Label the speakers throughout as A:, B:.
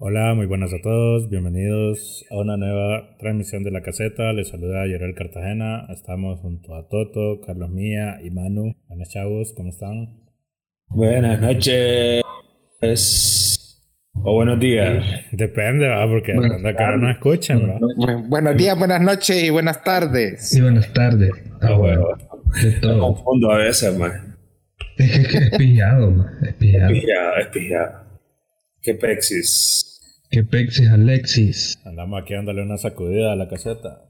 A: Hola, muy buenas a todos, bienvenidos a una nueva transmisión de la caseta. Les saluda Yorel Cartagena. Estamos junto a Toto, Carlos Mía y Manu. Buenas chavos, ¿cómo están?
B: Buenas noches. O buenos días.
A: Depende, ¿va? Porque cuando acá no escuchan, ¿va?
C: Buenos días, buenas noches y buenas tardes.
D: Y buenas tardes.
B: Ah, bueno. Me confundo a veces, man.
D: Es que es que es pillado, man. Es pillado.
B: Pijado, es pijado. Qué pexis.
D: Que Pexis Alexis.
A: Andamos aquí dándole una sacudida a la caseta.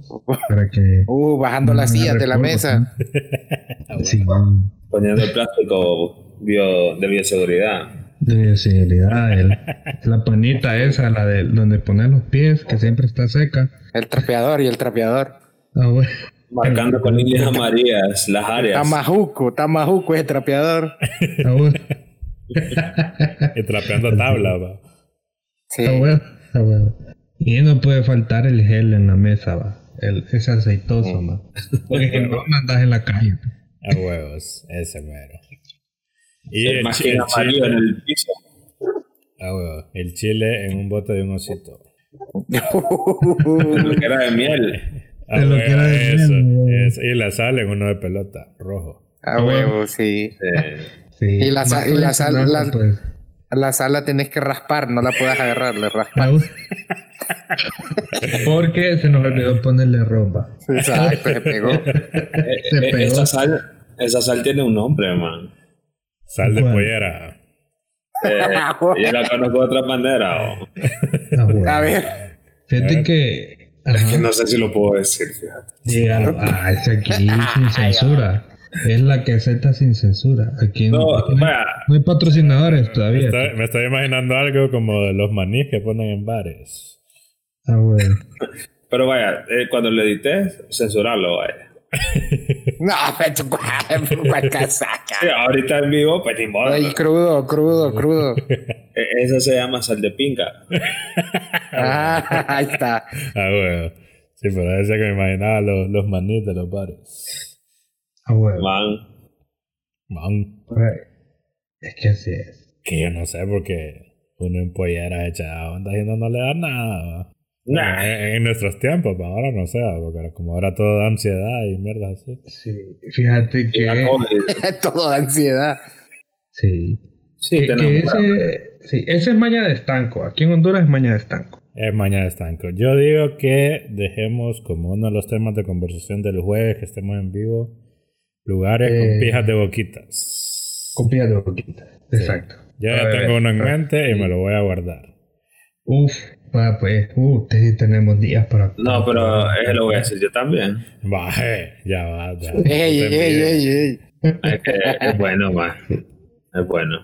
D: Para que.
C: Uh, bajando las sillas de la mesa.
D: ¿no? Sí, man.
B: Poniendo el plástico bio, de bioseguridad.
D: De bioseguridad. el- la panita esa, la de donde poner los pies, que siempre está seca.
C: El trapeador y el trapeador.
D: Ah, bueno.
B: Marcando con líneas amarillas las áreas.
C: Tamajuco, Tamajuco es el trapeador.
D: Ah, bueno.
A: Y trapeando tabla, ¿va?
C: Sí.
D: Ah, bueno. Ah, bueno. Y no puede faltar el gel en la mesa, va. El, ese aceitoso, man. Porque no, andas en la calle.
A: A huevos, ese mero. Y
B: El
A: el,
B: más
A: chi-
B: que
A: el
B: amarillo en
A: chile,
B: el piso.
A: a huevos, el chile en un bote de un osito.
B: Lo que era de miel.
A: A
D: De lo que
A: huevo,
D: era de
A: eso,
D: miel,
A: eso. Y la sal en uno de pelota, rojo.
C: A huevo, sí.
B: Eh,
D: Sí.
C: Y la sa- y la sal- la-
D: pues.
C: La sala tenés que raspar, no la puedes agarrar, le raspas.
D: Porque se nos olvidó ponerle ropa.
C: Exacto, se pegó.
D: Se
B: eh,
D: pegó.
B: esa, sal, esa sal tiene un nombre, man.
A: Sal de
D: Bueno.
A: pollera.
B: Eh, yo la conozco de otra manera. o-
D: Ah, bueno.
C: A ver,
D: Fíjate que.
B: Es que no sé si lo puedo decir, fíjate.
D: llega- ah, es aquí sin censura. Es la caseta sin censura. Aquí no,
B: No,
D: hay-
B: vaya,
D: no hay patrocinadores todavía.
A: Está- me estoy imaginando algo como de los manís que ponen en bares.
D: Ah, bueno.
B: pero vaya, eh, cuando lo edité, censurarlo, vaya.
C: no, pero cuál casaca.
B: Sí, ahorita en vivo, pues ni modo.
C: Ay, crudo, crudo, crudo.
B: E- Esa se llama sal de pinga.
C: Ah, ahí está.
A: Ah, bueno. Sí, pero decía que me imaginaba los, los manís de los bares.
D: Ah, bueno.
B: Man.
A: Man.
D: Es que así es.
A: que yo no sé porque uno en pollera hecha onda y no, no le da nada.
B: Nah.
A: En, en nuestros tiempos, pa, ahora no sé, porque como ahora todo da ansiedad y mierda así.
D: Sí. Fíjate que.
C: Todo de ansiedad.
D: Sí.
B: Sí,
D: Que, que ese, sí, ese es maña de estanco. Aquí en Honduras es maña de estanco.
A: Es mañana estanco. Yo digo que dejemos como uno de los temas de conversación del jueves que estemos en vivo, lugares
D: Eh.
A: con pijas de boquitas.
D: Con pilla de boquita. Exacto.
A: Ya
D: ver,
A: tengo uno en mente y me lo voy a guardar.
D: Uf, va pues. Uh, te- tenemos días para.
B: No, pero eso lo voy a decir yo también.
A: Baje, ya va, ya.
C: Ey, ey, ey, ey.
B: Es que es bueno, man. Es bueno.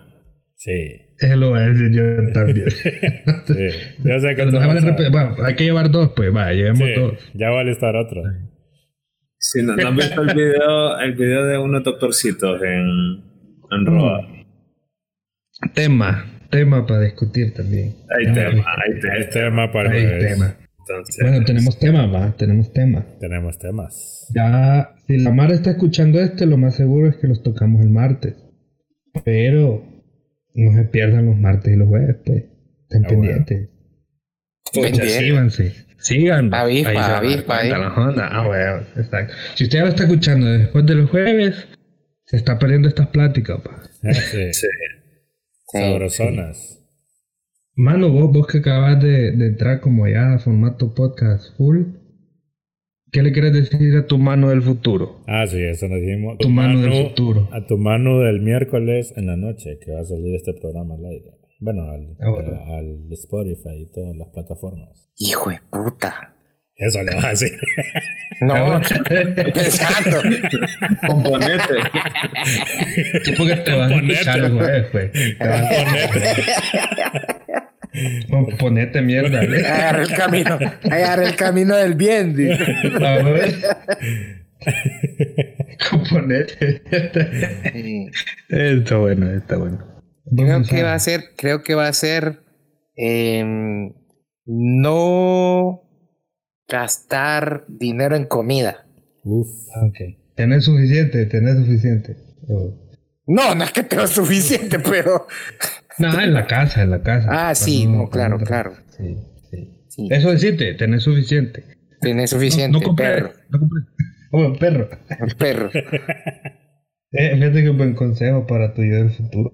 A: Sí,
D: Eso lo voy a decir yo también.
A: sí. Yo sé que
D: Pero Bueno, hay que llevar dos, pues. Va, llevemos
A: Sí,
D: dos.
A: ya va a listar otro.
B: Si no, no han visto el video, el video de unos doctorcitos en, en Roa.
D: Tema. Tema para discutir también.
B: Hay tema, hay
A: Hay
B: tema.
A: tema para
D: Hay tema.
B: Entonces,
D: Bueno, tenemos tema, va. Tenemos tema.
A: Tenemos temas.
D: Ya, si la Mara está escuchando este, lo más seguro es que los tocamos el martes. Pero no se pierdan los martes y los jueves, pues. Estén
A: Ah, bueno.
D: pendientes.
C: Pendiente.
D: Síganse. Sigan.
C: Avispa,
D: Ahí
C: avispa, ahí.
D: la onda. Ah, bueno, exacto. Si usted ya lo está escuchando después de los jueves, se está perdiendo estas pláticas, pa.
A: Eh, Sí.
B: sí.
A: Sabrosonas.
D: Mano, vos, vos que acabas de, de entrar como ya a formato podcast full, ¿qué le quieres decir a tu mano del futuro?
A: Ah, sí, eso nos dijimos.
D: Tu mano del futuro.
A: A tu mano del miércoles en la noche que va a salir este programa al aire. Bueno, al,
D: Ah, bueno.
A: eh, al Spotify y todas las plataformas.
C: Hijo de puta.
A: Eso le va a decir.
C: No, pensando.
B: Componente.
D: Sí, porque te vas a escuchar el jueves, pues. Te vas a ponete mierda, ¿eh?
C: Agarra el camino. Agarra el camino del bien. dice.
D: A ver. Componete. Está bueno, está bueno.
C: Creo que va a ser, creo que va a ser em, no gastar dinero en comida.
A: Uf.
D: Ah, Ok. Tenés suficiente, tenés suficiente. Oh.
C: No, no es que tengo suficiente, pero
D: No, en la casa, en la casa.
C: Ah, sí, no, claro, claro.
D: Sí, sí.
C: Sí.
D: Eso decirte, tenés suficiente.
C: Tienes suficiente,
D: no, no compré,
C: perro.
D: No compré. Oh, perro.
C: Perro.
D: Eh, fíjate que un buen consejo para tu yo del futuro.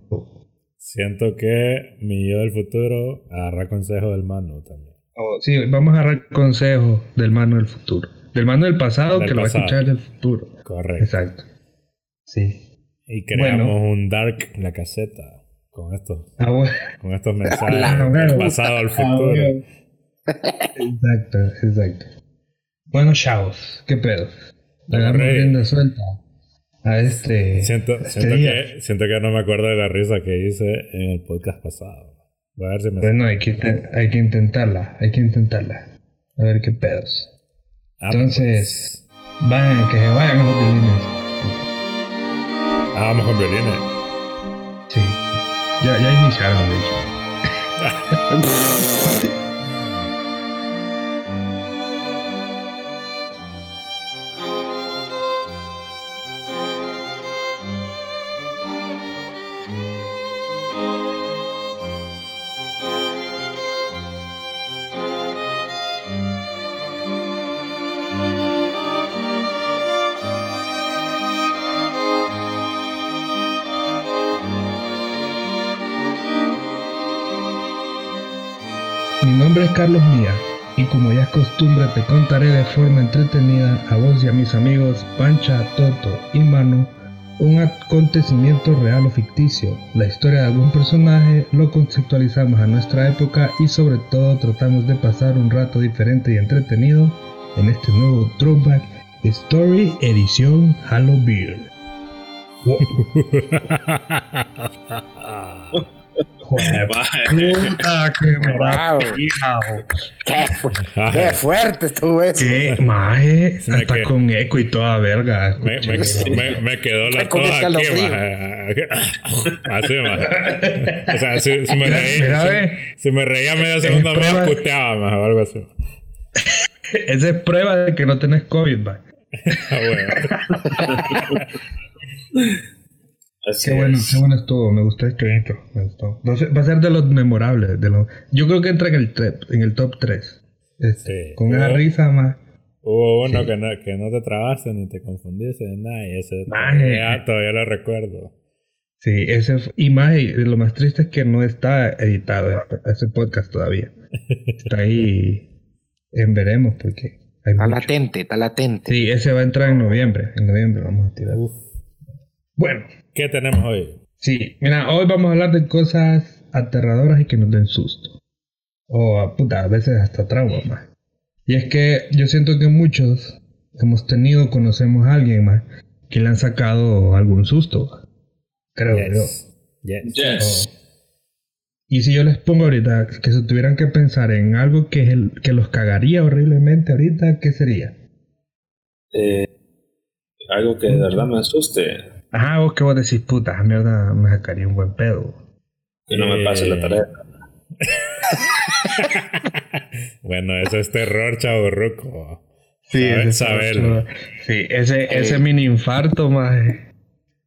A: Siento que mi yo del futuro agarra consejo del Manu también.
D: Oh, sí, vamos a agarrar consejos del mano del futuro. Del mano del pasado
A: Del
D: que lo va a escuchar del futuro.
A: Correcto.
D: Exacto. Sí.
A: Y creamos
D: Bueno.
A: un dark en la caseta con estos,
D: Ah, bueno.
A: con estos mensajes
D: La
A: del pasado al
D: Ah,
A: futuro.
D: bueno. Exacto, exacto. Bueno, chavos, ¿qué pedo?
A: Correcto.
D: rienda suelta a este.
A: Siento,
D: este
A: siento, que, siento que no me acuerdo de la risa que hice en el podcast pasado. Voy a ver si me
D: Bueno, hay que, hay que intentarla, hay que intentarla. A ver qué pedos.
A: Ah,
D: Entonces, vayan, que se vayan los violines.
A: pues. Ah, vamos con violines.
D: Sí. Ya, ya iniciaron, de hecho. Carlos Mía y como ya es costumbre te contaré de forma entretenida a vos y a mis amigos Pancha, Toto y Manu un acontecimiento real o ficticio, la historia de algún personaje, lo conceptualizamos a nuestra época y sobre todo tratamos de pasar un rato diferente y entretenido en este nuevo Throwback Story edición Halloween. Joder, puta, qué hijo.
C: Qué, fu- qué fuerte estuvo eso.
D: Qué maje, hasta
A: quedó.
D: con eco y toda verga.
A: Me, me, me, me quedó la tos aquí, maje. Así, maje. O sea, si, si me reía, si, si me reía medio segundo, me puteaba, maje, o algo así.
D: Esa es prueba de que no tenés COVID, va.
A: Ah, bueno.
B: Así
D: Qué bueno,
B: es.
D: qué bueno estuvo. Me gustó este intro. Me gustó. Va a ser, va a ser de los memorables. De los, yo creo que entra en el, en el top 3.
A: Sí.
D: Con una
A: Hubo-
D: risa más.
A: Hubo uno que, no, que no te trabaste ni te confundiste ni nada, y ese
D: Maje.
A: todavía, todavía lo recuerdo.
D: Sí, ese y más, y lo más triste es que no está editado este- ese podcast todavía. Está ahí en veremos porque hay
C: Está
D: mucho.
C: latente, está latente.
D: Sí, ese va a entrar en noviembre. En noviembre vamos a tirar.
A: Uf.
D: Bueno,
A: ¿Qué tenemos hoy?
D: sí, mira, hoy vamos a hablar de cosas aterradoras y que nos den susto. O a puta, a veces hasta trauma más. Y es que yo siento que muchos hemos tenido, conocemos a alguien más que le han sacado algún susto. Creo yo.
A: Yes. Yes.
B: Yes.
D: Y si yo les pongo ahorita que se tuvieran que pensar en algo que, es el, que los cagaría horriblemente ahorita, ¿qué sería?
B: Eh, algo que de verdad me asuste.
D: Ajá, vos que vos decís, puta, esa mierda me sacaría un buen pedo.
B: Que no me pase la
A: Eh,
B: tarjeta.
A: Bueno, eso es terror, chavo ruco.
D: Sí,
A: Sabe-
D: ese,
A: saberlo.
D: sí, ese, ese mini infarto más.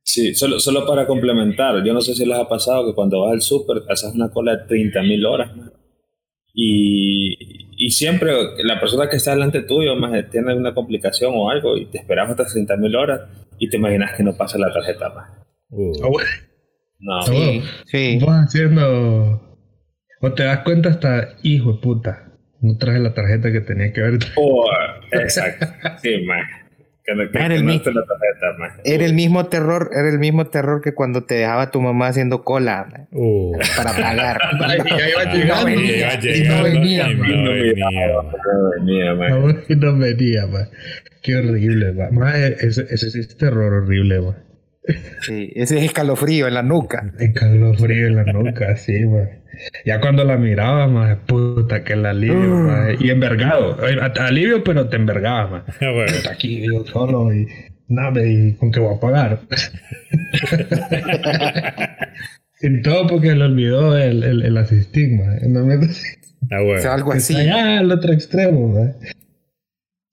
B: Sí, solo, solo para complementar. Yo no sé si les ha pasado que cuando vas al súper haces una cola de 30.000 horas. man. Y, y siempre la persona que está delante tuyo más tiene alguna complicación o algo y te esperas hasta 30.000 horas y te imaginas que no pasa la tarjeta más.
A: Uh,
B: No.
C: Sí, sí.
D: Vos haciendo. O te das cuenta hasta, hijo de puta, no traje la tarjeta que tenía que ver.
B: Oh, exacto. Sí, man. Que que,
C: Era
B: que
C: el
B: no
C: mi-
B: esté la tarjeta.
C: Era el mismo terror, era el mismo terror que cuando te dejaba tu mamá haciendo cola
A: uh.
C: para pagar.
A: Ah,
C: y no venía,
A: y no venía.
B: No venía.
D: Qué horrible, man. Man, ese, ese sí es terror horrible, man.
C: Sí, ese es escalofrío en la nuca.
D: El calofrío en la nuca, sí, man. Ya cuando la miraba, más puta, que el alivio, man. Y envergado. Alivio, pero te envergaba, man.
A: Ah, bueno.
D: Aquí yo solo y nada, y con qué voy a pagar. y todo porque le olvidó el, el, el asistigma. ¿no?
A: Ah,
C: O sea,
A: bueno.
C: algo así.
D: Allá al otro extremo, man.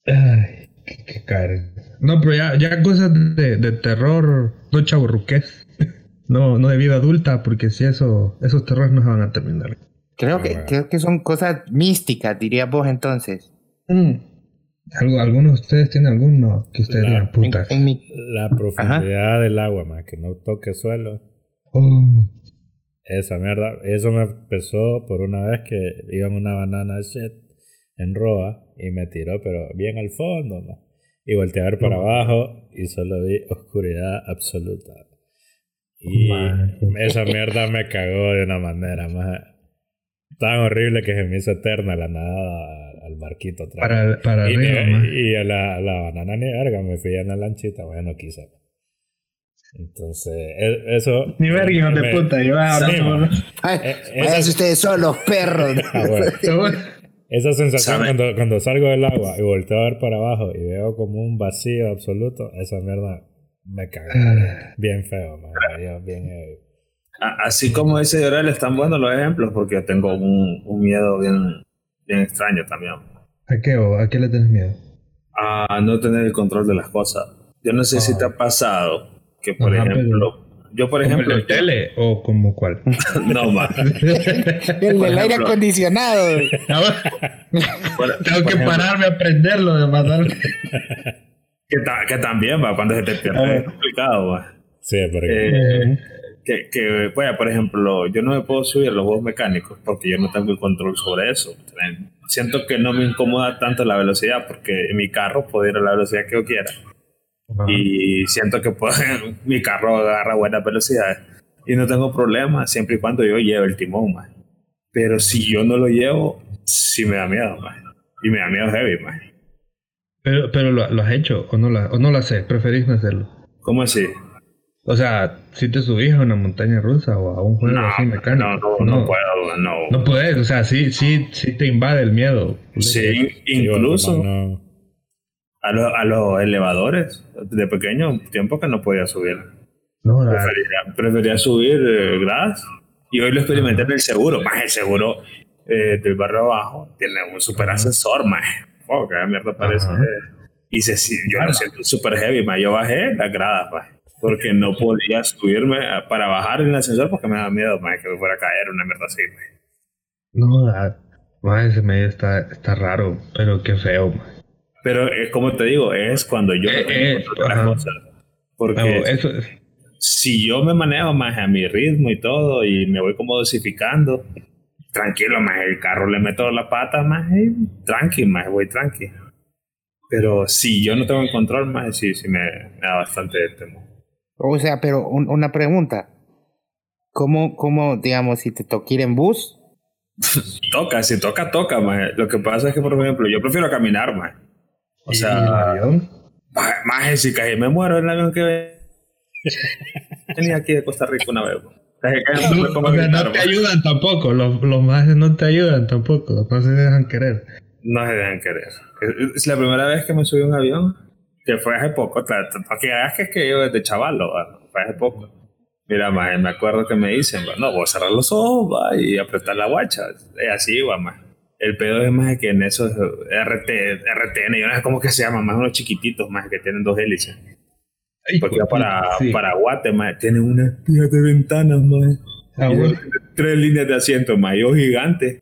D: Ay, qué, qué caer. No, pero ya, ya cosas de, de terror, no chaburruqués. no, no de vida adulta, porque si eso, esos terrores no se van a terminar.
C: Creo
A: Ah,
C: que, creo que son cosas místicas, dirías vos entonces.
D: Mm. ¿Algo, ¿Alguno de ustedes tiene alguno que ustedes
A: La-
D: digan
C: En,
D: putas?
C: en mi,
A: La profundidad del agua, más que no toque suelo.
D: Oh,
A: Esa mierda, eso me empezó por una vez que iba en una banana shit en Roa y me tiró, pero bien al fondo, ma. Y volteé a ver para
D: No.
A: abajo y solo vi oscuridad absoluta. Y
D: Man.
A: esa mierda me cagó de una manera más tan horrible que se me hizo eterna la nada al barquito atrás.
D: para, para
A: y,
D: arriba, ma.
A: y a la, a la banana ni verga, me fui en la lanchita, bueno, no quise. Entonces, e- eso.
E: Ni verga, hijo de
A: me-
E: puta. Yo ah,
A: Sí.
C: Ay,
A: Eh,
C: váyanse
A: esa-
C: ustedes solos, perros.
A: Ah, bueno. Esa sensación
B: ¿Sabe?
A: cuando, cuando salgo del agua y volteo a ver para abajo y veo como un vacío absoluto, esa mierda me caga.
D: Ah.
A: bien feo, man. me dio bien heavy.
B: Así como dice Llorel, están buenos los ejemplos porque yo tengo un, un miedo bien, bien extraño también.
D: ¿A qué, o ¿A qué le tenés miedo?
B: A no tener el control de las cosas. Yo no sé si
D: Ah.
B: te ha pasado que, por
D: Ajá,
B: ejemplo, yo por
D: ¿Como
B: ejemplo,
D: el del tele o como cuál?
B: no más.
C: El del aire acondicionado.
D: Tengo que pararme a aprenderlo de matar.
B: Que, ta- que también va, cuando se te pierde es complicado. va.
A: Sí, porque
B: Eh, que, que, vaya, por ejemplo, yo no me puedo subir los juegos mecánicos porque yo no tengo el control sobre eso. Siento que no me incomoda tanto la velocidad porque en mi carro puedo ir a la velocidad que yo quiera. Y siento que puedo- mi carro agarra buenas velocidades. Y no tengo problema siempre y cuando yo lleve el timón, más. Pero si yo no lo llevo, sí me da miedo, más. Y me da miedo heavy, más.
D: Pero, pero lo, lo has hecho o no, la, o no lo haces, preferís no hacerlo.
B: ¿Cómo así?
D: O sea, si te subís a una montaña rusa o a un juego
B: No,
D: así mecánico.
B: no, no, no puedo, no.
D: No puedes, o sea, sí, sí, sí te invade el miedo.
B: Sí,
A: sí,
B: incluso
A: no-
B: a, los- a los elevadores, de pequeño tiempo que no podía subir.
D: No,
B: Prefería, prefería subir eh, gradas. Y hoy lo experimenté en el seguro. Más el seguro eh, del barrio abajo tiene un super ascensor, más. Oh, qué mierda parece. Y se, yo lo siento súper heavy, más. Yo bajé las gradas, más. Porque no podía subirme a- para bajar en el ascensor porque me daba miedo, más, que me fuera a caer una mierda así, maje.
D: no, ma, ese medio está, está raro, pero qué feo.
B: Pero es como te digo, es cuando yo
D: Eh, eh,
B: las cosas. Porque
D: No, eso es-
B: si yo me manejo más a mi ritmo y todo y me voy como dosificando, tranquilo, más el carro le meto la pata, más tranqui, más voy tranqui. Pero si yo no tengo el control, más sí, sí me, me da bastante temor.
C: O sea, pero un- una pregunta. ¿Cómo, ¿Cómo, digamos, si te toca ir en bus?
B: Toca, si toca, toca, más. Lo que pasa es que, por ejemplo, yo prefiero caminar, más. O
D: ¿Y el
B: sea,
D: avión?
B: más si caí, me muero en el avión que venía aquí de Costa Rica una vez. Casi no
D: O sea, no te ayudan tampoco, los, los más no te ayudan tampoco, no se dejan querer.
B: No se dejan querer. Es- la primera vez que me subí a un avión, que fue hace poco. Para que hagas que es que yo desde chavalo, ¿va? fue hace poco. Mira, más me acuerdo que me dicen, no, voy a cerrar los ojos va, y apretar la guacha. Y así va, más. El pedo es más que en esos RT, RTN, yo no sé cómo que se llama, más unos chiquititos más que tienen dos hélices. Porque para,
D: sí.
B: para Guate, más, tienen unas pijas de ventanas, más.
D: Ah, bueno.
B: Tres líneas de asiento, más, yo gigante.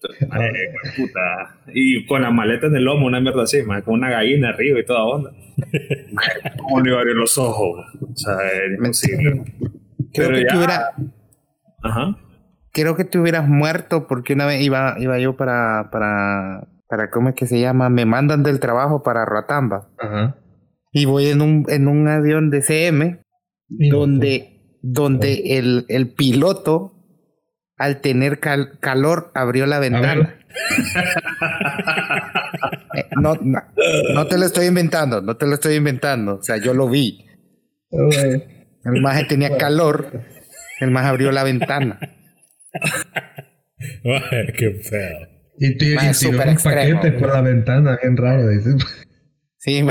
B: Puta. Y con la maleta en el lomo, una mierda así, mae, con una gallina arriba y toda onda. ¿Cómo no iba a abrir los ojos? O sea, era imposible.
C: Creo
B: Pero
C: que,
B: ya-
C: hubiera-
B: Ajá.
C: Creo que te hubieras muerto porque una vez iba, iba yo para, para, para, ¿cómo es que se llama? Me mandan del trabajo para Roatamba.
D: Ajá.
C: Y voy en un, en un avión de CM donde, donde el, el piloto, al tener cal- calor, abrió la ventana. Eh, No, no, no te lo estoy inventando, no te lo estoy inventando. O sea, yo lo vi. El maje tenía calor, el maje abrió la ventana.
A: Mae, qué feo.
D: Y, tiró un
C: extremo,
D: paquete por la ventana, bien raro, dices.
C: Sí,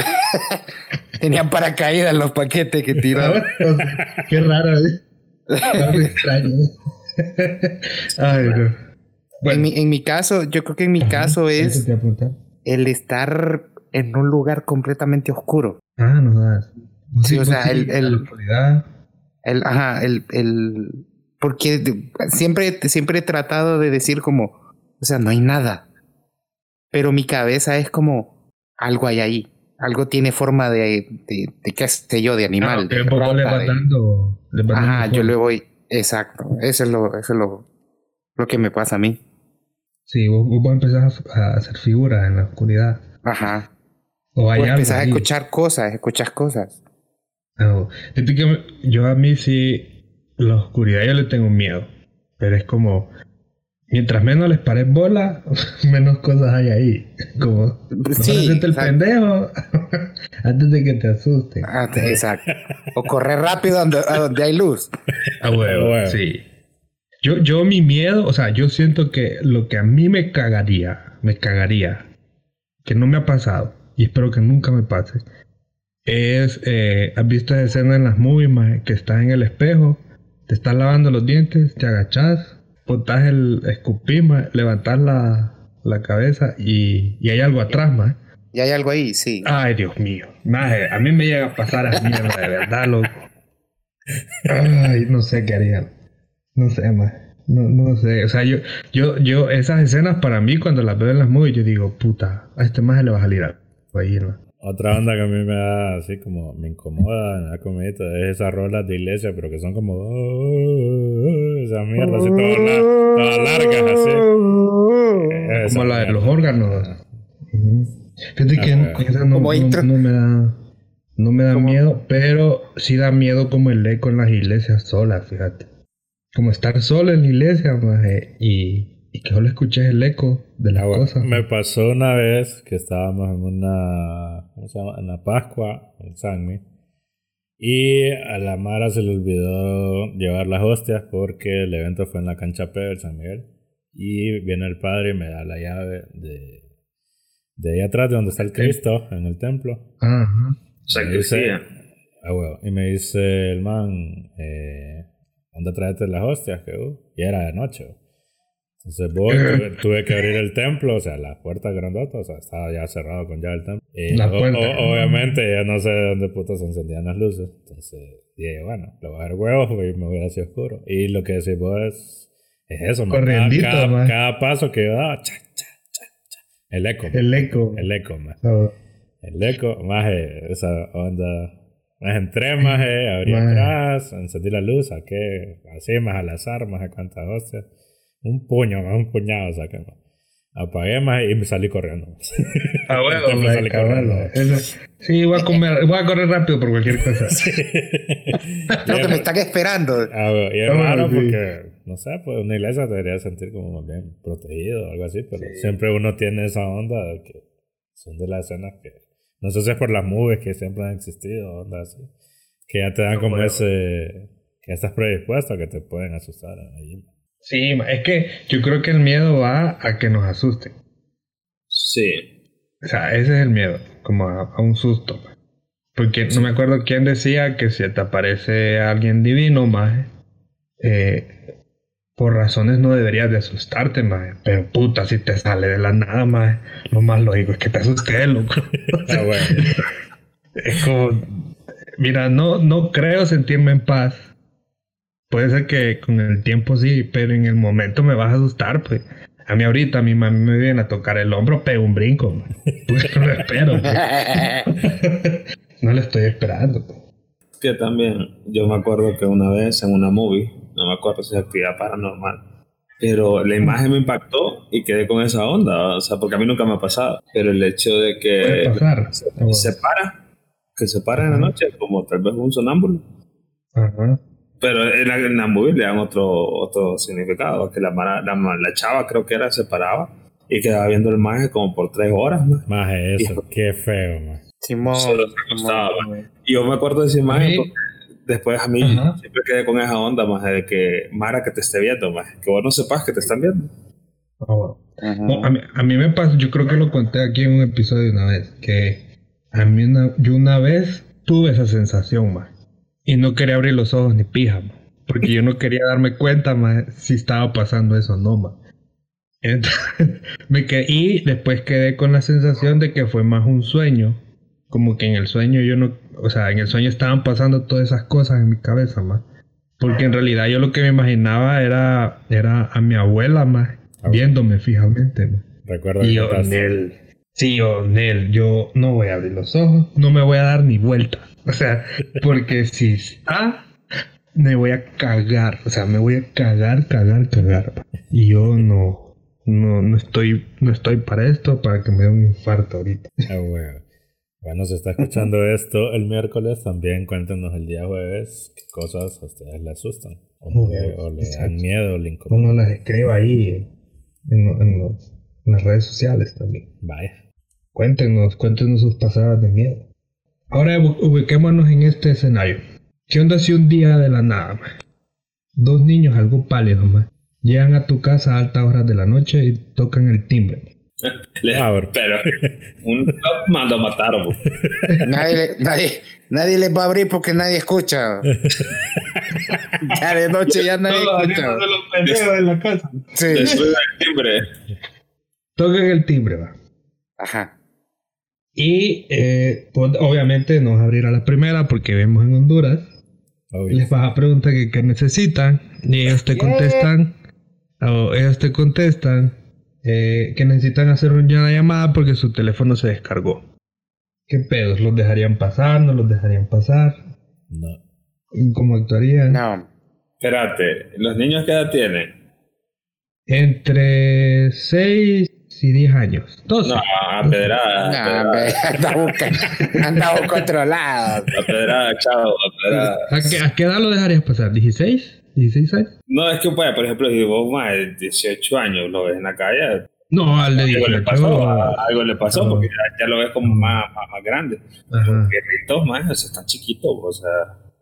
C: tenían paracaídas los paquetes que tiró.
D: Qué raro, ¿eh? Extraño. ¿eh? Ay, no.
C: En, mi, en mi caso, yo creo que en mi caso es
D: te
C: el estar en un lugar completamente oscuro.
D: Ah, no das.
C: Sí, o sea, el- el-. El, ajá, el, el, porque siempre, siempre he tratado de decir como, o sea, no hay nada. Pero mi cabeza es como, algo hay ahí. Algo tiene forma de, de, de qué sé yo, de animal.
D: Ah, poco le va dando,
C: Ajá, yo le voy, exacto. Eso es lo, eso es lo, lo que me pasa a mí.
D: Sí, vos, vos empezar a, hacer figuras en la oscuridad.
C: Ajá. O hay empezás a escuchar cosas, escuchas cosas.
D: No, yo a mí sí, la oscuridad yo le tengo miedo. Pero es como, mientras menos les pares bola, menos cosas hay ahí. Como, sí, el pendejo antes de que te asusten.
C: Ah, exacto. O correr rápido a donde, hay luz.
D: A huevo, sí. Yo, yo mi miedo, o sea, yo siento que lo que a mí me cagaría, me cagaría, que no me ha pasado, y espero que nunca me pase, es, eh, ¿has visto esa escena en las movies, que estás en el espejo, te estás lavando los dientes, te agachás, botas el escupí, levantas la, la cabeza y, y, hay algo atrás, más.
C: Y hay algo ahí, sí.
D: Ay, Dios mío. a mí me llega a pasar a mierda, de verdad, loco. Ay, no sé qué haría. No sé, más. No, no sé. O sea, yo, yo, yo, esas escenas para mí, cuando las veo en las movies, yo digo, puta, a este más le va a salir algo ahí, ¿no?
A: Otra onda que a mí me da así como me incomoda, me da comidita, es esas rolas de iglesia, pero que son como oh, oh, oh, esas mierdas así todas, largas
D: así. como la de los órganos. Fíjate que no, no, me da no me da miedo, pero sí da miedo como el eco en las iglesias solas, fíjate. Como estar solo en la iglesia, y y que solo escuché el eco de la cosa.
A: Me pasó una vez que estábamos en una, ¿cómo se llama? En la Pascua, en Sanmi. Y a la Mara se le olvidó llevar las hostias porque el evento fue en la cancha P del San Miguel. Y viene el padre y me da la llave de, de ahí atrás, de donde está el Cristo, en el templo.
D: Ajá.
A: Ah, y me dice el man, eh, ¿dónde traes las hostias? Que, uh, y era de noche. Entonces voy, tuve, que abrir el templo, o sea, la puerta grandota, o sea, estaba ya cerrado con llave el templo. Y obviamente ya no sé de dónde putas encendían las luces. Entonces dije, bueno, le voy a dar huevos y me voy hacia oscuro. Y lo que decís vos es, es eso, cada, cada, paso que yo daba, cha, cha, cha, cha. El eco.
D: El eco.
A: El eco, más. El eco, más esa onda. Más entré, más abrí atrás, encendí la luz, saqué así, más al azar, más a cuántas hostias un puño, un puñado saqué. Apagué más y me salí corriendo.
D: Ah, bueno, me salí corriendo. sí, voy a, comer, voy a correr rápido por cualquier cosa. Sí.
C: Que me están esperando.
A: Ah, y es raro porque, no sé, pues una iglesia debería sentir como más bien protegido o algo así, pero siempre uno tiene esa onda de que son de las escenas que, no sé si es por las nubes que siempre han existido, onda así, que ya te dan como ese, que estás predispuesto a que te pueden asustar ahí.
D: Sí, es que yo creo que el miedo va a que nos asusten.
B: Sí.
D: O sea, ese es el miedo, como a, un susto. Porque no me acuerdo quién decía que si te aparece alguien divino, más, eh, por razones no deberías de asustarte, más. Pero puta, si te sale de la nada, más, lo más lógico es que te asustes, loco. Ah, bueno. es como, mira, no, no creo sentirme en paz Puede ser que con el tiempo sí, pero en el momento me vas a asustar, pues. A mí ahorita, a mi mami me viene a tocar el hombro, pego un brinco. Pues no lo espero. Pues. no le estoy esperando. Pues.
B: Que también, yo me acuerdo que una vez en una movie, no me acuerdo si es actividad paranormal, pero la imagen me impactó y quedé con esa onda, o sea, porque a mí nunca me ha pasado. Pero el hecho de que se, para, que se para en la noche, como tal vez un sonámbulo. Ajá. Pero en la, en la movie le dan otro, otro significado, que la, la, la chava creo que era separaba y quedaba viendo el maje como por tres horas.
A: Más, maje, eso, qué feo, man.
C: Simón.
B: y yo me acuerdo de esa imagen después a mí siempre quedé con esa onda, más de que Mara que te esté viendo, más que vos no sepas que te están viendo.
D: Ah, a, mí, a, mí, me pasa, yo creo que lo conté aquí en un episodio una vez, que a mí una, yo una vez tuve esa sensación, más y no quería abrir los ojos ni pija, porque yo no quería darme cuenta más si estaba pasando eso o no. más. me quedé, y después quedé con la sensación de que fue más un sueño, como que en el sueño yo no, o sea, en el sueño estaban pasando todas esas cosas en mi cabeza, más. Porque en realidad yo lo que me imaginaba era, era a mi abuela, más, viéndome fijamente, ma.
A: Recuerdo
D: Y
A: que
D: yo. Nel, sí, yo, Nel, yo no voy a abrir los ojos, no me voy a dar ni vuelta. O sea, porque si está, me voy a cagar. O sea, me voy a cagar, cagar, cagar. Y yo no, no, no estoy, no estoy para esto, para que me dé un infarto ahorita.
A: Ah, huevo. Bueno, se está escuchando esto el miércoles. También cuéntenos el día jueves qué cosas a ustedes les asustan. O,
D: Joder,
A: o le
D: exacto.
A: dan miedo o le incomodan.
D: Uno las escriba ahí en, lo- en los- en las redes sociales también.
A: Vaya.
D: Cuéntenos, cuéntenos sus pasadas de miedo. Ahora ubi- ubiquémonos en este escenario. ¿Qué onda si un día de la nada, dos niños algo pálidos, ma, llegan a tu casa a altas horas de la noche y tocan el timbre?
B: Le-
A: Ah, bro.
B: pero un top mando a matar, bo.
C: Nadie, nadie, nadie les va a abrir porque nadie escucha. ya de noche ya nadie escucha.
D: los pendejos en la casa.
C: Sí.
D: Tocan el timbre, va.
C: Ajá.
D: Y eh, pues, obviamente no vas a abrir a la primera porque vemos en Honduras.
A: Obvio.
D: Les vas a preguntar qué necesitan y ellos te contestan o ellos te contestan eh, que necesitan hacer una llamada porque su teléfono se descargó. ¿Qué pedos? ¿Los dejarían pasar? ¿No los dejarían pasar?
A: No.
D: ¿Cómo actuarían?
C: No.
B: Espérate, ¿los niños qué edad tienen?
D: Entre 6 y 10 años. 12.
B: No, a pedrada,
C: No,
B: pedrada,
C: andamos, controlados.
B: a pedrada, chavo, a pedrada.
D: ¿A, qué, a qué edad lo dejarías pasar? ¿16? ¿16 años?
B: No, es que, pues, por ejemplo, si vos más de 18 años lo ves en la calle,
D: No, al de
B: algo le
D: 18.
B: pasó, algo le pasó,
D: No.
B: porque ya, ya lo ves como más, más, más grande.
D: Ajá.
B: Guerritos más, o sea, están chiquitos, o sea.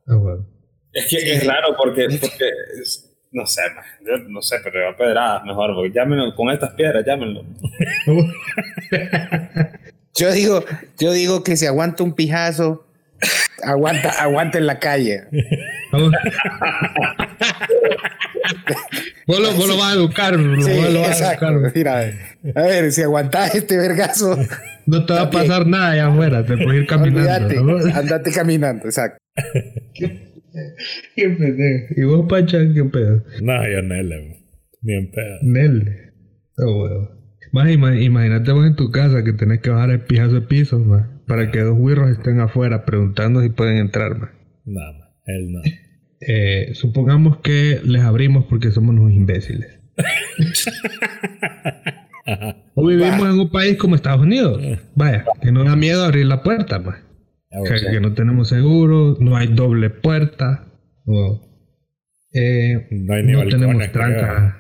D: Ah, bueno.
B: Es que es raro porque, porque es- no sé, man, yo no sé, pero a pedradas mejor, porque llámenlo con estas piedras, llámenlo.
C: Yo digo, yo digo que si aguanta un pijazo, aguanta, aguanta en la calle.
D: Vos, lo, vos lo vas a educar, bro,
C: Sí,
D: vos lo vas a educar.
C: Mira, a ver, si aguantas este vergazo,
D: No te va a pasar nada allá afuera, te puedes ir caminando.
C: olvídate,
D: ¿no?
C: andate caminando, exacto.
D: Qué pendejo. ¿Y vos, Pacha, qué pedo?
A: No, yo Nele. Ni en pedo.
D: Nel. Oh, huevo. Más ima- imagínate vos en tu casa que tenés que bajar el pijazo de piso, para que dos güirros estén afuera preguntando si pueden entrar, más.
A: Nada más. Él no.
D: Eh, supongamos que les abrimos porque somos unos imbéciles. o vivimos en un país como Estados Unidos. Vaya, que no da miedo abrir la puerta, más.
A: Ah,
D: Que, no tenemos seguro, no hay doble puerta. o, eh,
A: No hay
D: no tenemos tranca.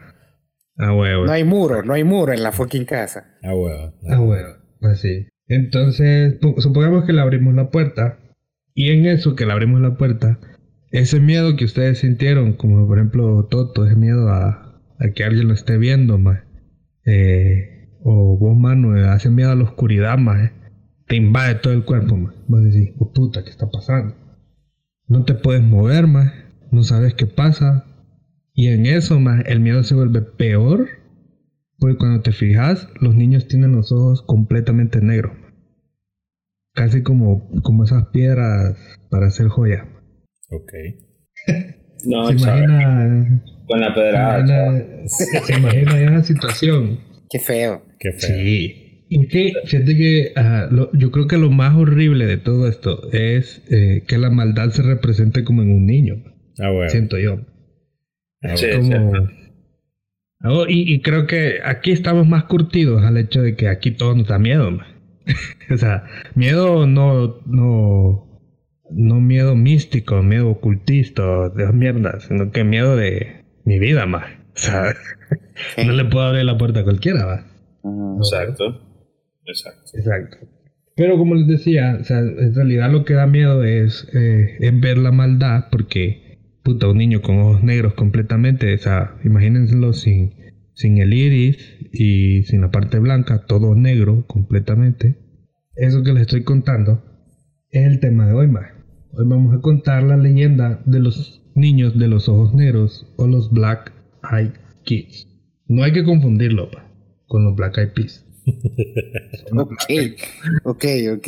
D: Ah, huevo.
C: No hay muro, no hay muro en la fucking casa.
A: Ah, huevo.
D: Ah, huevo. Así. Entonces, pu- supongamos que le abrimos la puerta. Y en eso que le abrimos la puerta, ese miedo que ustedes sintieron, como por ejemplo Toto, ese miedo a, a que alguien lo esté viendo, más. o vos, mano, eh, hace miedo a la oscuridad, más. Te invade todo el cuerpo, más. Vos decís, oh, puta, ¿qué está pasando? No te puedes mover, más. No sabes qué pasa. Y en eso, más, el miedo se vuelve peor. Porque cuando te fijas, los niños tienen los ojos completamente negros. Casi como, como esas piedras para hacer joyas.
A: Ok.
B: No,
D: se imagina,
B: con la
D: se
B: pedrada,
D: se imagina esa situación.
C: Qué feo.
A: Qué feo.
D: Sí. Y que, fíjate que lo- yo creo que lo más horrible de todo esto es eh, que la maldad se represente como en un niño.
A: Ah, huevo.
D: Siento yo.
A: Ah,
B: Sí,
D: como Oh, y, y creo que aquí estamos más curtidos al hecho de que aquí todo nos da miedo. o sea, miedo no, no, no miedo místico, miedo ocultista, de mierdas, sino que miedo de mi vida más. O sea, no le puedo abrir la puerta a cualquiera, va.
B: Exacto. Exacto.
D: Exacto. Pero como les decía, o sea, en realidad lo que da miedo es, eh, es ver la maldad, porque, puta, un niño con ojos negros completamente, o sea, imagínenselo sin, sin el iris y sin la parte blanca, todo negro completamente. Eso que les estoy contando es el tema de hoy, más. Hoy vamos a contar la leyenda de los niños de los ojos negros o los Black Eyed Kids. No hay que confundirlo, pa, con los Black Eyed Peas.
C: Ok, ok, ok.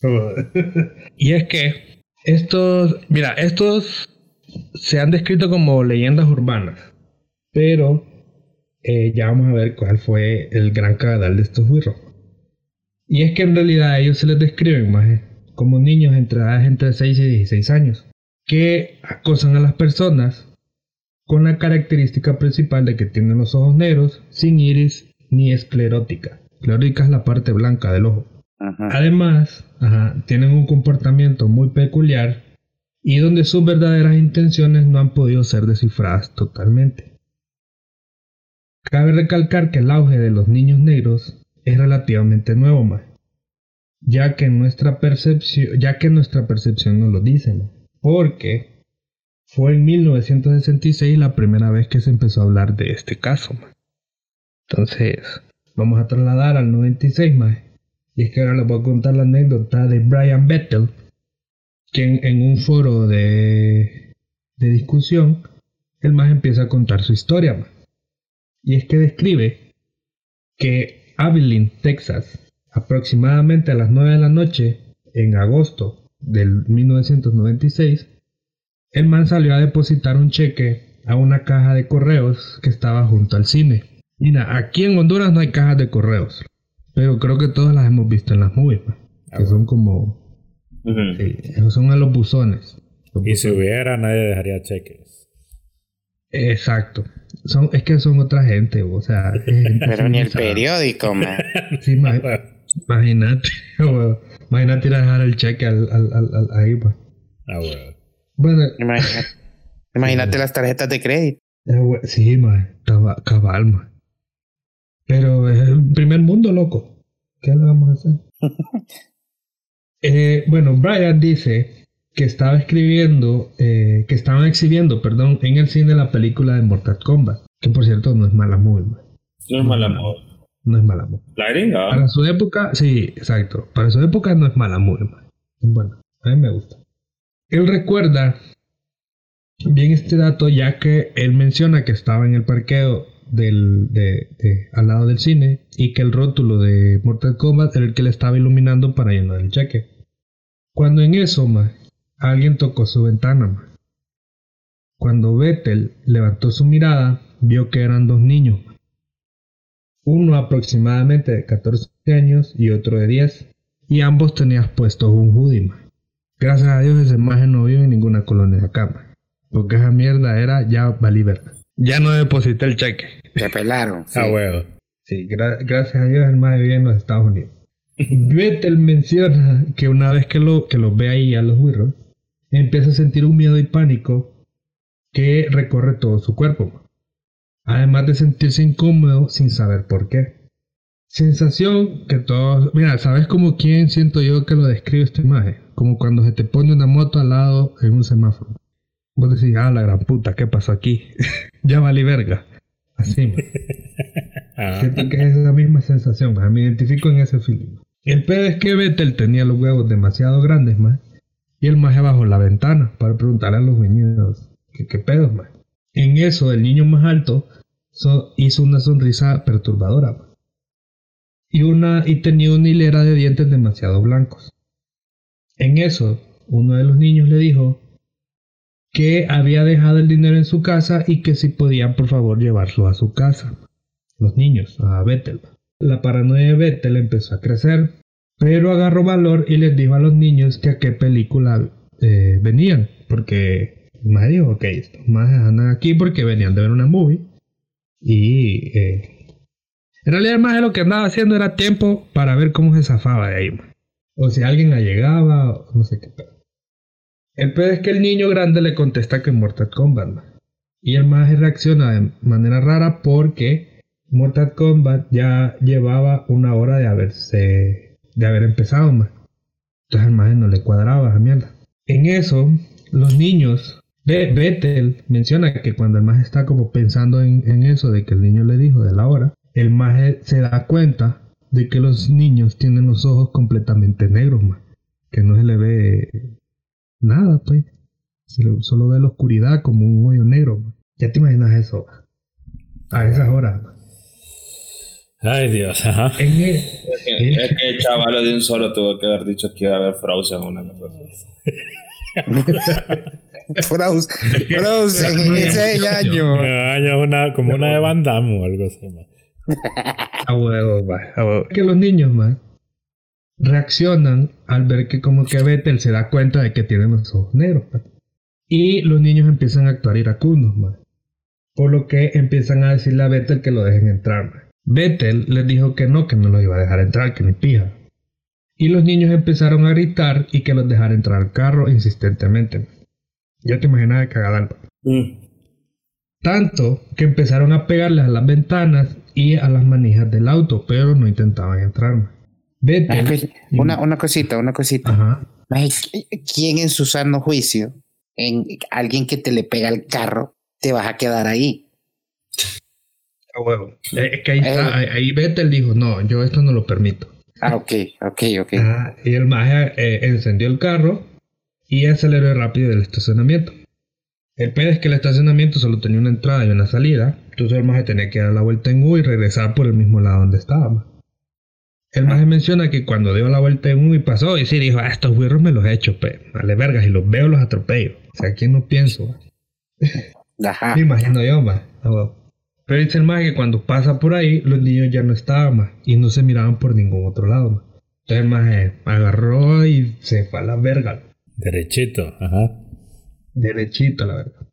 D: y es que estos, mira, estos se han descrito como leyendas urbanas, pero eh, ya vamos a ver cuál fue el gran cagadal de estos wirros. Y es que en realidad a ellos se les describen más como niños entre edades entre 6 y 16 años, que acosan a las personas con la característica principal de que tienen los ojos negros, sin iris ni esclerótica. Esclerótica es la parte blanca del ojo. Además, tienen un comportamiento muy peculiar y donde sus verdaderas intenciones no han podido ser descifradas totalmente. Cabe recalcar que el auge de los niños negros es relativamente nuevo, más, ya que nuestra percepción, ya que nuestra percepción no lo dice, porque fue en 1966 la primera vez que se empezó a hablar de este caso. Entonces, vamos a trasladar al 96 más. Y es que ahora les voy a contar la anécdota de Brian Bettel, quien en un foro de, de discusión, el más empieza a contar su historia. Y es que describe que Abilene, Texas, aproximadamente a las 9 de la noche, en agosto del 1996, el man salió a depositar un cheque a una caja de correos que estaba junto al cine. Mira, aquí en Honduras no hay cajas de correos, pero creo que todas las hemos visto en las movies, que son como... son a los buzones.
A: y si hubiera, nadie dejaría cheques.
D: Exacto. Son, es que son otra gente, o sea...
C: pero ni el periódico, man.
D: Sí, imagínate. imagínate ir a dejar el cheque al, al, al, ahí, pues.
A: Ah, bueno.
D: Bueno,
C: imagínate, las tarjetas de crédito.
D: Eh, sí, man, cabal, man. Pero es el primer mundo, loco. ¿Qué le vamos a hacer? eh, bueno, Brian dice que estaba escribiendo, eh, que estaban exhibiendo, perdón, en el cine la película de Mortal Kombat. Que por cierto no es mala movie, man.
B: No es mala movie.
D: No es mala movie.
B: La gringa.
D: Para su época, sí, exacto. Para su época no es mala movie, man. Bueno, a mí me gusta. Él recuerda bien este dato ya que él menciona que estaba en el parqueo del, de, al lado del cine y que el rótulo de Mortal Kombat era el que le estaba iluminando para llenar el cheque. Cuando en eso, alguien tocó su ventana. Cuando Vettel levantó su mirada, vio que eran dos niños. Uno aproximadamente de 14 años y otro de 10, y ambos tenían puestos un hoodie. Gracias a Dios esa imagen no vive en ninguna colonia de acá, porque esa mierda era ya valí Ya no deposité el cheque.
C: Te pelaron.
A: Sí. Ah, huevo.
D: Sí, gracias a Dios el más vive en los Estados Unidos. Vettel menciona que una vez que, lo, que los ve ahí a los Wirros, empieza a sentir un miedo y pánico que recorre todo su cuerpo. Además de sentirse incómodo sin saber por qué. Sensación que todos... Mira, ¿sabes como quién siento yo que lo describe esta imagen? Como cuando se te pone una moto al lado en un semáforo. Vos decís, ah, la gran puta, ¿qué pasó aquí? ya vale verga. Así, ah. Siento que es esa misma sensación, me identifico en ese feeling. El pedo es que Vettel tenía los huevos demasiado grandes, más. Y el maje bajó la ventana para preguntarle a los niños, ¿qué, qué pedo, más? En eso, el niño más alto hizo una sonrisa perturbadora, y, una, y tenía una hilera de dientes demasiado blancos. En eso, uno de los niños le dijo que había dejado el dinero en su casa y que si podían por favor llevarlo a su casa. Los niños, a Bethel. La paranoia de Bethel empezó a crecer, pero agarró valor y les dijo a los niños que a qué película eh, venían, porque me dijo, ok, más andan aquí porque venían de ver una movie y eh, en realidad, más de lo que andaba haciendo era tiempo para ver cómo se zafaba de ahí. O si alguien allegaba, o no sé qué. El peor es que el niño grande le contesta que Mortal Kombat. Y el más reacciona de manera rara porque Mortal Kombat ya llevaba una hora de haberse de haber empezado. Entonces el más no le cuadraba a mierda. En eso, los niños de Bethel menciona que cuando el más está como pensando en, en eso de que el niño le dijo de la hora, el maje se da cuenta de que los niños tienen los ojos completamente negros, que no se le ve nada, pues. Solo ve la oscuridad como un hoyo negro. Ya te imaginas eso a esas horas.
A: Ay, Dios, ajá.
D: En el-
B: Es que, es que el chaval de un solo tuvo que haber dicho que iba a haber Frozen una.
C: Frozen, Frozen, ese año.
A: Año una, como una de Van Damme o algo así. man.
D: A huevo, va, a huevo. Que los niños, man, reaccionan al ver que como que Bethel se da cuenta de que tienen los ojos negros, man. Y los niños empiezan a actuar iracundos, man. Por lo que empiezan a decirle a Bethel que lo dejen entrar, man. Bethel les dijo que no, que no los iba a dejar entrar, que ni pija. Y los niños empezaron a gritar y que los dejara entrar al carro insistentemente. Ya te imaginas de cagadal.
B: Mm.
D: Tanto que empezaron a pegarles a las ventanas y a las manijas del auto, pero no intentaban entrar. Vete.
C: Una, una cosita, una cosita.
D: Ajá.
C: ¿Quién en su sano juicio, en alguien que te le pega el carro, te vas a quedar ahí?
D: A huevo. Eh, Es que ahí
C: Eh.
D: está, ahí, ahí Vettel dijo, no, yo esto no lo permito.
C: Ah, ok, ok, ok.
D: Ajá. Y el maje eh, encendió el carro y aceleró rápido del estacionamiento. El pedo es que el estacionamiento solo tenía una entrada y una salida, entonces el maje tenía que dar la vuelta en U y regresar por el mismo lado donde estaba. El maje menciona que cuando dio la vuelta en y pasó, y sí dijo, ah, estos güirros me los he hecho, pe, vale vergas, y los veo, los atropello. O sea, ¿quién no pienso?
C: Ajá.
D: Me imagino yo, más. Pero dice el más que cuando pasa por ahí, los niños ya no estaban más y no se miraban por ningún otro lado más. Entonces el más agarró y se fue a la verga,
A: Derechito, ajá.
D: derechito la verga.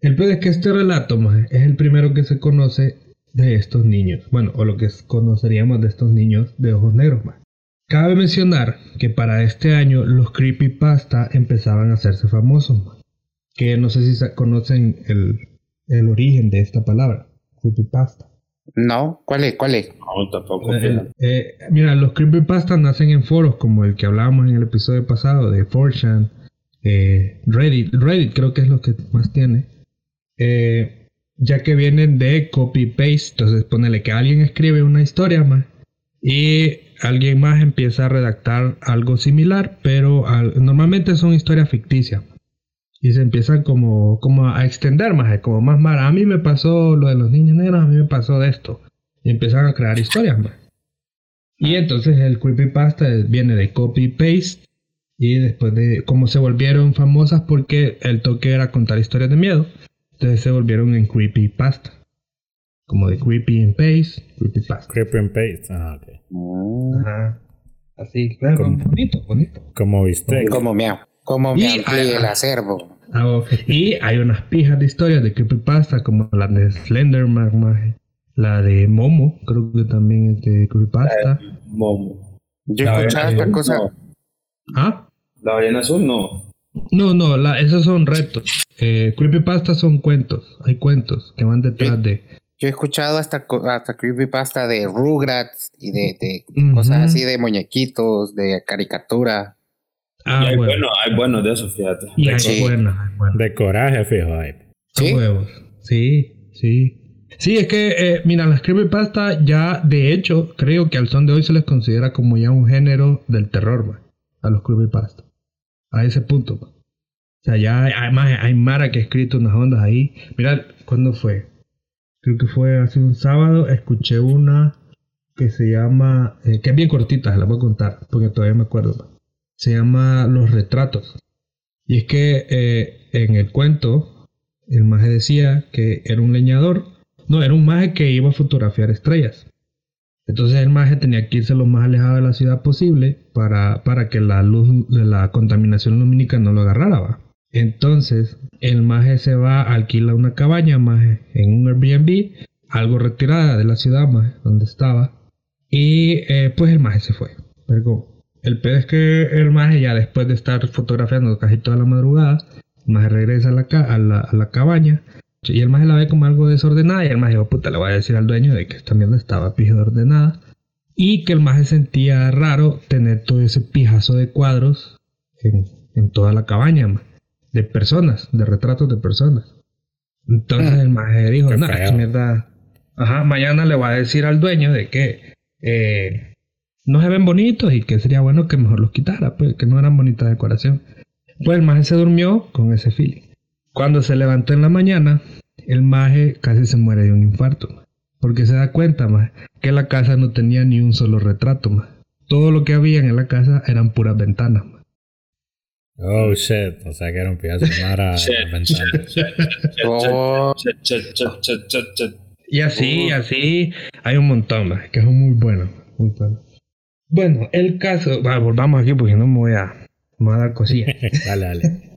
D: El peor es que este relato más es el primero que se conoce de estos niños. Bueno, o lo que conoceríamos de estos niños de ojos negros más. Cabe mencionar que para este año los creepypasta empezaban a hacerse famosos. más. Que no sé si conocen el, el origen de esta palabra, creepypasta.
C: No, ¿cuál es? ¿Cuál es?
B: No, tampoco.
D: Eh,
B: fíjate.
D: eh, mira, los creepypastas nacen en foros como el que hablábamos en el episodio pasado de 4chan, eh, Reddit. Reddit creo que es lo que más tiene. Eh, ya que vienen de copy-paste. Entonces, ponele que alguien escribe una historia más y alguien más empieza a redactar algo similar, pero al- normalmente son historias ficticias. Y se empiezan como, como a extender más, como más mara. A mí me pasó lo de los niños negros, a mí me pasó de esto. Y empiezan a crear historias más. Y entonces el creepypasta viene de copy-paste. Y después de cómo se volvieron famosas porque el toque era contar historias de miedo. Entonces se volvieron en creepypasta. Como de creepy and paste, creepypasta.
A: Creep and paste. Ah, ok.
C: Mm,
D: Ajá. Así, claro,
A: Como-
D: bonito, bonito.
A: Como viste.
C: Como me, como me
D: Y-
C: amplíe el acervo.
D: Ah. Y hay unas pijas de historias de creepypasta como la de Slenderman, maje. la de Momo, creo que también es de creepypasta.
B: Momo.
C: Yo escuchaba esta cosa.
B: No.
D: ¿Ah?
B: La ballena azul no.
D: No, no, la, esos son retos. Eh, creepypasta son cuentos. Hay cuentos que van detrás
C: Sí.
D: de.
C: Yo he escuchado hasta, hasta creepypasta de Rugrats y de, cosas así de muñequitos, de caricatura.
D: Ah,
B: y hay,
D: bueno.
B: bueno, hay buenos de esos, fíjate.
D: Y hay
C: Sí.
D: hay.
A: De coraje, fijo.
D: huevos. Sí, sí. Sí, es que, eh, mira, las creepypasta ya, de hecho, creo que al son de hoy se les considera como ya un género del terror, man, a los creepypasta. A ese punto. O sea, ya hay, además hay Mara que ha escrito unas ondas ahí. Mira, ¿cuándo fue? Creo que fue hace un sábado, escuché una que se llama, eh, que es bien cortita, se la voy a contar, porque todavía me acuerdo. Se llama Los Retratos. Y es que eh, en el cuento, el maje decía que era un leñador. No, era un maje que iba a fotografiar estrellas. Entonces el maje tenía que irse lo más alejado de la ciudad posible para, para que la luz de la contaminación lumínica no lo agarrara. Entonces el maje se va, alquila una cabaña maje, en un Airbnb, algo retirada de la ciudad maje, donde estaba. Y eh, pues el maje se fue. El pedo es que el maje ya después de estar fotografiando casi toda la madrugada, regresa a la, a la, a la cabaña y el maje la ve como algo desordenada y el maje dijo, puta, le voy a decir al dueño de que esta mierda estaba pijo de ordenada y que el maje sentía raro tener todo ese pijazo de cuadros en, en toda la cabaña, de personas, de retratos de personas. Entonces el maje dijo, no, esta mierda, ajá, mañana le voy a decir al dueño de que eh, no se ven bonitos y que sería bueno que mejor los quitara, pues, que no eran bonita decoración. Pues el maje se durmió con ese feeling. Cuando se levantó en la mañana, el maje casi se muere de un infarto. Porque se da cuenta, más que la casa no tenía ni un solo retrato, más. Todo lo que había en la casa eran puras ventanas, más.
A: Oh shit, o sea que era un pedazo de mara
B: Shit,
A: ventana.
C: Oh.
B: Chet, chet, chet, chet, chet, chet.
D: Y así, así, hay un montón más, que son muy buenos, muy buenos. Bueno, el caso, va, volvamos aquí porque no me voy a, me voy a dar cosillas.
A: dale, dale.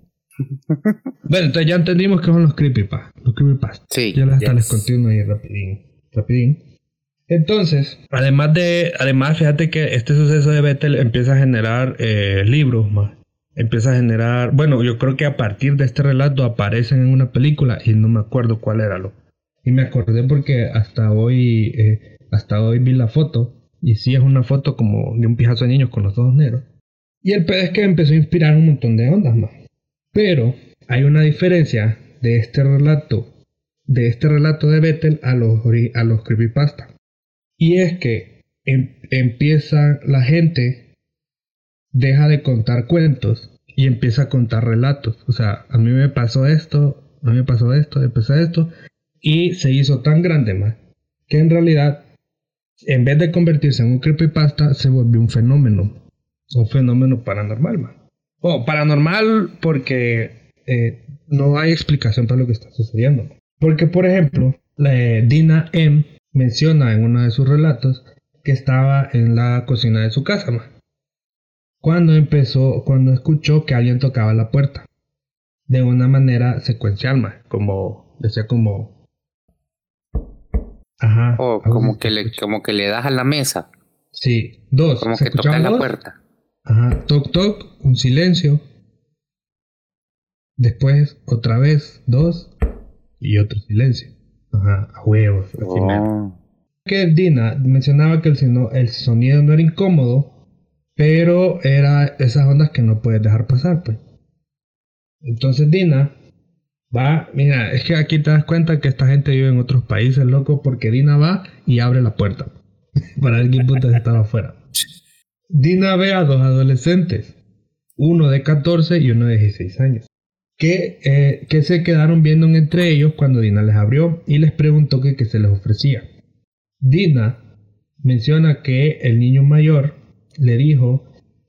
D: Bueno, entonces ya entendimos que son los creepypastas, los creepypastas.
C: Sí.
D: Yo les, hasta les
A: Yes.
D: continúo ahí rapidín, rapidín. Entonces, además de, además fíjate que este suceso de Bethel empieza a generar eh, libros más. Empieza a generar, bueno, yo creo que a partir de este relato aparecen en una película y no me acuerdo cuál era lo. Y me acordé porque hasta hoy, eh, hasta hoy vi la foto y sí es una foto como de un pijazo de niños con los ojos negros. Y el pedo es que empezó a inspirar un montón de ondas más. Pero hay una diferencia de este relato, de este relato de Bethel a los, a los creepypasta. Y es que em- empieza la gente, deja de contar cuentos y empieza a contar relatos. O sea, a mí me pasó esto, a mí me pasó esto, empezó esto, y se hizo tan grande más que en realidad, en vez de convertirse en un creepypasta, se volvió un fenómeno, un fenómeno paranormal más. Bueno, paranormal porque eh, no hay explicación para lo que está sucediendo. Porque, por ejemplo, la, eh, Dina M menciona en uno de sus relatos que estaba en la cocina de su casa, ma, cuando empezó, cuando escuchó que alguien tocaba la puerta, de una manera secuencial, ma, como, decía como... Ajá.
C: O
D: algo
C: como que le, como que le das a la mesa.
D: Sí, dos.
C: Como que toca
D: escuchaban
C: la puerta.
D: Ajá, toc toc, un silencio. Después, otra vez, dos. Y otro silencio. Ajá, a huevos.
C: Oh.
D: Que Dina mencionaba que el, sino- el sonido no era incómodo, pero era esas ondas que no puedes dejar pasar, pues. Entonces Dina va, mira, es que aquí te das cuenta que esta gente vive en otros países, loco, porque Dina va y abre la puerta para ver quién puta estaba afuera. Dina ve a dos adolescentes, uno de 14 y uno de 16 años, que, eh, que se quedaron viendo entre ellos cuando Dina les abrió y les preguntó que qué se les ofrecía. Dina menciona que el niño mayor le dijo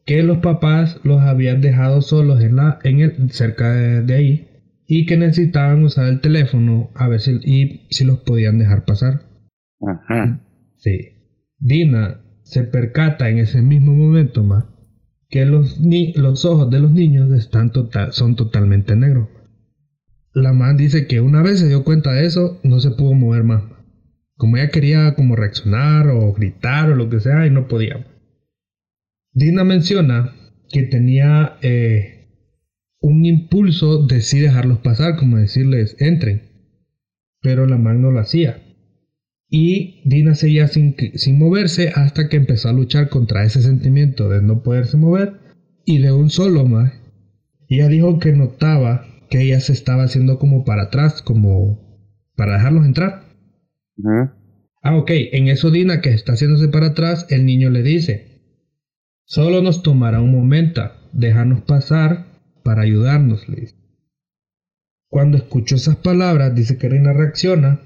D: que los papás los habían dejado solos en la, en el, cerca de, de ahí y que necesitaban usar el teléfono a ver si, y si los podían dejar pasar.
C: Ajá.
D: Sí. Dina se percata en ese mismo momento más que los, los ojos de los niños están total, son totalmente negros. La man dice que una vez se dio cuenta de eso, no se pudo mover más. Como ella quería como reaccionar o gritar o lo que sea y no podía. Dina menciona que tenía eh, un impulso de sí dejarlos pasar, como decirles entren. Pero la man no lo hacía. Y Dina seguía sin, sin moverse hasta que empezó a luchar contra ese sentimiento de no poderse mover y de un solo más. Ella dijo que notaba que ella se estaba haciendo como para atrás, como para dejarlos entrar. Ah, ok, en eso Dina que está haciéndose para atrás, el niño le dice, solo nos tomará un momento, déjanos pasar para ayudarnos, le dice. Cuando escuchó esas palabras, dice que Reina reacciona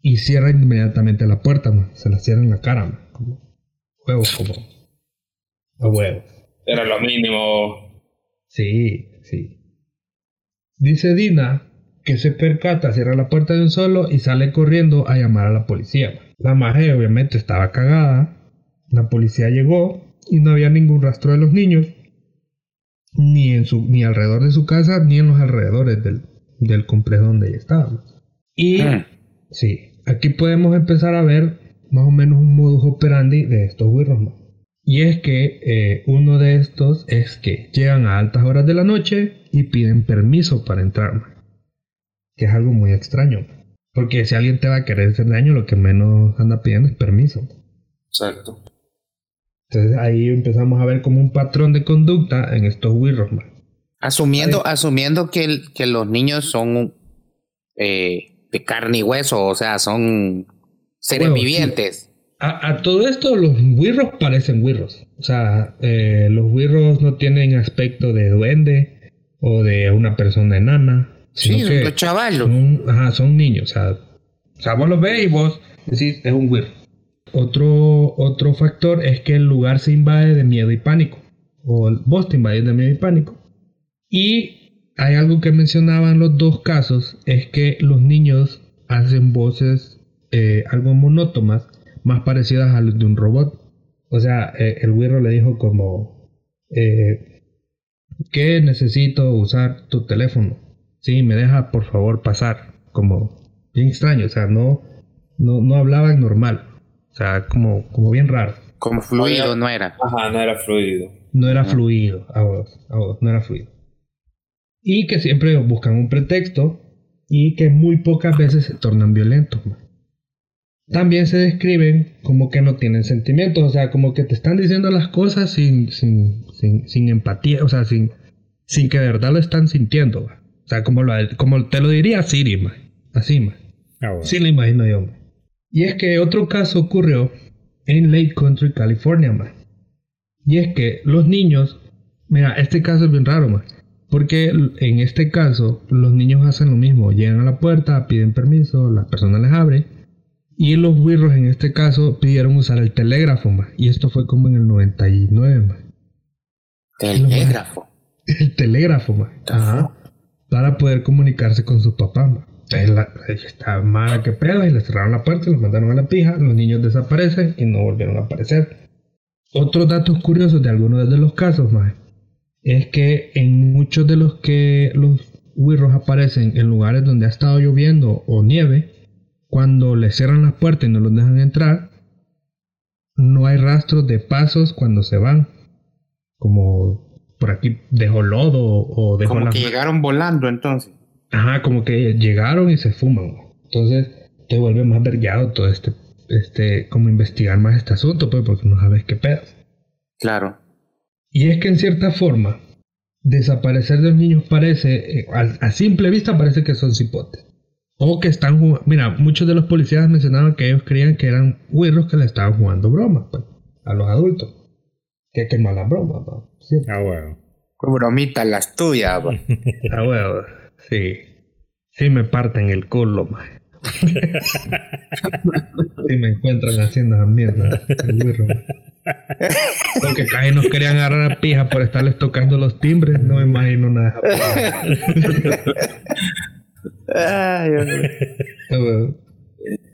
D: y cierra inmediatamente la puerta, se la cierra en la cara, ma. como huevos, como a huevos.
B: Era lo mínimo.
D: Sí, sí. Dice Dina que se percata, cierra la puerta de un solo y sale corriendo a llamar a la policía. La maje obviamente estaba cagada. La policía llegó y no había ningún rastro de los niños. Ni, en su, ni alrededor de su casa, ni en los alrededores del, del complejo donde ella estaba. Y
C: Mm.
D: Sí, aquí podemos empezar a ver más o menos un modus operandi de estos wirros. ¿no? Y es que eh, uno de estos es que llegan a altas horas de la noche y piden permiso para entrar. ¿no? Que es algo muy extraño. ¿no? Porque si alguien te va a querer hacer daño, lo que menos anda pidiendo es permiso.
B: Exacto.
D: Entonces ahí empezamos a ver como un patrón de conducta en estos wirros. ¿no?
C: Asumiendo, asumiendo que, el- que los niños son eh, de carne y hueso, o sea, son seres
D: sí.
C: vivientes.
D: A, a todo esto los wirros parecen wirros. O sea, eh, los wirros no tienen aspecto de duende o de una persona enana.
C: Sí, son los chavalos.
D: son, ajá, son niños. O sea, o sea, vos los ves y vos decís, es un Wirro. Otro, otro factor es que el lugar se invade de miedo y pánico. O vos te invadís de miedo y pánico. Y hay algo que mencionaban los dos casos, es que los niños hacen voces eh, algo monótonas, más parecidas a las de un robot. O sea, eh, el Wirro le dijo como, eh, que necesito usar tu teléfono. Sí, me deja por favor pasar. Como bien extraño, o sea, no, no, no hablaban normal. O sea, como, como bien raro.
C: Como fluido no era.
B: Ajá, no era fluido.
D: No era fluido, a vos, a vos, no era fluido. Y que siempre buscan un pretexto y que muy pocas veces se tornan violentos. También se describen como que no tienen sentimientos, o sea, como que te están diciendo las cosas sin, sin, sin, sin empatía, o sea, sin, sin que de verdad lo están sintiendo. O sea, como, lo, como te lo diría Siri, así, más. Ah, sí lo imagino yo. Y es que otro caso ocurrió en Lake Country, California, man. Y es que los niños, mira, este caso es bien raro, man. Porque en este caso los niños hacen lo mismo, llegan a la puerta, piden permiso, la persona les abre y los wirros en este caso pidieron usar el telégrafo, ma. Y esto fue como en el 99, ma.
C: ¿Telégrafo?
D: El telégrafo, ma. Ajá. Para poder comunicarse con su papá. Entonces está mala que pedo y le cerraron la puerta, los mandaron a la pija, los niños desaparecen y no volvieron a aparecer. Otros datos curiosos de algunos de los casos, ma, es que en muchos de los que los wirros aparecen en lugares donde ha estado lloviendo o nieve, cuando le cierran las puertas y no los dejan entrar, no hay rastros de pasos cuando se van. Como por aquí dejó lodo o dejó
C: Como que llegaron volando entonces.
D: Ajá, como que llegaron y se fuman. Entonces te vuelve más vergueado todo este, este, como investigar más este asunto, pues, porque no sabes qué pedo.
C: Claro.
D: Y es que en cierta forma, desaparecer de los niños parece, eh, a, a simple vista parece que son cipotes. O que están jugando. Mira, muchos de los policías mencionaban que ellos creían que eran huirros que le estaban jugando bromas pues, a los adultos. Que qué mala broma,
A: ¿sí? Ah, bueno.
C: Bromitas las tuyas,
D: ah, bueno, sí. Sí me parten el culo, man. Sí me encuentran haciendo esa mierda. El Porque casi nos querían agarrar a pija por estarles tocando los timbres. No me imagino nada.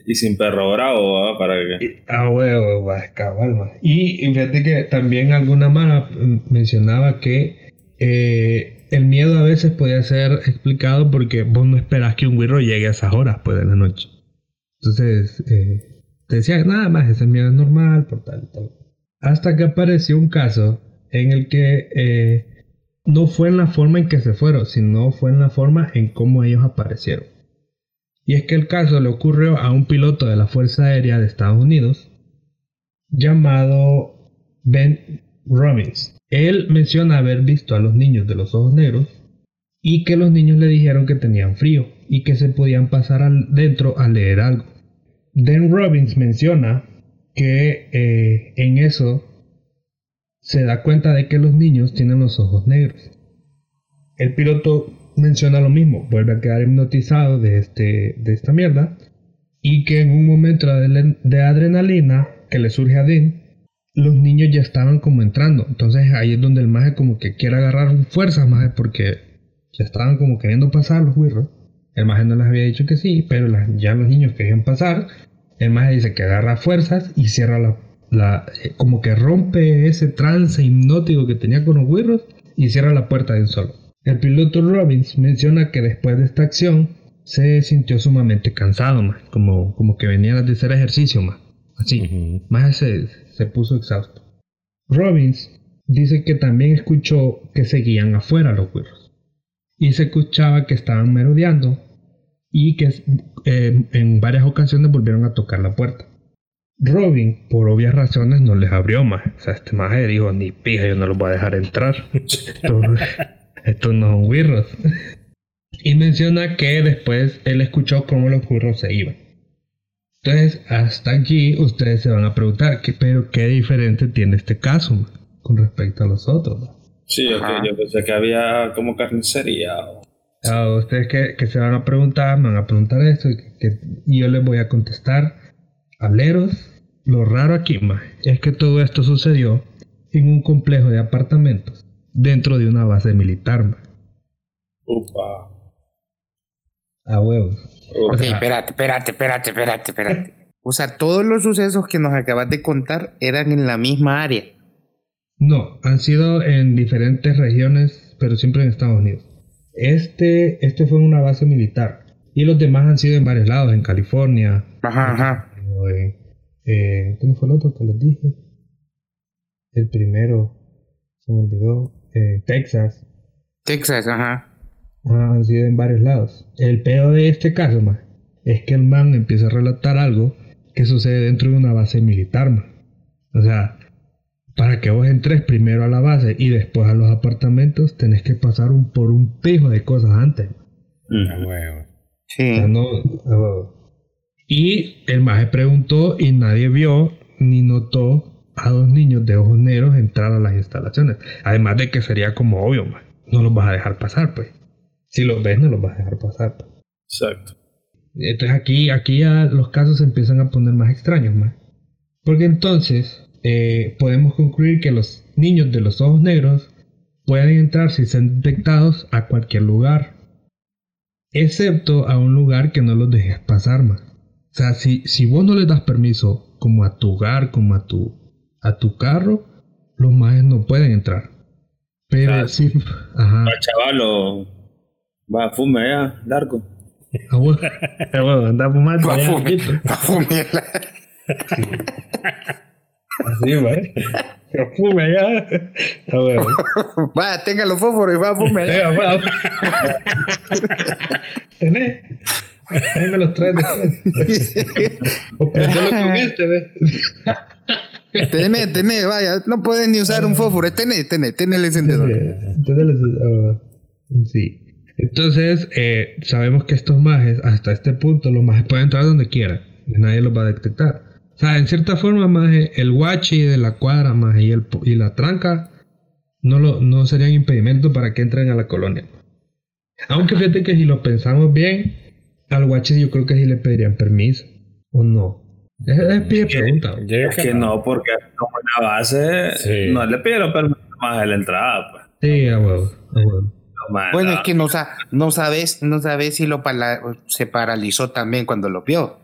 B: y sin perro bravo, para que.
D: Ah, huevo, va a Y fíjate que también alguna más mencionaba que eh, el miedo a veces podía ser explicado porque vos no esperás que un guirro llegue a esas horas, pues, de la noche. Entonces, eh, te decía, nada más, ese miedo es normal, por tal. Hasta que apareció un caso en el que eh, no fue en la forma en que se fueron, sino fue en la forma en cómo ellos aparecieron. Y es que el caso le ocurrió a un piloto de la Fuerza Aérea de Estados Unidos llamado Ben Robbins. Él menciona haber visto a los niños de los ojos negros y que los niños le dijeron que tenían frío y que se podían pasar al dentro a leer algo. Ben Robbins menciona que eh, en eso se da cuenta de que los niños tienen los ojos negros. El piloto menciona lo mismo, vuelve a quedar hipnotizado de, este, de esta mierda y que en un momento de adrenalina que le surge a Dean, los niños ya estaban como entrando. Entonces ahí es donde el maje como que quiere agarrar fuerzas, maje, porque ya estaban como queriendo pasar los huirros. El maje no les había dicho que sí, pero ya los niños querían pasar. El maje dice que agarra fuerzas y cierra la eh, como que rompe ese trance hipnótico que tenía con los güirros y cierra la puerta de un solo. El piloto Robbins menciona que después de esta acción se sintió sumamente cansado, como, como que venía de hacer ejercicio, más así, más se, se puso exhausto. Robbins dice que también escuchó que seguían afuera los güirros y se escuchaba que estaban merodeando y que eh, en varias ocasiones volvieron a tocar la puerta. Robin, por obvias razones, no les abrió más. O sea, este maje dijo, ni pija, yo no los voy a dejar entrar. Estos no son wirros. y menciona que después él escuchó cómo los wirros se iban. Entonces, hasta aquí ustedes se van a preguntar, ¿qué, pero qué diferente tiene este caso con respecto a los otros?
B: Sí, yo, yo, pensé que había como carnicería.
D: ustedes que, se van a preguntar, me van a preguntar esto y yo les voy a contestar aleros. Lo raro aquí, más es que todo esto sucedió en un complejo de apartamentos dentro de una base militar, más.
B: Upa.
D: A huevos.
C: Ok, espérate, espérate, espérate, espérate, espérate. O sea, todos los sucesos que nos acabas de contar eran en la misma área.
D: No, han sido en diferentes regiones, pero siempre en Estados Unidos. Este, este fue una base militar. Y los demás han sido en varios lados, en California.
C: Ajá, ajá.
D: En, ¿Cómo fue el otro que les dije? El primero, se me olvidó. En Texas.
C: Texas, ajá.
D: Han sido en varios lados. El peor de este caso, más, es que el man empieza a relatar algo que sucede dentro de una base militar, man. O sea, para que vos entres primero a la base y después a los apartamentos, tenés que pasar un, por un pijo de cosas antes. man.
A: A huevo.
D: O
C: Sí.
D: sea, no- y el maje preguntó y nadie vio ni notó a dos niños de ojos negros entrar a las instalaciones. Además de que sería como obvio, man. No los vas a dejar pasar, pues. Si los ves, no los vas a dejar pasar. pues.
B: Exacto.
D: Entonces aquí, aquí ya los casos se empiezan a poner más extraños, más. Porque entonces eh, podemos concluir que los niños de los ojos negros pueden entrar si son detectados a cualquier lugar, excepto a un lugar que no los dejes pasar más. O sea, si, si vos no les das permiso como a tu hogar, como a tu, a tu carro, los majes no pueden entrar. Pero
B: Claro.
D: sí, ajá.
B: Chavalo. Va, fume allá, largo.
D: Ah, bueno, bueno, anda fumando
C: Va a
D: allá,
C: fumar-
D: quito.
C: va a fumarla.
D: Así, güey. Que fume allá. Ah, bueno.
C: Va, tenga los fósforos y va a fumar.
D: Venga, va. ¿Tenés? Ahí me los traes.
C: Teneme, teneme, vaya. No puedes ni usar un fósforo. Tené, tené, tené el encendedor.
D: Entonces, ah, sí. Entonces, eh, sabemos que estos majes, hasta este punto, los majes pueden entrar donde quieran. Y nadie los va a detectar. O sea, en cierta forma, maje, el guachi de la cuadra, maje, y, el, y la tranca no, lo, no serían impedimento para que entren a la colonia. Aunque fíjate que si lo pensamos bien, al guachi yo creo que sí le pedirían permiso. ¿O no? Es, es pie pregunta.
A: Yo
B: Es que no, porque como la base
A: Sí.
B: no le pidieron permiso más a la entrada, pues.
D: Sí, a huevo, a huevo.
B: Man,
C: Bueno,
B: no.
C: es que no, sa- no sabes, no sabes si lo se paralizó también cuando lo vio.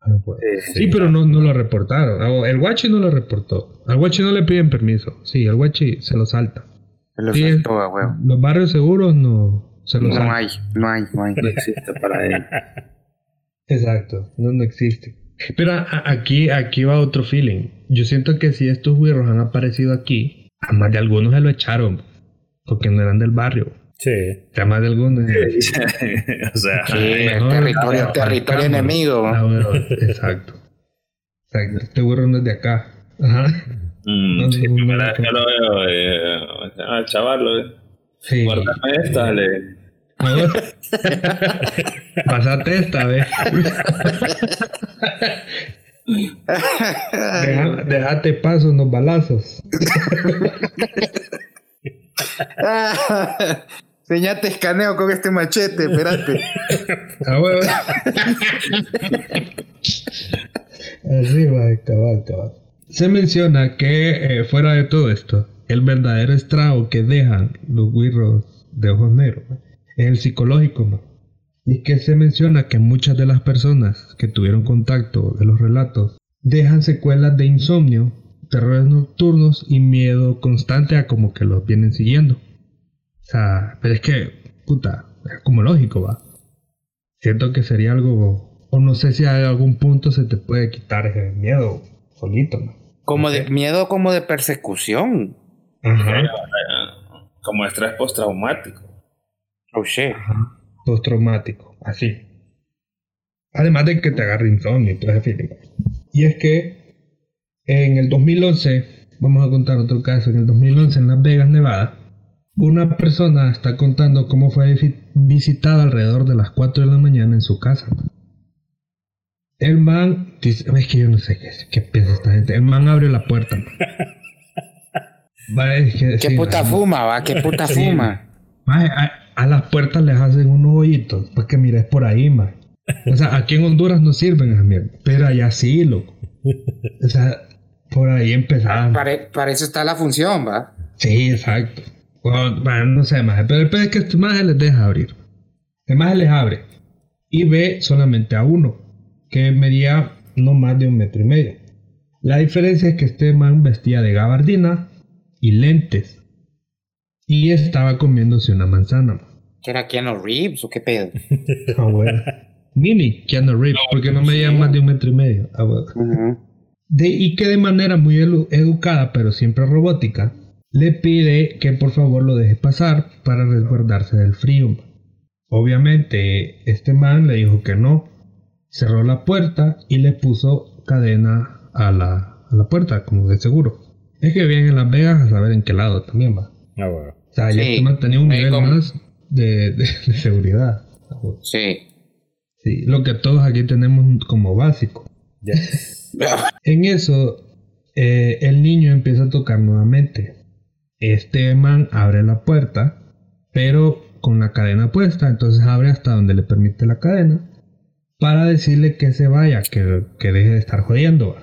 D: Ah, pues.
B: Sí,
D: Sí, pero no, no lo reportaron. El guachi no lo reportó. Al guachi no le piden permiso. Sí, el guachi se lo salta.
C: Se lo
D: Sí,
C: soltó a huevo.
D: Los barrios seguros no se lo
C: No
D: salta.
C: hay, no hay, no hay.
B: no existe para él.
D: Exacto, no, no existe. Pero a- a- aquí, aquí va otro feeling. Yo siento que si estos güiros han aparecido aquí, a más de algunos se lo echaron. Porque no eran del barrio.
A: Sí.
D: A más de algunos.
B: o sea,
C: Sí,
D: mejor
C: territorio, territorio enemigo.
D: Ah, bueno, exacto. Exacto. Este güiro no es de acá. Ajá.
B: mm,
D: No,
B: sí,
D: no,
B: primera
D: no,
B: vez que lo veo, eh, ah, chaval, eh,
D: Sí.
B: guárdame esta, le.
D: Bueno. Pasate esta vez. Deja- Déjate paso en los balazos.
C: Señate te escaneo con este machete, espérate.
D: Ah, bueno. Arriba, cabal, cabal. Se menciona que eh, fuera de todo esto, el verdadero estrago que dejan los guirros de ojos negros es el psicológico. ¿no? Y que se menciona que muchas de las personas que tuvieron contacto de los relatos dejan secuelas de insomnio, terrores nocturnos y miedo constante a como que los vienen siguiendo. Sea, pero es que, puta, es como lógico, va. Siento que sería algo, o no sé si a algún punto se te puede quitar ese miedo solito, ¿no?
C: Como de miedo, como de persecución.
D: Ajá,
B: Como estrés postraumático.
C: Oh shit.
D: ajá. Postraumático, así. Además de que te agarre insomnio y todo ese feeling. Y es que en el 2011, vamos a contar otro caso, en el 2011 en Las Vegas, Nevada, una persona está contando cómo fue vi- visitada alrededor de las 4 de la mañana en su casa. El man dice, es que yo no sé qué, qué piensa esta gente. El man abre la puerta. man. Va, es que,
C: ¿Qué
D: sí,
C: puta
D: man.
C: fuma, va? ¿Qué puta
D: Sí.
C: fuma?
D: A, a las puertas les hacen unos hoyitos para que mires por ahí, más. O sea, aquí en Honduras no sirven esas mierdas. Pero allá sí, loco. O sea, por ahí empezaban.
C: Para, para eso está la función, ¿va?
D: Sí, exacto. Bueno, bueno, no sé más. Pero el peor es que este maje les deja abrir. El maje les abre. Y ve solamente a uno. Que medía no más de un metro y medio. La diferencia es que este man vestía de gabardina y lentes. Y estaba comiéndose una manzana.
C: ¿Que era Keanu Reeves o qué pedo?
D: Ah, bueno. Mini Keanu Reeves, porque no medía más de un metro y medio. Ah, bueno.
C: Ujú.
D: De, y que de manera muy elu- educada, pero siempre robótica, le pide que por favor lo deje pasar para resguardarse del frío. Obviamente, este man le dijo que no, cerró la puerta y le puso cadena a la, a la puerta, como de seguro. Es que vienen en Las Vegas a saber en qué lado también va.
A: Ah, bueno.
D: O sea, ya
C: Sí,
D: este un nivel
C: como-
D: más de, de- de seguridad.
C: Sí.
D: Sí, lo que todos aquí tenemos como básico.
A: Yes.
D: En eso, eh, el niño empieza a tocar nuevamente. Este man abre la puerta, pero con la cadena puesta, entonces abre hasta donde le permite la cadena, para decirle que se vaya, que, que deje de estar jodiendo.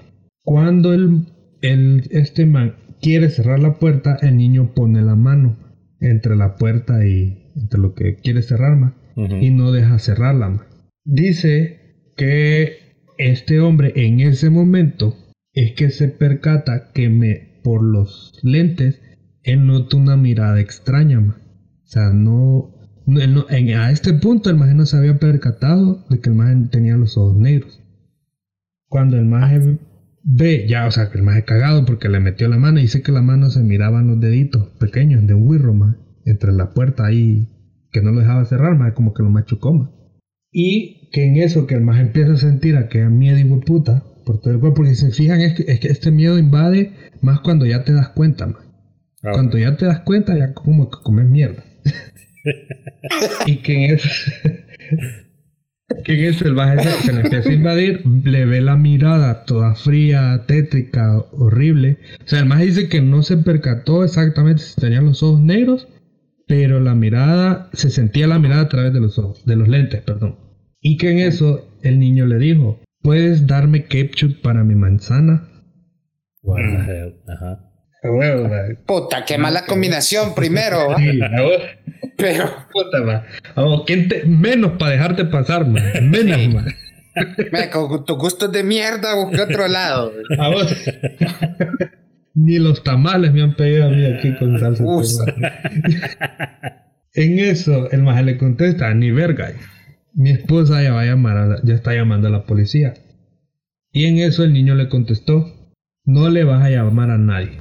D: Cuando el, el- este man quiere cerrar la puerta, el niño pone la mano entre la puerta y entre lo que quiere cerrar, ma,
A: Ujú.
D: y no deja cerrarla. ma. Dice que este hombre en ese momento es que se percata que me por los lentes él nota una mirada extraña. ma. O sea, no, él no- en- a este punto el maje no se había percatado de que el maje tenía los ojos negros. Cuando el maje ve, ya, o sea, que el maje cagado porque le metió la mano y dice que la mano se miraban los deditos pequeños de un wirro, ma, entre la puerta ahí que no lo dejaba cerrar, más como que lo machucó, ma. Y que en eso que el más empieza a sentir aquella miedo y puta por todo el cuerpo, porque si se fijan es que, es que este miedo invade más cuando ya te das cuenta, ma.
A: Ah,
D: Cuando ya te das cuenta ya como que comes mierda. y que en eso que en eso el maje se, se le empieza a invadir, le ve la mirada toda fría, tétrica, horrible. O sea, el maje dice que no se percató exactamente si tenía los ojos negros, pero la mirada, se sentía la mirada a través de los ojos, de los lentes, perdón. Y que en eso el niño le dijo, ¿puedes darme ketchup para mi manzana?
A: what the hell. Ajá.
D: Ma.
C: Puta, qué mala combinación primero.
D: Sí.
C: Pero,
D: Puta, ma. A vos, ¿quién te- menos para dejarte pasar, ma. Menos, ma.
C: me, con tus gustos de mierda, busca otro lado.
D: A vos. Ni los tamales me han pedido a mí aquí con salsa. tomate. En eso, el maje le contesta, ni verga. Mi esposa ya va a llamar, a la- ya está llamando a la policía. Y en eso el niño le contestó, no le vas a llamar a nadie.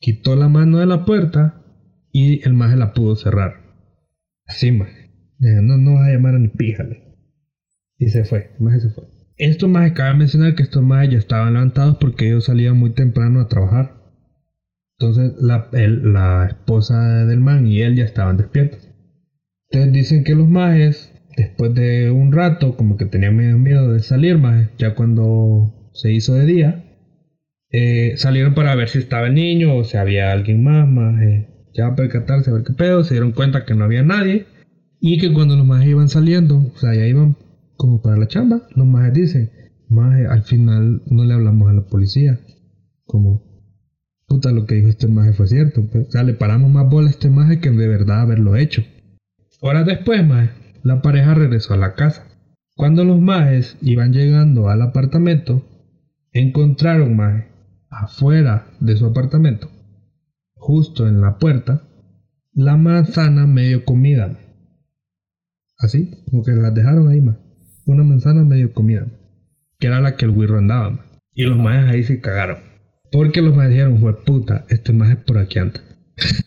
D: Quitó la mano de la puerta y el maje la pudo cerrar. Así, maje. No, no vas a llamar a ni píjale. Y se fue, el se fue. Estos majes, cabe mencionar que estos majes ya estaban levantados porque ellos salían muy temprano a trabajar. Entonces la, la esposa del man y él ya estaban despiertos. Entonces dicen que los majes, después de un rato, como que tenían medio miedo de salir, majes, ya cuando se hizo de día, eh, salieron para ver si estaba el niño o si había alguien más, majes. Ya a percatarse a ver qué pedo, se dieron cuenta que no había nadie y que cuando los majes iban saliendo, o sea, ya iban como para la chamba, los majes dicen, maje, al final no le hablamos a la policía. Como, puta, lo que dijo este maje fue cierto. pues. O sea, le paramos más bola a este maje que de verdad haberlo hecho. Horas después, maje, la pareja regresó a la casa. Cuando los majes iban llegando al apartamento, encontraron, maje, afuera de su apartamento, justo en la puerta, la manzana medio comida. Así, como que las dejaron ahí, maje. Una manzana medio comida, que era la que el güiro andaba. Y los majes ahí se cagaron. Porque los majes dijeron, fue puta, este maje por aquí anda.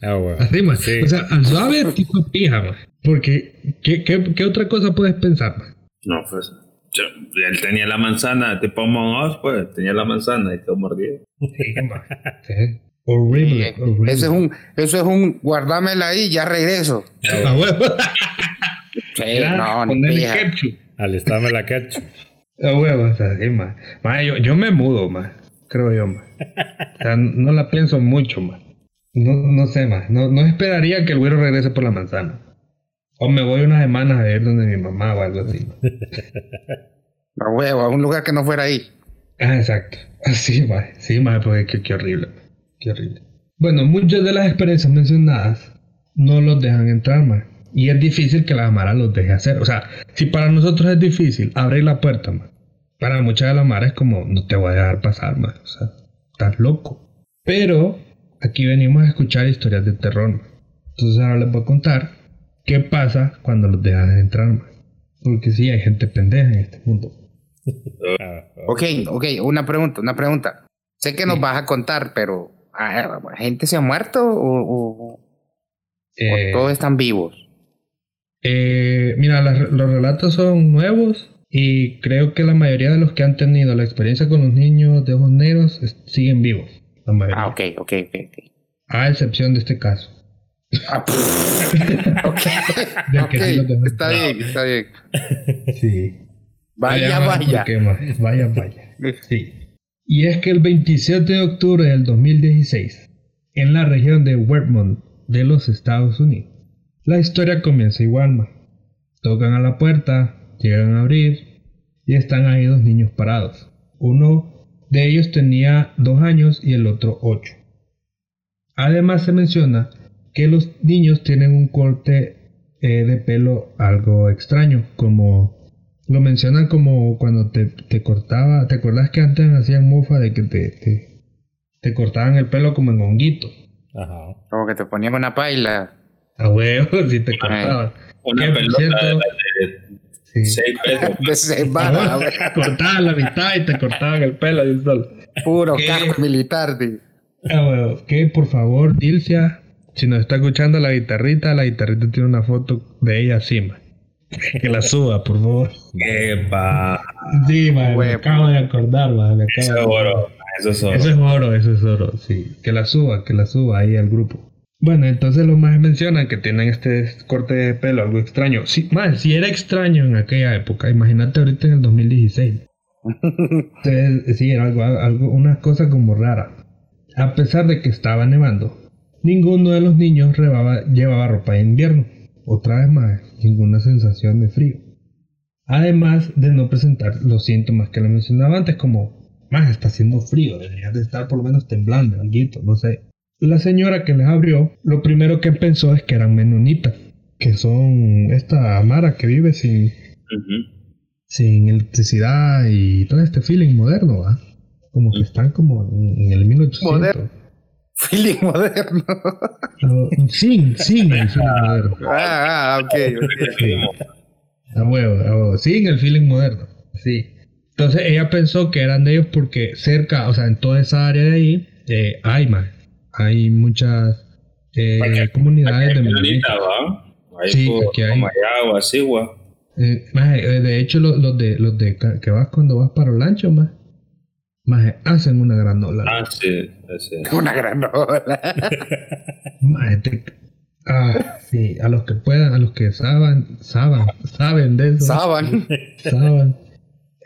A: Ah, bueno.
D: Así.
A: Sí.
D: O sea, al suave tipo pija, man. Porque, ¿qué, qué, qué otra cosa puedes pensar, man?
B: No, pues. Yo- él tenía la manzana, tipo Among Us, pues. Tenía la manzana y quedó mordido.
D: Horrible, horrible.
C: Eso es un, eso es un, guardámela ahí, ya regreso.
D: Ah, huevo.
C: Sí,
D: Ya,
C: no, ni pija.
A: Alistame la ketchup.
D: Ah, huevo, o sea, sí, man. Man, yo, yo me mudo, man. Creo yo, man. O sea, no la pienso mucho, man. No, no sé, man. No, no esperaría que el güero regrese por la manzana. O me voy unas semanas a ver donde mi mamá o algo así. man.
C: A huevo, a un lugar que no fuera ahí.
D: Ah, exacto. Así, va. Sí, más, porque qué, qué horrible. Qué horrible. Bueno, muchas de las experiencias mencionadas no los dejan entrar, más. Y es difícil que la Mara los deje hacer. O sea, si para nosotros es difícil abrir la puerta, más. Para muchas de las Mara es como, no te voy a dejar pasar, más. O sea, estás loco. Pero aquí venimos a escuchar historias de terror. Entonces ahora les voy a contar qué pasa cuando los dejas entrar, más. Porque sí, hay gente pendeja en este mundo.
C: Ok, ok, una pregunta, una pregunta. Sé que nos vas a contar, pero ¿gente se ha muerto o, o- o
D: Eh,
C: todos están vivos?
D: Eh, mira, las- los relatos son nuevos y creo que la mayoría de los que han tenido la experiencia con los niños de ojos negros es- siguen vivos. La mayoría.
C: Ah, ok, ok. ok.
D: A excepción de este caso.
C: Ah, pff.
D: De
C: ok,
D: que sí lo dejan
C: está bien, está bien.
D: Sí.
C: Vaya,
D: más
C: vaya.
D: más. Vaya, vaya. Sí. Y es que el 27 de octubre del 2016, en la región de Vermont de los Estados Unidos, la historia comienza igual, ma. Tocan a la puerta, llegan a abrir y están ahí dos niños parados. Uno de ellos tenía dos años y el otro ocho. Además se menciona que los niños tienen un corte eh, de pelo algo extraño, como lo mencionan como cuando te, te cortaba, ¿te acuerdas que antes hacían mofa de que te, te, te cortaban el pelo como en honguito?
A: Ajá.
C: Como que te ponían una paila.
D: A huevo, si te cortaban.
B: Una
D: Que,
B: pelota
D: cierto,
B: de, de
D: Sí.
B: 6 pesos.
C: De seis balas, güey.
D: cortaban la mitad y te cortaban el pelo de un solo.
C: Puro
D: ¿Qué?
C: casco militar. de-
D: Ah, huevo, que por favor, Dilcia, si nos está escuchando la guitarrita, la guitarrita tiene una foto de ella encima. Que la suba, por favor.
B: Qué pa.
D: Sí, man, me acabo de acordar, man, me acabo
B: Eso
D: de
B: oro. Eso es oro.
D: Eso es oro, eso es oro, sí. Que la suba, que la suba ahí al grupo. Bueno, entonces los más mencionan que tienen este corte de pelo, algo extraño. Sí, más, si era extraño en aquella época, imagínate ahorita en el 2016. Entonces, sí, era algo, algo, una cosa como rara. A pesar de que estaba nevando, ninguno de los niños rebaba- llevaba ropa de invierno. Otra vez más, ninguna sensación de frío. Además de no presentar los síntomas que le mencionaba antes, como, más está haciendo frío, deberías de estar por lo menos temblando, alguito, no sé. La señora que les abrió, lo primero que pensó es que eran menonitas, que son esta Mara que vive sin, sin electricidad y todo este feeling moderno, ¿va? Como que están como en, en el 1800.
C: Moderno. Feeling moderno.
D: No, sin, sin el feeling moderno.
C: ah, ah, ok, ok.
D: Sí. A huevo, a huevo. Sin el feeling moderno. Sí. Entonces ella pensó que eran de ellos porque cerca, o sea, en toda esa área de ahí, eh, hay más. Hay muchas eh, comunidades de Sí,
B: por-
D: aquí hay. Eh, eh, de hecho, los, los de los de que vas cuando vas para Olancho, más, hacen una granola.
B: Ah, sí, sí.
C: Una granola.
D: Maje, te- ah, sí, a los que puedan, a los que saben, saben, saben de eso.
C: Saban.
D: saben.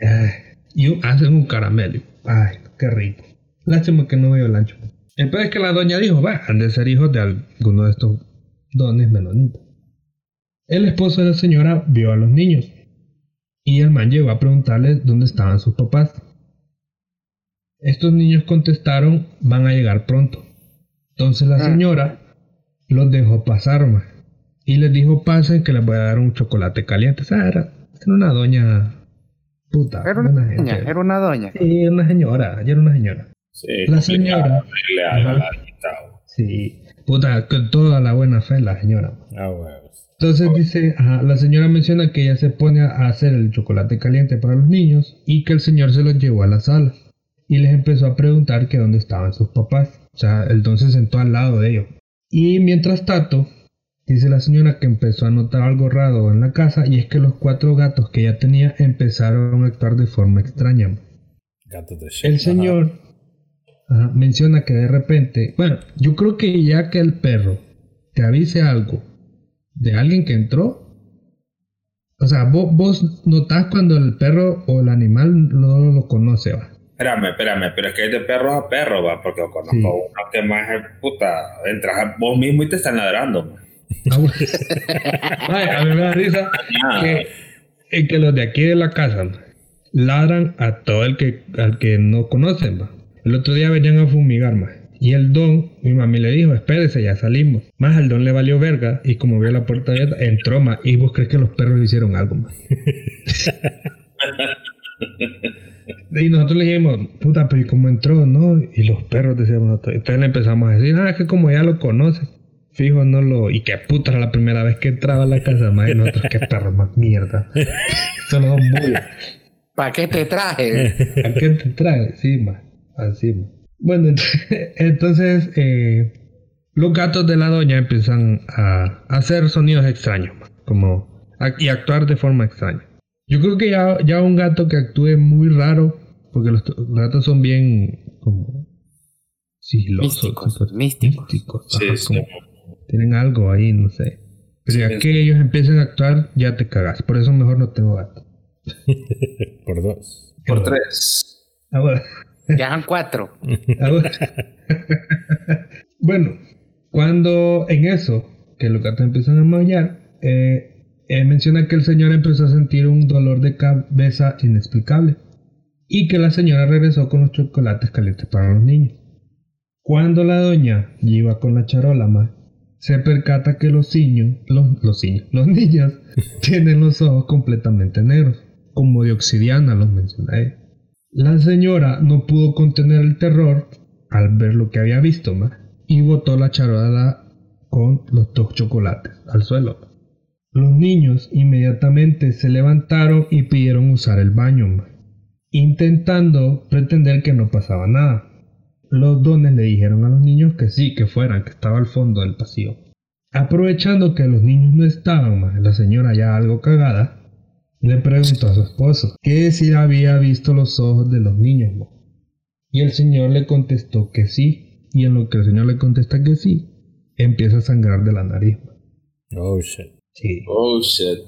D: Ay, y hacen un caramelo. Ay, qué rico. Lástima que no veo el ancho. El peor es que la doña dijo, va, han de ser hijos de alguno de estos dones menonitas. El esposo de la señora vio a los niños. Y el man llegó a preguntarle dónde estaban sus papás. Estos niños contestaron, van a llegar pronto. Entonces la
C: Ah.
D: señora los dejó pasar, ma, y les dijo, pasen que les voy a dar un chocolate caliente. O sea, era, era una doña puta.
C: Era una doña,
D: gente.
C: era una doña.
D: Sí, era una señora, ya era una señora.
B: Sí,
D: La señora.
B: la-.
D: Sí, puta, con toda la buena fe la señora.
A: Ah, huevos.
D: Entonces dice, ajá, la señora menciona que ella se pone a hacer el chocolate caliente para los niños y que el señor se los llevó a la sala y les empezó a preguntar que dónde estaban sus papás. O sea, el don se sentó al lado de ellos. Y mientras tanto, dice la señora que empezó a notar algo raro en la casa y es que los cuatro gatos que ella tenía empezaron a actuar de forma extraña.
A: Gatos de shit.
D: El señor ajá, menciona que de repente, bueno, yo creo que ya que el perro te avise algo de alguien que entró, o sea, vos, vos notás cuando el perro o el animal no lo conoce, va.
B: Espérame, espérame, pero es que es de perros a perros, va, porque yo conozco
D: Sí.
B: uno que más es puta, entras vos mismo y te están ladrando.
D: Ah. Ay, a mí me da risa
B: Ah,
D: que, eh, que los de aquí de la casa, ¿no? ladran a todo el que, al que no conocen. ¿va? El otro día venían a fumigar más. Y el don, mi mami le dijo, espérese, ya salimos. Más al don le valió verga y como vio la puerta abierta, entró más. Y vos crees que los perros hicieron algo más. y nosotros le dijimos, puta, pero ¿y cómo entró? ¿No? Y los perros decíamos, entonces le empezamos a decir, ah, es que como ya lo conoces, fijo, no lo. Y qué puta era la primera vez que entraba a la casa, más. Y nosotros, qué perros más mierda. Solo dos bullas.
C: ¿Para qué te traje?
D: ¿A qué te trae? Sí, más. Así, ma. Bueno, entonces eh, los gatos de la doña empiezan a hacer sonidos extraños, ma, como y actuar de forma extraña. Yo creo que ya, ya un gato que actúe muy raro, porque los, los gatos son bien como sigilosos,
C: Místicos,
D: súper
C: místicos.
D: místicos,
B: Sí,
D: ajá,
B: sí.
D: como tienen algo ahí, no sé. Pero ya que ellos empiecen a actuar, ya te cagas. Por eso mejor no tengo gato.
A: Por dos.
B: Por tres.
D: Ahora,
C: Ya van cuatro.
D: Ahora- bueno, cuando en eso, que los gatos empiezan a maullar, eh, eh, menciona que el señor empezó a sentir un dolor de cabeza inexplicable y que la señora regresó con los chocolates calientes para los niños. Cuando la doña iba con la charola más, se percata que los niños, los, los niños, los niños tienen los ojos completamente negros, como de obsidiana los menciona ella. La señora no pudo contener el terror al ver lo que había visto más y botó la charola con los dos chocolates al suelo. Los niños inmediatamente se levantaron y pidieron usar el baño, intentando pretender que no pasaba nada. Los dones le dijeron a los niños que sí, que fueran, que estaba al fondo del pasillo. Aprovechando que los niños no estaban, la señora ya algo cagada, le preguntó a su esposo que si había visto los ojos de los niños. Y el señor le contestó que sí. Y en lo que el señor le contesta que sí, empieza a sangrar de la nariz.
A: Oh shit.
D: Sí.
B: Oh shit.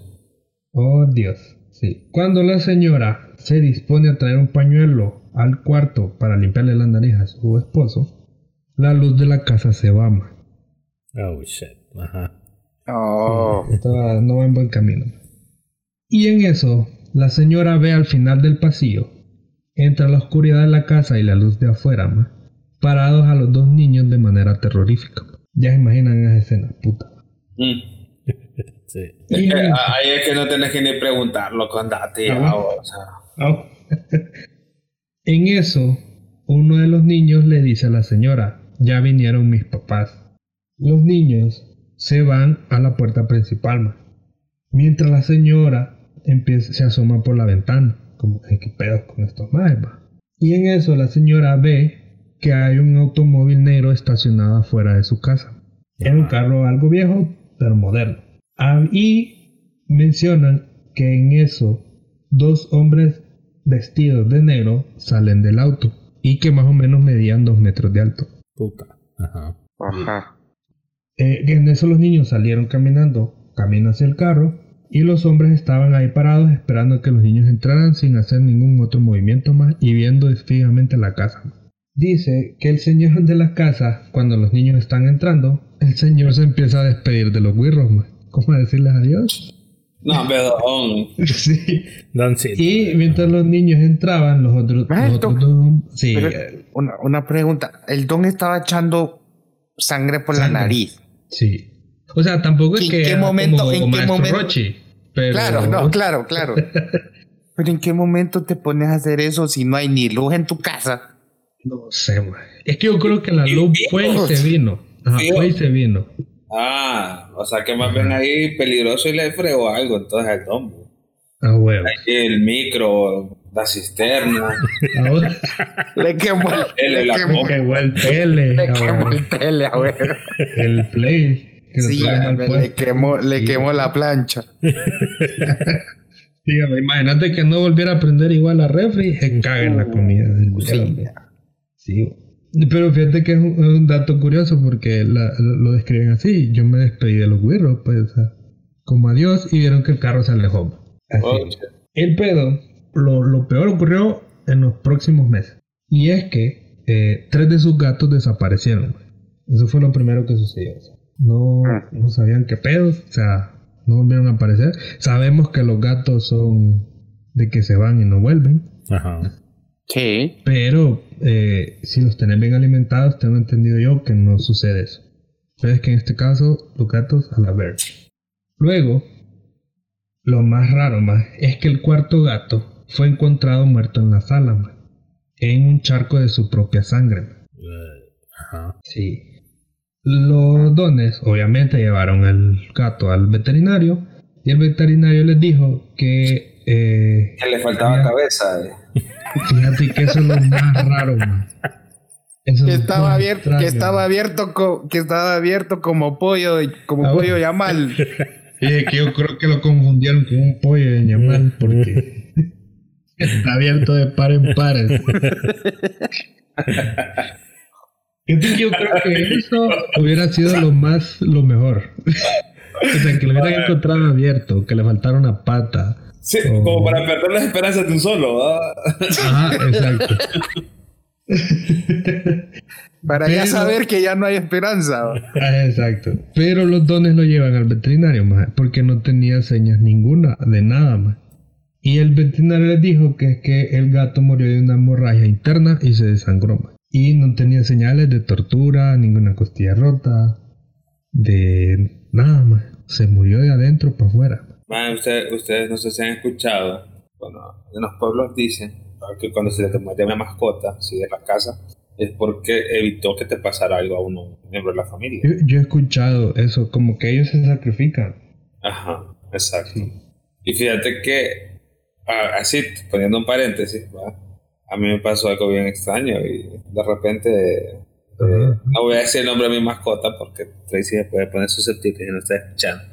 D: Oh Dios. Sí. Cuando la señora se dispone a traer un pañuelo al cuarto para limpiarle la nariz a su esposo, la luz de la casa se va. ma.
A: Oh shit. Ajá.
C: Oh.
D: Estaba- no va en buen camino. Y en eso, la señora ve al final del pasillo, entre la oscuridad de la casa y la luz de afuera, ma, parados a los dos niños de manera terrorífica. Ya se imaginan esa escena, puta.
B: Mm.
A: Sí.
B: Es
D: Y-
B: que ahí es que no tenés que ni preguntarlo con date.
D: Ah,
B: o sea.
D: Ah. en eso, uno de los niños le dice a la señora, ya vinieron mis papás. Los niños se van a la puerta principal, ma, mientras la señora empieza, se asoma por la ventana, como que qué pedo con estos maes, ma?". Y en eso la señora ve que hay un automóvil negro estacionado afuera de su casa. Es un carro algo viejo, pero moderno. Ah, y mencionan que en eso dos hombres vestidos de negro salen del auto y que más o menos medían dos metros de alto.
A: Puta. Ajá.
C: Ajá.
D: Eh, en eso los niños salieron caminando, camino hacia el carro, y los hombres estaban ahí parados esperando que los niños entraran sin hacer ningún otro movimiento más y viendo fijamente la casa. Dice que el señor de la casa, cuando los niños están entrando, el señor se empieza a despedir de los guirros, ma. ¿Cómo a decirles adiós?
B: No, perdón.
D: sí. Y mientras los niños entraban, los otros,
C: Ah,
D: los otros sí,
C: Pero, una, una pregunta. El don estaba echando sangre por
D: Sangre.
C: la nariz.
D: sí. O sea, tampoco es
C: ¿En
D: que
C: qué
D: era
C: momento-
D: como
C: en qué
D: Maestro
C: momento?
D: Rochi, pero
C: Claro, no, claro, claro. Pero ¿en qué momento te pones a hacer eso si no hay ni luz en tu casa?
D: No sé, ma. Es que yo creo que la luz fue y se vino. Ajá, fue y se vino.
B: Ah, o sea que más bien ahí peligroso y le fregó algo entonces al hombre.
D: Ah, huevo.
B: El micro, la cisterna,
D: Ahora
C: Le quemó el,
B: El-
C: le
B: la
C: quemó,
D: quemó el tele.
C: le quemó el tele, abuelo.
D: El play.
C: Sí, le, quemó, le
D: Sí.
C: quemó la plancha.
D: Dígame, imagínate que no volviera a prender igual la refri. Se caga en la comida.
C: Sí.
D: Sí. Pero fíjate que es un, es un dato curioso porque la- lo, lo describen así. Yo me despedí de los güirros, pues, o sea, como adiós y vieron que el carro se alejó. Así.
B: Oh.
D: El pedo, lo, lo peor ocurrió en los próximos meses. Y es que eh, tres de sus gatos desaparecieron. Eso fue lo primero que sucedió. o sea, no,
C: Ah.
D: no sabían qué pedo. O sea, no volvieron a aparecer. Sabemos que los gatos son de que se van y no vuelven.
A: Ajá.
C: Sí.
D: Pero eh, si los tenés bien alimentados, tengo entendido yo que no sucede eso. Pero es que en este caso, los gatos a la verde. Luego, lo más raro más es que el cuarto gato fue encontrado muerto en la sala, en un charco de su propia sangre. Sí. Los dones obviamente llevaron el gato al veterinario y el veterinario les dijo que eh,
B: Que le faltaba cabeza. eh.
D: Fíjate que eso es lo más raro, man. Eso
C: Que estaba abierto,
D: extraño,
C: que estaba abierto, co- que estaba abierto como pollo, como
D: Ah,
C: pollo yamal.
D: Sí, que yo creo que lo confundieron con un pollo de ñamal porque está abierto de par en pares. Yo creo que eso hubiera sido lo más, lo mejor. O sea, que lo hubieran encontrado abierto, que le faltara una pata.
B: Sí,
D: Oh.
B: como para perder las esperanzas de un solo.
D: Ajá, exacto.
C: Para ya saber que ya no hay esperanza.
D: Ah, exacto. Pero los dones lo llevan al veterinario, más porque no tenía señas ninguna de nada más. Y el veterinario les dijo que es que el gato murió de una hemorragia interna y se desangró. maje. Y no tenía señales de tortura, ninguna costilla rota, de nada más. Se murió de adentro para afuera.
B: Man, usted- ustedes no sé si han escuchado. Bueno, en los pueblos dicen que cuando se te muere una mascota, si de la casa, es porque evitó que te pasara algo a uno, un miembro de la familia.
D: Yo, yo he escuchado eso, como que ellos se sacrifican.
B: Ajá, exacto.
D: Sí.
B: Y fíjate que, así, poniendo un paréntesis, a mí me pasó algo bien extraño y de repente, eh, no voy a decir el nombre de mi mascota porque Tracy se puede poner susceptible y no está escuchando.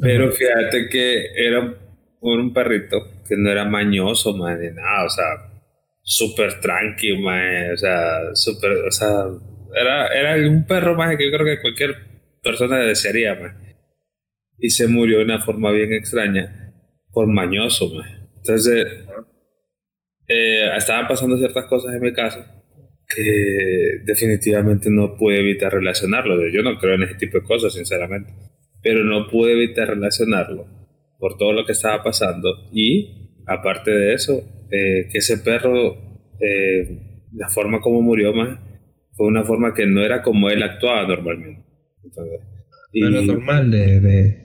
B: Pero fíjate que era un, perrito que no era mañoso, man, ni nada, o sea, súper tranqui, man, o sea, súper, o sea, era, era un perro más que yo creo que cualquier persona desearía, man. Y se murió de una forma bien extraña por mañoso, man. Entonces, eh, estaban pasando ciertas cosas en mi casa que definitivamente no pude evitar relacionarlo. Yo no creo en ese tipo de cosas, sinceramente. Pero no pude evitar relacionarlo por todo lo que estaba pasando. Y, aparte de eso, eh, que ese perro, eh, la forma como murió más, fue una forma que no era como él actuaba normalmente. Entonces, y-
D: No era normal de, de-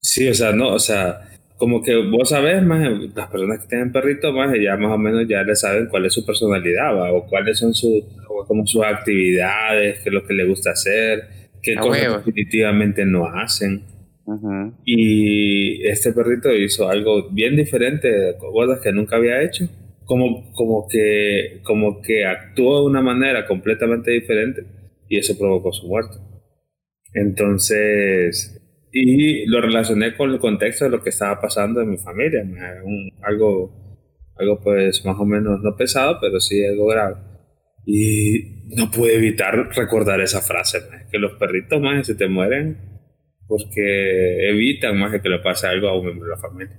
B: Sí, o sea, no, o sea, como que vos sabés más, las personas que tienen perritos más, ya más o menos ya le saben cuál es su personalidad, ¿va? o cuáles son sus, como sus actividades, qué es lo que le gusta hacer, qué
C: A
B: cosas
C: huevo.
B: definitivamente no hacen.
C: Ujú.
B: Y este perrito hizo algo bien diferente, cosas que nunca había hecho. Como, como, que, como que actuó de una manera completamente diferente y eso provocó su muerte. Entonces, y lo relacioné con el contexto de lo que estaba pasando en mi familia. un- algo, algo pues más o menos no pesado, pero sí algo grave. Y no pude evitar recordar esa frase, que los perritos más se te mueren porque evitan más que le pase algo a un miembro de la familia.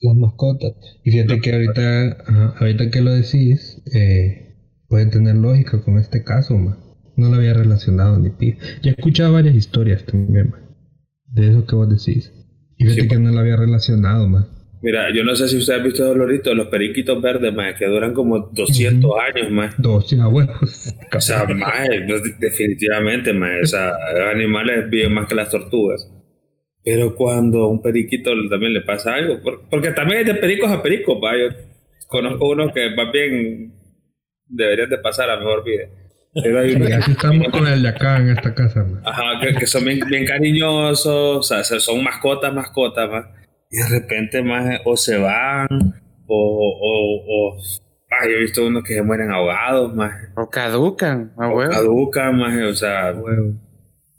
D: las mascotas. Y fíjate que ahorita, ajá, ahorita que lo decís, eh, pueden tener lógica con este caso, ma. No lo había relacionado ni pi. Ya he escuchado varias historias también, ma, de eso que vos decís. Y fíjate
B: Sí,
D: que no lo había relacionado, ma.
B: Mira, yo no sé si usted ha visto Dolorito, los periquitos verdes, más que duran como 200 años más.
D: Dos abuelos.
B: O sea, más, definitivamente, más. O sea, animales viven más que las tortugas. Pero cuando a un periquito también le pasa algo, por- porque también hay de pericos a pericos, va. Yo conozco unos que más bien deberían de pasar a mejor vida. Pero hay
D: estamos con el de acá en esta casa, ma.
B: Ajá, que, que son bien, bien cariñosos, o sea, se- son mascotas, mascotas, más. Y de repente, más, o se van, o, o, o ah, yo he visto unos que se mueren ahogados, más,
C: O caducan, a
B: o
C: huevo.
B: caducan, más, o sea,
D: Huevo.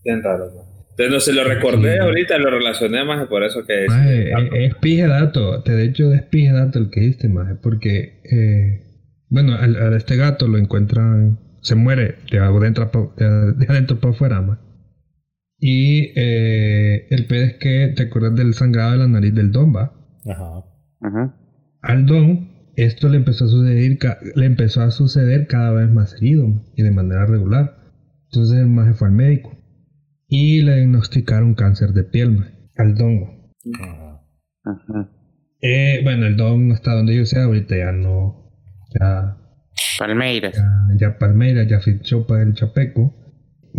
B: bien raro, más. Entonces, no se lo recordé
D: Sí.
B: ahorita, lo relacioné más, por eso que es.
D: Ma, eh, eh, es pije dato. Te de hecho es pije dato el que diste, ma. Porque, eh, bueno, al, a este gato lo encuentran, se muere de adentro pa- de, de adentro para afuera, ma. Y eh, el pedo es que te acuerdas del sangrado de la nariz del don, va.
A: Ajá.
C: Ujú.
D: Al don, esto le empezó a suceder, le empezó a suceder cada vez más seguido y de manera regular. Entonces el maje fue al médico y le diagnosticaron cáncer de piel, ma, al don.
A: Ajá.
C: Ujú.
D: Eh, bueno, el Don está donde yo sea, ahorita ya no. Ya,
C: Palmeiras.
D: ya, ya Palmeiras ya fichó para el Chapeco.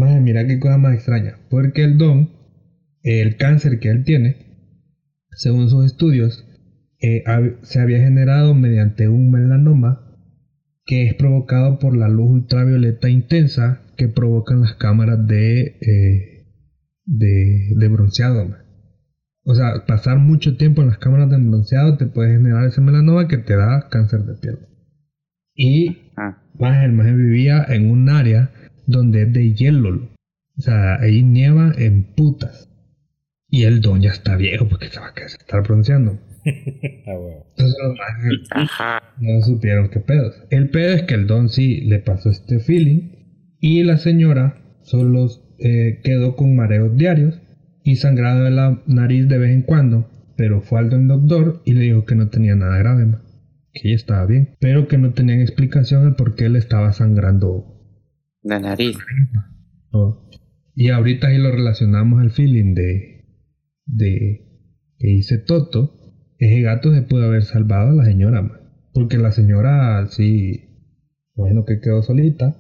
D: Madre, mira qué cosa más extraña. Porque el Don, el cáncer que él tiene, según sus estudios, eh, se había generado mediante un melanoma que es provocado por la luz ultravioleta intensa que provocan las cámaras de, eh, de, de bronceado. man. O sea, pasar mucho tiempo en las cámaras de bronceado te puede generar ese melanoma que te da cáncer de piel. Y más el maje vivía en un área donde es de hielo. O sea, ahí nieva en putas. Y el don ya está viejo porque se va a estar bronceando.
A: Ah.
D: Entonces los majes no supieron qué pedos. El pedo es que el don sí le pasó este feeling y la señora solo eh, quedó con mareos diarios y sangrado de la nariz de vez en cuando, pero fue al don doctor y le dijo que no tenía nada grave, ma, que ella estaba bien, pero que no tenían explicación el por qué le estaba sangrando.
C: La nariz.
D: todo. Y ahorita ahí lo relacionamos al feeling de, de que dice Toto, ese gato se pudo haber salvado a la señora, ma. porque la señora sí, bueno que quedó solita,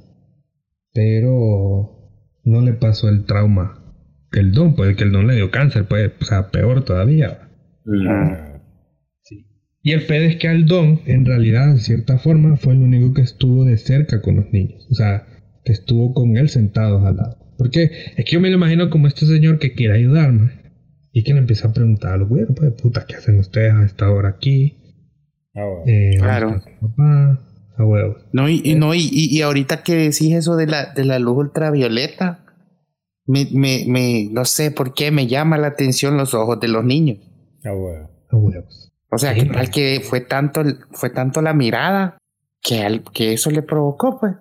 D: pero no le pasó el trauma que el don, pues que el don le dio cáncer, pues, o sea, peor todavía.
C: Ah,
D: Y el pedo es que al don, en realidad, en cierta forma, fue el único que estuvo de cerca con los niños. O sea, que estuvo con él sentados al lado. Porque es que yo me lo imagino como este señor que quiere ayudarme. Y que le empieza a preguntar a los güeyes, pues, puta, ¿qué hacen ustedes a esta hora aquí?
A: Ah, huevo.
D: Eh, ¿dónde
C: Claro.
D: papá? A huevos.
C: No, y, y no, y, y- ahorita que decís eso de la, de la luz ultravioleta, me, me, me, no sé por qué me llama la atención los ojos de los niños.
A: Ah, huevo.
D: A huevos.
C: O sea,
D: Sí,
C: que tal que fue tanto, fue tanto la mirada que, al, que eso le provocó, pues.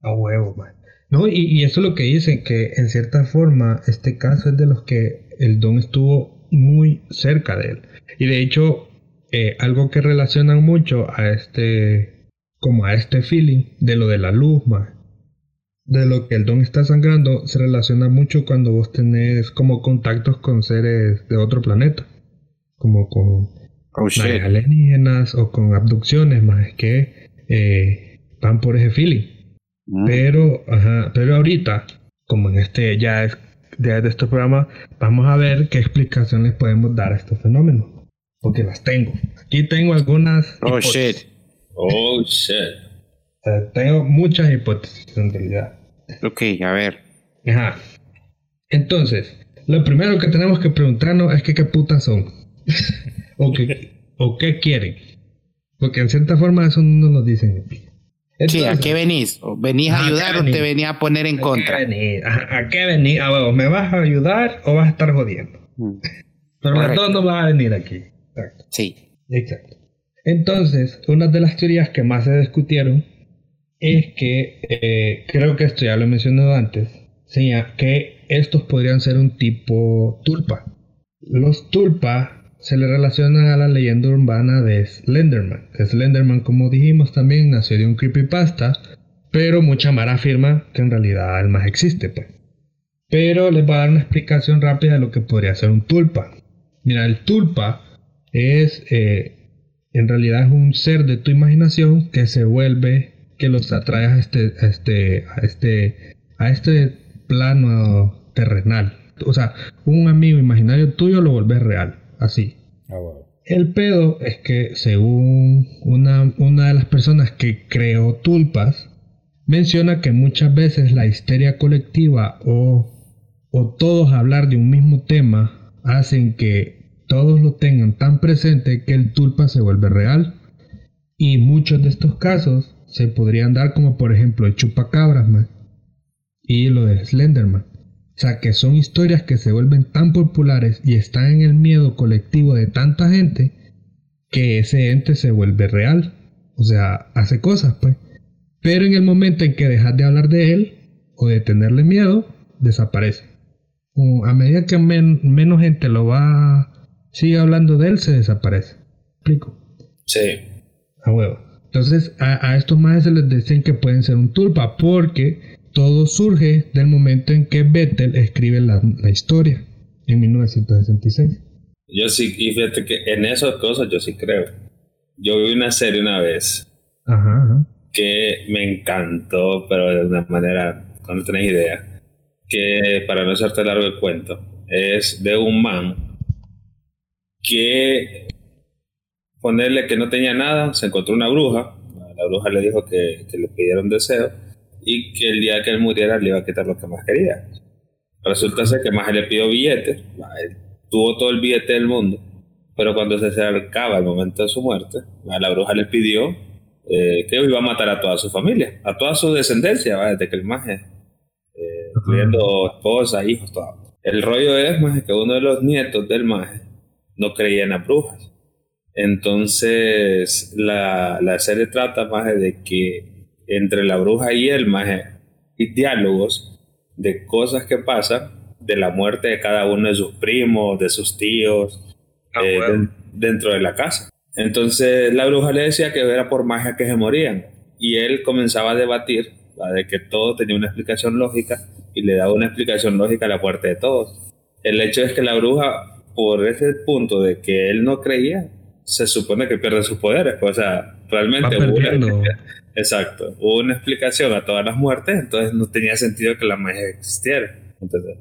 D: A huevos, man. No, y, y eso es lo que dicen, que en cierta forma este caso es de los que el don estuvo muy cerca de él. Y de hecho, eh, algo que relacionan mucho a este, como a este feeling de lo de la luz, man, de lo que el don está sangrando, se relaciona mucho cuando vos tenés como contactos con seres de otro planeta, como con
C: Oh,
D: alienígenas o con abducciones, más que eh, van por ese feeling.
C: Mm.
D: Pero, ajá, pero ahorita, como en este ya es de, de este programa, vamos a ver qué explicación les podemos dar a estos fenómenos. Porque las tengo. Aquí tengo algunas.
C: Oh,
D: hipótesis.
C: shit.
B: Oh, shit.
D: O sea, tengo muchas hipótesis en realidad.
C: Ok, a ver.
D: Ajá. Entonces, lo primero que tenemos que preguntarnos es que qué putas son. o, que, o qué quieren. Porque en cierta forma eso no nos dicen.
C: Sí, ¿a
D: Entonces,
C: qué venís? ¿O ¿Venís
D: Ah,
C: a
D: ¿a
C: ayudar
D: qué
C: o te
D: venís?
C: a poner en
D: ¿A
C: contra?
D: qué venís? ¿A, a qué venís? A huevos, ¿me vas a ayudar o vas a estar jodiendo?
C: Mm,
D: Pero dos no van a venir aquí. Exacto.
C: Sí.
D: Exacto. Entonces, una de las teorías que más se discutieron es que, eh, creo que esto ya lo he mencionado antes, señala que estos podrían ser un tipo tulpa. Los tulpa se le relacionan a la leyenda urbana de Slenderman. Slenderman, como dijimos, también nació de un creepypasta, pero mucha mara afirma que en realidad el más existe, pues. Pero les voy a dar una explicación rápida de lo que podría ser un tulpa. Mira, el tulpa es, eh, en realidad es un ser de tu imaginación que se vuelve, que los atrae a este, a este, a este, a este plano terrenal. O sea, un amigo imaginario tuyo lo vuelve real, así.
A: Ah.
D: El pedo es que según una, una de las personas que creó tulpas, menciona que muchas veces la histeria colectiva o, o todos hablar de un mismo tema hacen que todos lo tengan tan presente que el tulpa se vuelve real. Y muchos de estos casos se podrían dar como por ejemplo el chupacabras man, y lo de Slenderman. O sea, que son historias que se vuelven tan populares y están en el miedo colectivo de tanta gente que ese ente se vuelve real. O sea, hace cosas, pues. Pero en el momento en que dejas de hablar de él o de tenerle miedo, desaparece. O a medida que men- menos gente lo va, sigue hablando de él, se desaparece. ¿Explico?
B: Sí.
D: A huevo. Entonces, a, a estos más se les dicen que pueden ser un tulpa porque todo surge del momento en que Vettel escribe la, la historia en 1966.
B: Yo sí, y fíjate que en esas cosas yo sí creo. Yo vi una serie una vez
D: Ajá, ajá.
B: que me encantó, pero de una manera, no tenés idea, que para no hacerte largo el cuento, es de un man que ponerle que no tenía nada, se encontró una bruja, la bruja le dijo que, que le pidiera un deseo y que el día que él muriera le iba a quitar lo que más quería. Resulta ser que más le pidió billete, ma, él tuvo todo el billete del mundo, pero cuando se acercaba el momento de su muerte, la bruja le pidió eh, que iba a matar a toda su familia, a toda su descendencia, ¿va? desde que el maje, eh, incluyendo esposa, hijos, todo. El rollo es que uno de los nietos del maje no creía en las brujas. Entonces, la, la serie trata más de que entre la bruja y él, más y diálogos de cosas que pasan, de la muerte de cada uno de sus primos, de sus tíos,
D: Ah,
B: eh,
D: bueno.
B: dentro de la casa. Entonces, la bruja le decía que era por magia que se morían. Y él comenzaba a debatir ¿va? de que todo tenía una explicación lógica y le daba una explicación lógica a la muerte de todos. El hecho es que la bruja, por ese punto de que él no creía, se supone que pierde sus poderes. Pues, o sea,
D: Va
B: realmente. Exacto, hubo una explicación a todas las muertes, entonces no tenía sentido que la magia existiera. Entonces,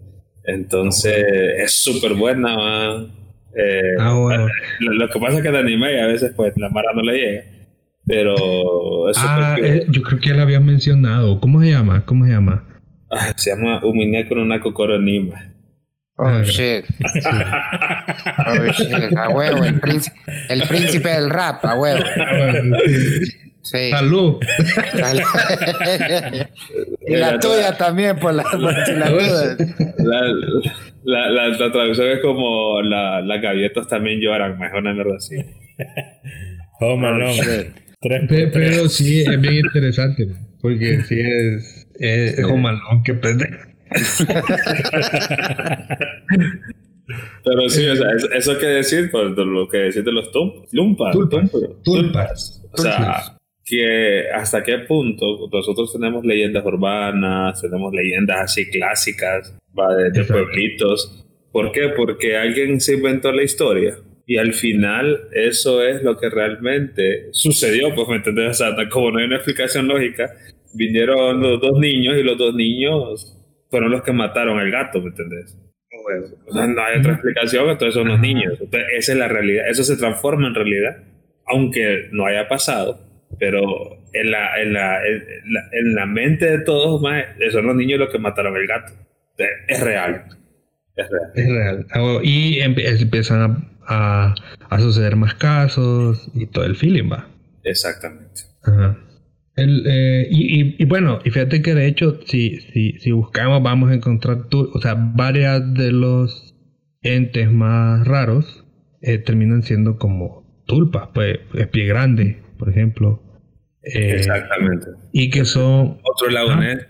B: entonces es súper buena. man. Eh,
D: Ah, bueno.
B: lo, lo que pasa es que de anime a veces pues la mara no le llega. Pero es súper
D: Ah, eh, yo creo que ya lo habías mencionado. ¿Cómo se llama? ¿Cómo se llama?
B: Ah, se llama Umine con una cocoronima.
C: Oh,
D: Ah,
C: shit. Oh, shit. A huevo, el príncipe, el príncipe del rap, a huevo.
D: Ah, sí. Salud.
C: y la tuya también, por la, por si la duda.
B: La, la, la, la traducción es como la, las gaviotas también lloran, mejor una mierda así.
C: Oh,
A: Alone.
C: shit.
A: Tres por
D: Pe-
A: tres.
D: Pero sí, es bien interesante. man, Porque sí es. Es, es malón que pendejo.
B: Pero sí, o sea, es- eso que decir, pues lo que decir de los tum- lumpas.
D: Tulpas.
B: tum-
D: Tulpas.
B: O sea, que hasta qué punto nosotros tenemos leyendas urbanas, tenemos leyendas así clásicas, va de, de pueblitos. ¿Por qué? Porque alguien se inventó la historia. Y al final eso es lo que realmente sucedió, pues me entendés, o sea, como no hay una explicación lógica, vinieron los dos niños y los dos niños fueron los que mataron al gato, ¿me entendés? O sea, no hay otra explicación, entonces son los niños. Entonces, esa es la realidad. Eso se transforma en realidad, aunque no haya pasado. Pero en la, en la, en la, en la mente de todos, más, son los niños los que mataron al gato. Es, es real. Es real.
D: Es real. Ah, Y empiezan a, a, a suceder más casos y todo el feeling va.
B: Exactamente.
D: Ajá. El, eh, y, y, y bueno, y fíjate que de hecho, si, si, si buscamos, vamos a encontrar, tu- o sea, varias de los entes más raros eh, terminan siendo como tulpas, pues, el pie grande, por ejemplo. Eh,
B: Exactamente.
D: y que son
B: Otro lagonés.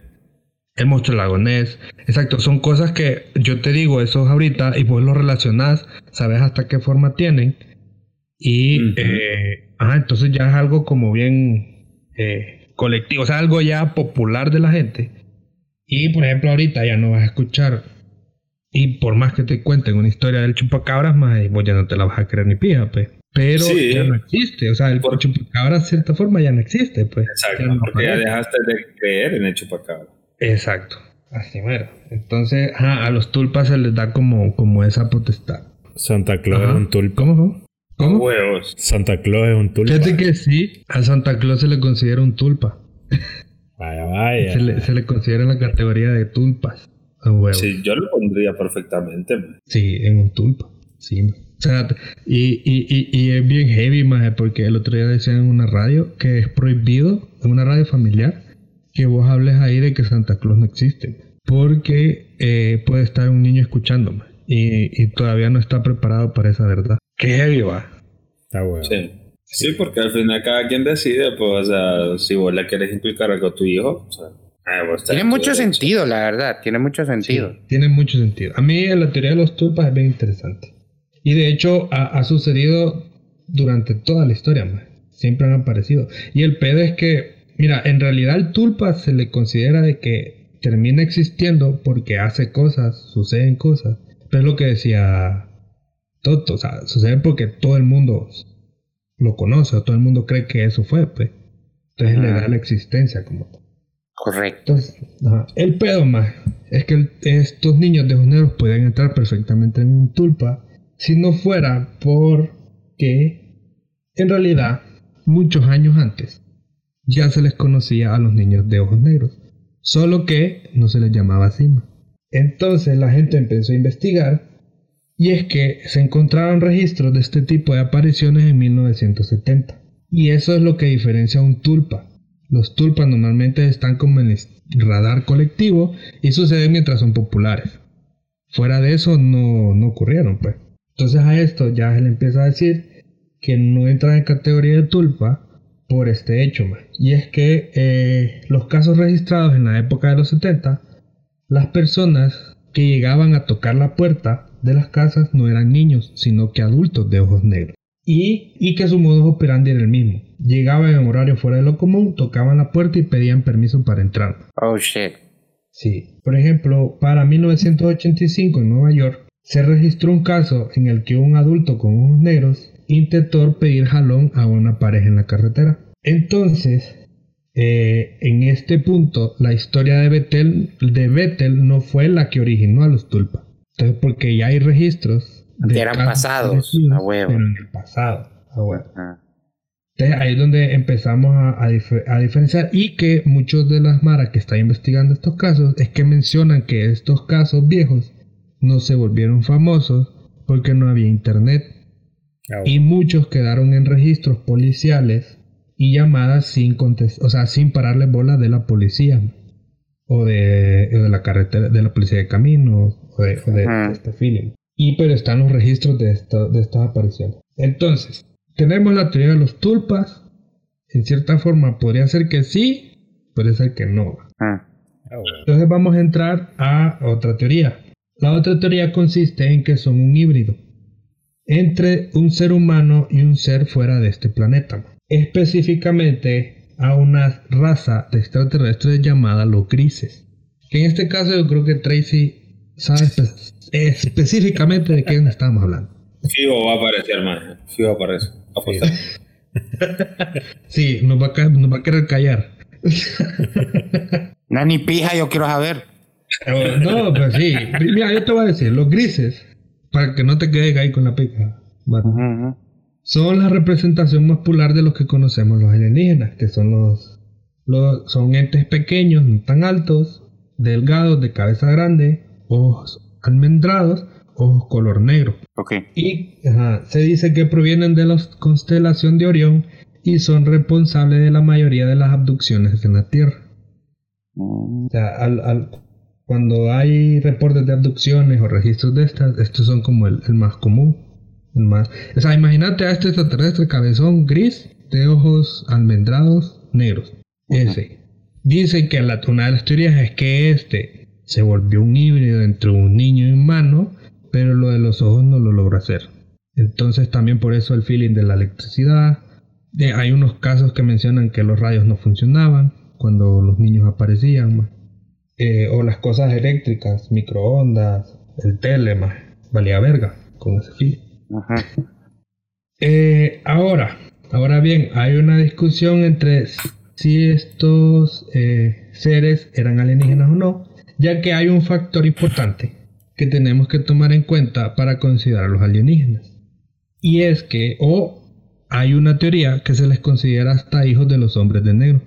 D: el monstruo lagonés. Exacto, son cosas que yo te digo, esos ahorita, y vos los relacionás, sabes hasta qué forma tienen. Y, eh, ajá, entonces ya es algo como bien eh, colectivo, o sea, algo ya popular de la gente. Y, por ejemplo, ahorita ya no vas a escuchar, y por más que te cuenten una historia del chupacabras, más vos ya no te la vas a creer ni pija, pues. Pero
B: Sí.
D: ya no existe, o sea, el
B: Por-
D: chupacabras de cierta forma ya no existe, pues.
B: Exacto.
D: Ya no
B: porque ya dejaste de creer en el chupacabra.
D: Exacto, así mero. Entonces, ajá, a los tulpas se les da como, como esa potestad.
A: Santa Claus
D: Ajá.
A: es un tulpa.
D: ¿Cómo? ¿Cómo?
B: Huevos.
A: Santa Claus es un tulpa.
D: Fíjate que sí, a Santa Claus se le considera un tulpa.
A: Vaya, vaya.
D: Se le, se le considera en la categoría de tulpas. A huevo. Sí.
B: Sí, yo lo pondría perfectamente. man.
D: en un tulpa. Sí. man. O sea, y, y, y, y es bien heavy, maje, porque el otro día decían en una radio que es prohibido, en una radio familiar, que vos hables ahí de que Santa Claus no existe. Porque eh, puede estar un niño escuchándome y, y todavía no está preparado para esa verdad. Qué heavy va.
A: Está bueno.
B: Sí. Sí, porque al final cada quien decide, pues, o sea, si vos le quieres inculcar algo a tu hijo, o sea, ah,
C: Tiene mucho
B: derecho.
C: sentido, la verdad. Tiene mucho sentido.
D: Tiene mucho sentido. A mí la teoría de los tulpas es bien interesante. Y de hecho ha, ha sucedido durante toda la historia, man. Siempre han aparecido. Y el pedo es que, mira, en realidad el tulpa se le considera de que termina existiendo porque hace cosas, suceden cosas. Pero es lo que decía Toto, o sea, sucede porque todo el mundo lo conoce, o todo el mundo cree que eso fue, pues. Entonces le da la existencia como.
C: Correcto.
D: Entonces, ajá, el pedo más es que el- estos niños de negros pueden entrar perfectamente en un tulpa si no fuera porque en realidad muchos años antes ya se les conocía a los niños de ojos negros, solo que no se les llamaba así. ma. Entonces la gente empezó a investigar y es que se encontraron registros de este tipo de apariciones en 1970 y eso es lo que diferencia a un tulpa. Los tulpas normalmente están como en el radar colectivo y suceden mientras son populares. Fuera de eso no, no ocurrieron, pues. Entonces a esto ya se le empieza a decir que no entra en categoría de tulpa por este hecho, man. Y es que eh, los casos registrados en la época de los 70, las personas que llegaban a tocar la puerta de las casas no eran niños, sino que adultos de ojos negros. Y, y que su modo operandi era el mismo. Llegaban en horario fuera de lo común, tocaban la puerta y pedían permiso para entrar.
C: Oh shit.
D: Sí. Por ejemplo, para 1985 en Nueva York se registró un caso en el que un adulto con ojos negros intentó pedir jalón a una pareja en la carretera. Entonces, eh, en este punto, la historia de Bethel, de Bethel no fue la que originó a los tulpas. Entonces, porque ya hay registros
C: Que eran pasados, a huevo.
D: pero en el pasado, a huevo.
C: Ah.
D: Entonces ahí es donde empezamos a, a dif- a diferenciar y que muchos de las maras que están investigando estos casos es que mencionan que estos casos viejos no se volvieron famosos porque no había internet
A: Ah,
D: y muchos quedaron en registros policiales y llamadas sin contest- o sea, sin pararle bola de la policía o de, la carretera, de la policía de caminos o de, o de- este feeling. Y pero están los registros de, esto- de estas apariciones. Entonces, tenemos la teoría de los tulpas. En cierta forma podría ser que sí, puede ser que no.
C: Ah.
A: ah.
D: Entonces vamos a entrar a otra teoría. La otra teoría consiste en que son un híbrido entre un ser humano y un ser fuera de este planeta. Específicamente a una raza de extraterrestres llamada los grises. Que en este caso yo creo que Tracy sabe espe- específicamente de quién estamos hablando.
B: Fijo va a aparecer, man. Fijo aparece. Apostar.
D: Sí, nos va a, nos va a querer callar.
C: No, ni pija, yo quiero saber.
D: No, pero sí. Mira, yo te voy a decir, los grises, para que no te quedes ahí con la pica, son la representación más popular de los que conocemos los alienígenas, que son los, los son entes pequeños, no tan altos, delgados, de cabeza grande, ojos almendrados, ojos color negro.
C: Ok.
D: Y ajá, se dice que provienen de la constelación de Orión y son responsables de la mayoría de las abducciones en la Tierra.
C: Mm,
D: O sea, al, al- cuando hay reportes de abducciones o registros de estas, estos son como el, el más común. El más, o sea, imagínate a este extraterrestre cabezón gris de ojos almendrados negros. Ese. Dicen que la, una de las teorías es que este se volvió un híbrido entre un niño y un humano, pero lo de los ojos no lo logró hacer. Entonces también por eso el feeling de la electricidad. De- hay unos casos que mencionan que los rayos no funcionaban cuando los niños aparecían. Eh, o las cosas eléctricas, microondas, el tele, ma, valía verga con ese.
C: Ajá.
D: Eh, ahora, ahora bien, hay una discusión entre si estos eh, seres eran alienígenas o no, ya que hay un factor importante que tenemos que tomar en cuenta para considerar a los alienígenas. Y es que, o hay una teoría que se les considera hasta hijos de los hombres de negro,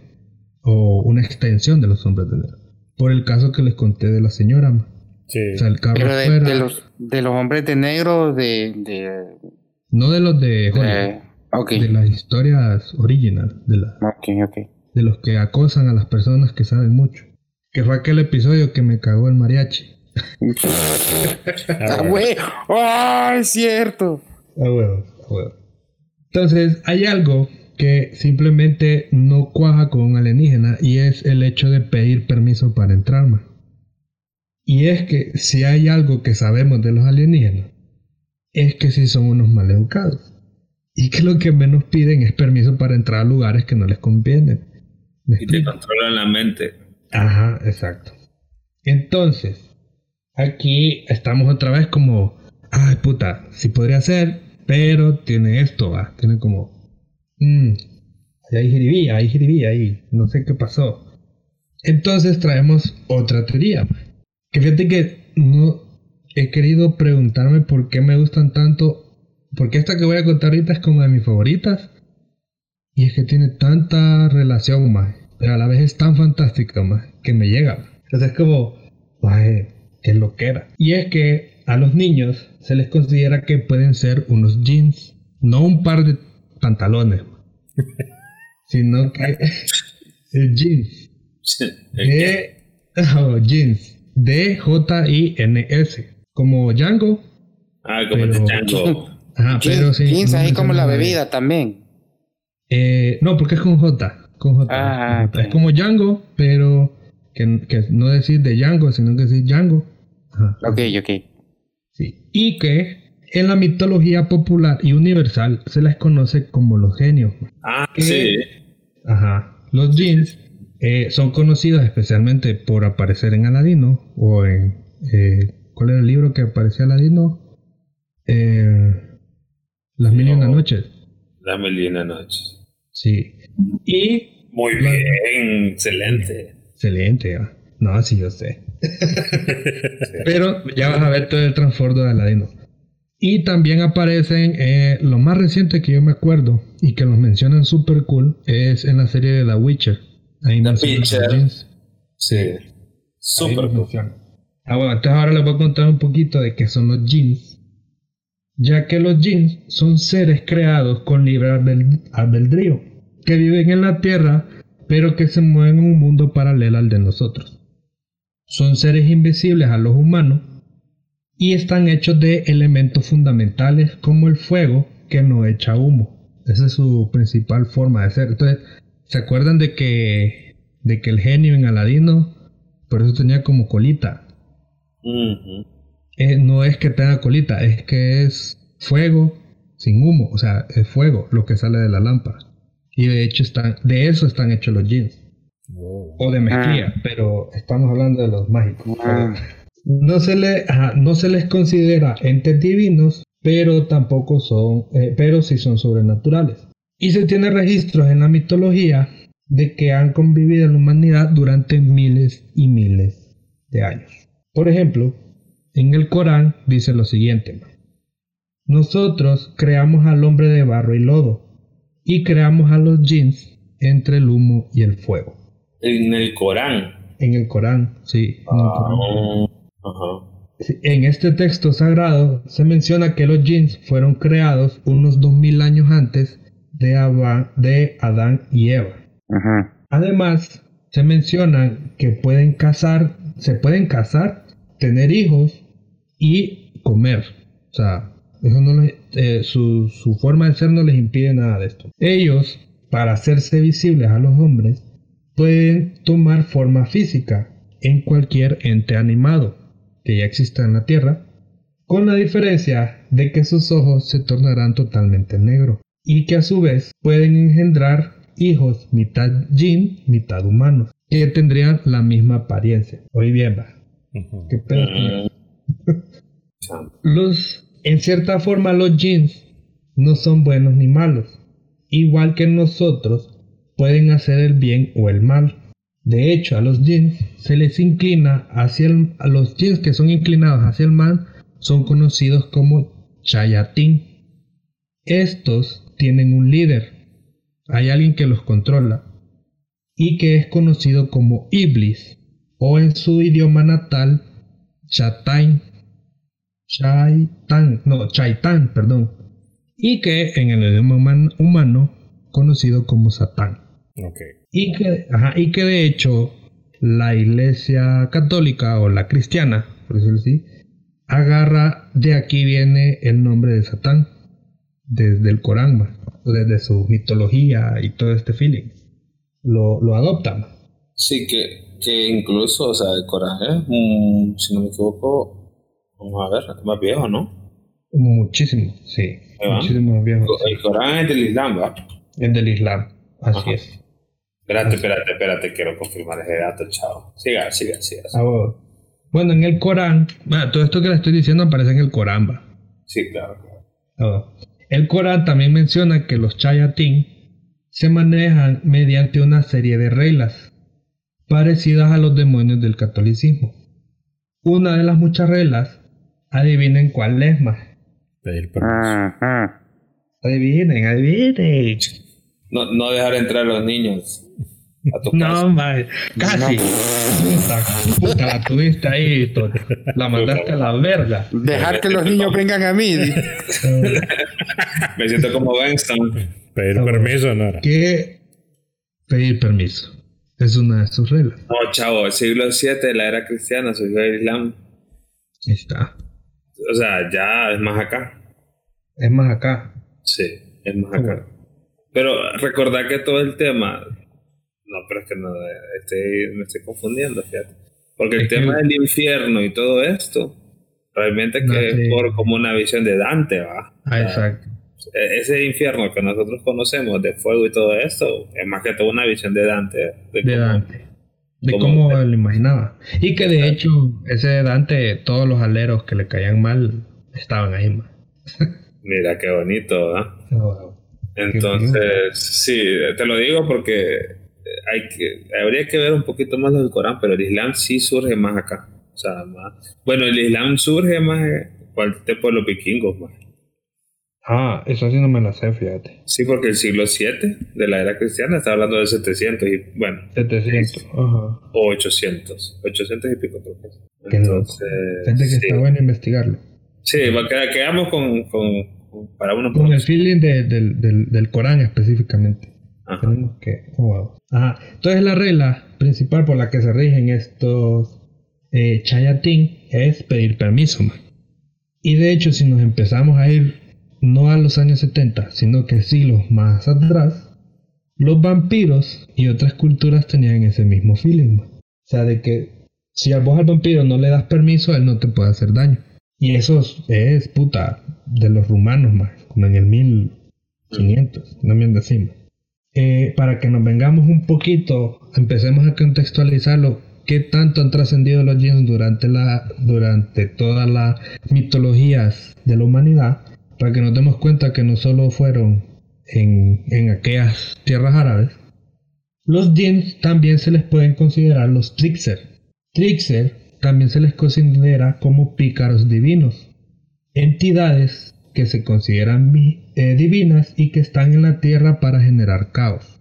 D: o una extensión de los hombres de negro, por el caso que les conté de la señora. ma.
A: Sí.
D: O sea, el carro
C: Pero de,
D: fuera-
C: de los, de los hombres de negro de... de,
D: no de los de Hollywood,
C: de-
D: las historias originales, de la, de los que acosan a las personas que saben mucho. Que fue aquel episodio que me cagó el mariachi.
C: Ah, güey. ¡Oh, es cierto!
D: A. Entonces, hay algo que simplemente no cuaja con un alienígena y es el hecho de pedir permiso para entrar, man. Y es que si hay algo que sabemos de los alienígenas, es que si son unos maleducados. Y que lo que menos piden es permiso para entrar a lugares que no les convienen. ¿Me
B: Y te controlan la mente.
D: Ajá, exacto. Entonces, aquí estamos otra vez como ay puta, sí podría ser, pero tiene esto, va, tiene como, mmm, hay jiribilla, hay jiribilla ahí, no sé qué pasó. Entonces traemos otra teoría, que fíjate que no he querido preguntarme por qué me gustan tanto, porque esta que voy a contar ahorita es como de mis favoritas, y es que tiene tanta relación, más, pero a la vez es tan fantástica, más, que me llega. Entonces es como, que qué loquera. Y es que a los niños se les considera que pueden ser unos jeans, no un par de pantalones, sino que jeans. De, oh, jeans. D-J-I-N-S. Como Django.
B: Ah, como pero, Django.
C: Ajá, pero sí. Jeans ahí como la bebida también.
D: Eh, no, porque es con J. Con J. Ah, Es como Django, pero que, que, no decir de Django, sino que decir Django.
C: Ajá. Ok, ok.
D: Sí. Y que en la mitología popular y universal se les conoce como los genios.
B: Ah, sí.
D: Ajá. Los jeans eh, son conocidos especialmente por aparecer en Aladino o en... Eh, ¿Cuál era el libro que aparecía Aladino? Eh, Las mil y una noches.
B: Las mil y una noches.
D: Sí. Y...
B: Muy bien, excelente.
D: Excelente. No, sí, yo sé. Pero ya vas a ver todo el transbordo de Aladino. Y también aparecen, eh, lo más reciente que yo me acuerdo y que los mencionan super cool es en la serie de The Witcher.
B: Ahí The Witcher. Sí. Super cool.
D: Ah, bueno, entonces ahora les voy a contar un poquito de qué son los jeans. Ya que los jeans son seres creados con libre albedrío, que viven en la Tierra, pero que se mueven en un mundo paralelo al de nosotros. Son seres invisibles a los humanos y están hechos de elementos fundamentales como el fuego que no echa humo. Esa es su principal forma de ser. Entonces, ¿se acuerdan de que, de que el genio en Aladino, por eso tenía como colita? Eh, no es que tenga colita, es que es fuego sin humo, o sea, es fuego lo que sale de la lámpara. Y de hecho están, de eso están hechos los jeans. Oh. O de mezclilla, ah. pero estamos hablando de los mágicos. Ah. No se, le, no se les considera entes divinos, pero tampoco son, eh, pero sí son sobrenaturales. Y se tiene registros en la mitología de que han convivido en la humanidad durante miles y miles de años. Por ejemplo, en el Corán dice lo siguiente. Nosotros creamos al hombre de barro y lodo y creamos a los jeans entre el humo y el fuego.
B: En el Corán.
D: En el Corán, sí. En el Corán. Ah. En este texto sagrado se menciona que los jeans fueron creados unos 2000 años antes de, Adán y Eva. Además, se menciona que pueden cazar, se pueden casar, tener hijos y comer. O sea, eh, su, su forma de ser no les impide nada de esto. Ellos, para hacerse visibles a los hombres, pueden tomar forma física en cualquier ente animado que ya exista en la Tierra, con la diferencia de que sus ojos se tornarán totalmente negros y que a su vez pueden engendrar hijos mitad jin, mitad humanos, que tendrían la misma apariencia. Hoy bien, va. ¿Qué los, en cierta forma, los jeans no son buenos ni malos. Igual que nosotros, pueden hacer el bien o el mal. De hecho, a los jeans se les inclina hacia el, los jeans que son inclinados hacia el mal son conocidos como chayatín. Estos tienen un líder, hay alguien que los controla y que es conocido como Iblis o en su idioma natal Chaitan, no, perdón, y que en el idioma humano conocido como Satán. Y que, y que de hecho la iglesia católica o la cristiana, por decirlo así, agarra de aquí viene el nombre de Satán, desde el Corán, desde su mitología y todo este feeling. Lo, lo adoptan.
B: Sí, que, que incluso, o sea, el Corán es, si no me equivoco, vamos a ver, más viejo, ¿no?
D: Muchísimo, sí. Muchísimo más viejo.
B: El Corán es del Islam, ¿va?
D: Es del Islam, así es.
B: Espérate, espérate, espérate, quiero confirmar ese dato, chao. Siga, siga, siga.
D: Ah, bueno. en el Corán, todo esto que le estoy diciendo aparece en el Corán, va.
B: Sí, claro. claro.
D: Oh. El Corán también menciona que los chayatín se manejan mediante una serie de reglas parecidas a los demonios del catolicismo. Una de las muchas reglas, adivinen cuál es más.
A: Pedir permiso.
C: Ajá.
D: Adivinen, adivinen.
B: No, no dejar entrar a los niños a tu casa.
D: No, mae, casi. Puta, puta, la tuviste ahí, Tony. La mandaste a la verga.
C: Dejar que los niños vengan a mí.
B: Me siento como Benston.
A: Pedir permiso no era.
D: Que pedir permiso. Es una de sus reglas.
B: No, chavo, el siglo VII de la era cristiana surgió el Islam.
D: Ahí está.
B: O sea, ya es más acá.
D: Es más acá.
B: Sí, es más acá. Pero recordar que todo el tema. No, pero es que no, estoy, me estoy confundiendo, fíjate. Porque el
D: Es que-
B: tema del infierno y todo esto, realmente
D: No,
B: que
D: sí.
B: es por como una visión de Dante, va.
D: Ah, exacto.
B: E- Ese infierno que nosotros conocemos de fuego y todo esto, es más que todo una visión de Dante. De,
D: De
B: cómo-
D: Dante. De
B: cómo-
D: cómo lo imaginaba. Y que de hecho, ese Dante, todos los aleros que le caían mal estaban ahí. man.
B: Mira qué bonito.
D: Oh,
B: Entonces, sí, te lo digo porque hay que, habría que ver un poquito más del Corán, pero el Islam sí surge más acá. O sea, más, bueno, el Islam surge más de los vikingos, más.
D: Ah, eso sí no me lo sé, fíjate.
B: Sí, porque el siglo 7 de la era cristiana está hablando de 700 y, bueno,
D: 700. Ajá.
B: o 800, 800 y pico creo que. Entonces,
D: Fíjate que
B: sí,
D: está bueno investigarlo.
B: sí quedamos con, con- con- para uno
D: Con el feeling de- del, del, del Corán específicamente. Tenemos que. oh, wow. Entonces, la regla principal por la que se rigen estos eh, chayatín es pedir permiso. man. Y de hecho, si nos empezamos a ir no a los años 70, sino que siglos más atrás, los vampiros y otras culturas tenían ese mismo feeling. man. O sea, de que si a vos al vampiro no le das permiso, él no te puede hacer daño. Y eso es, puta de los rumanos, más como en el 1500, no me anda así, man. Eh, para que nos vengamos un poquito, empecemos a contextualizarlo. ¿Qué tanto han trascendido los jeans durante, la, durante todas las mitologías de la humanidad? Para que nos demos cuenta que no solo fueron en, en aquellas tierras árabes. Los jeans también se les pueden considerar los trickster. Trickster también se les considera como pícaros divinos. Entidades que se consideran eh, divinas y que están en la tierra para generar caos.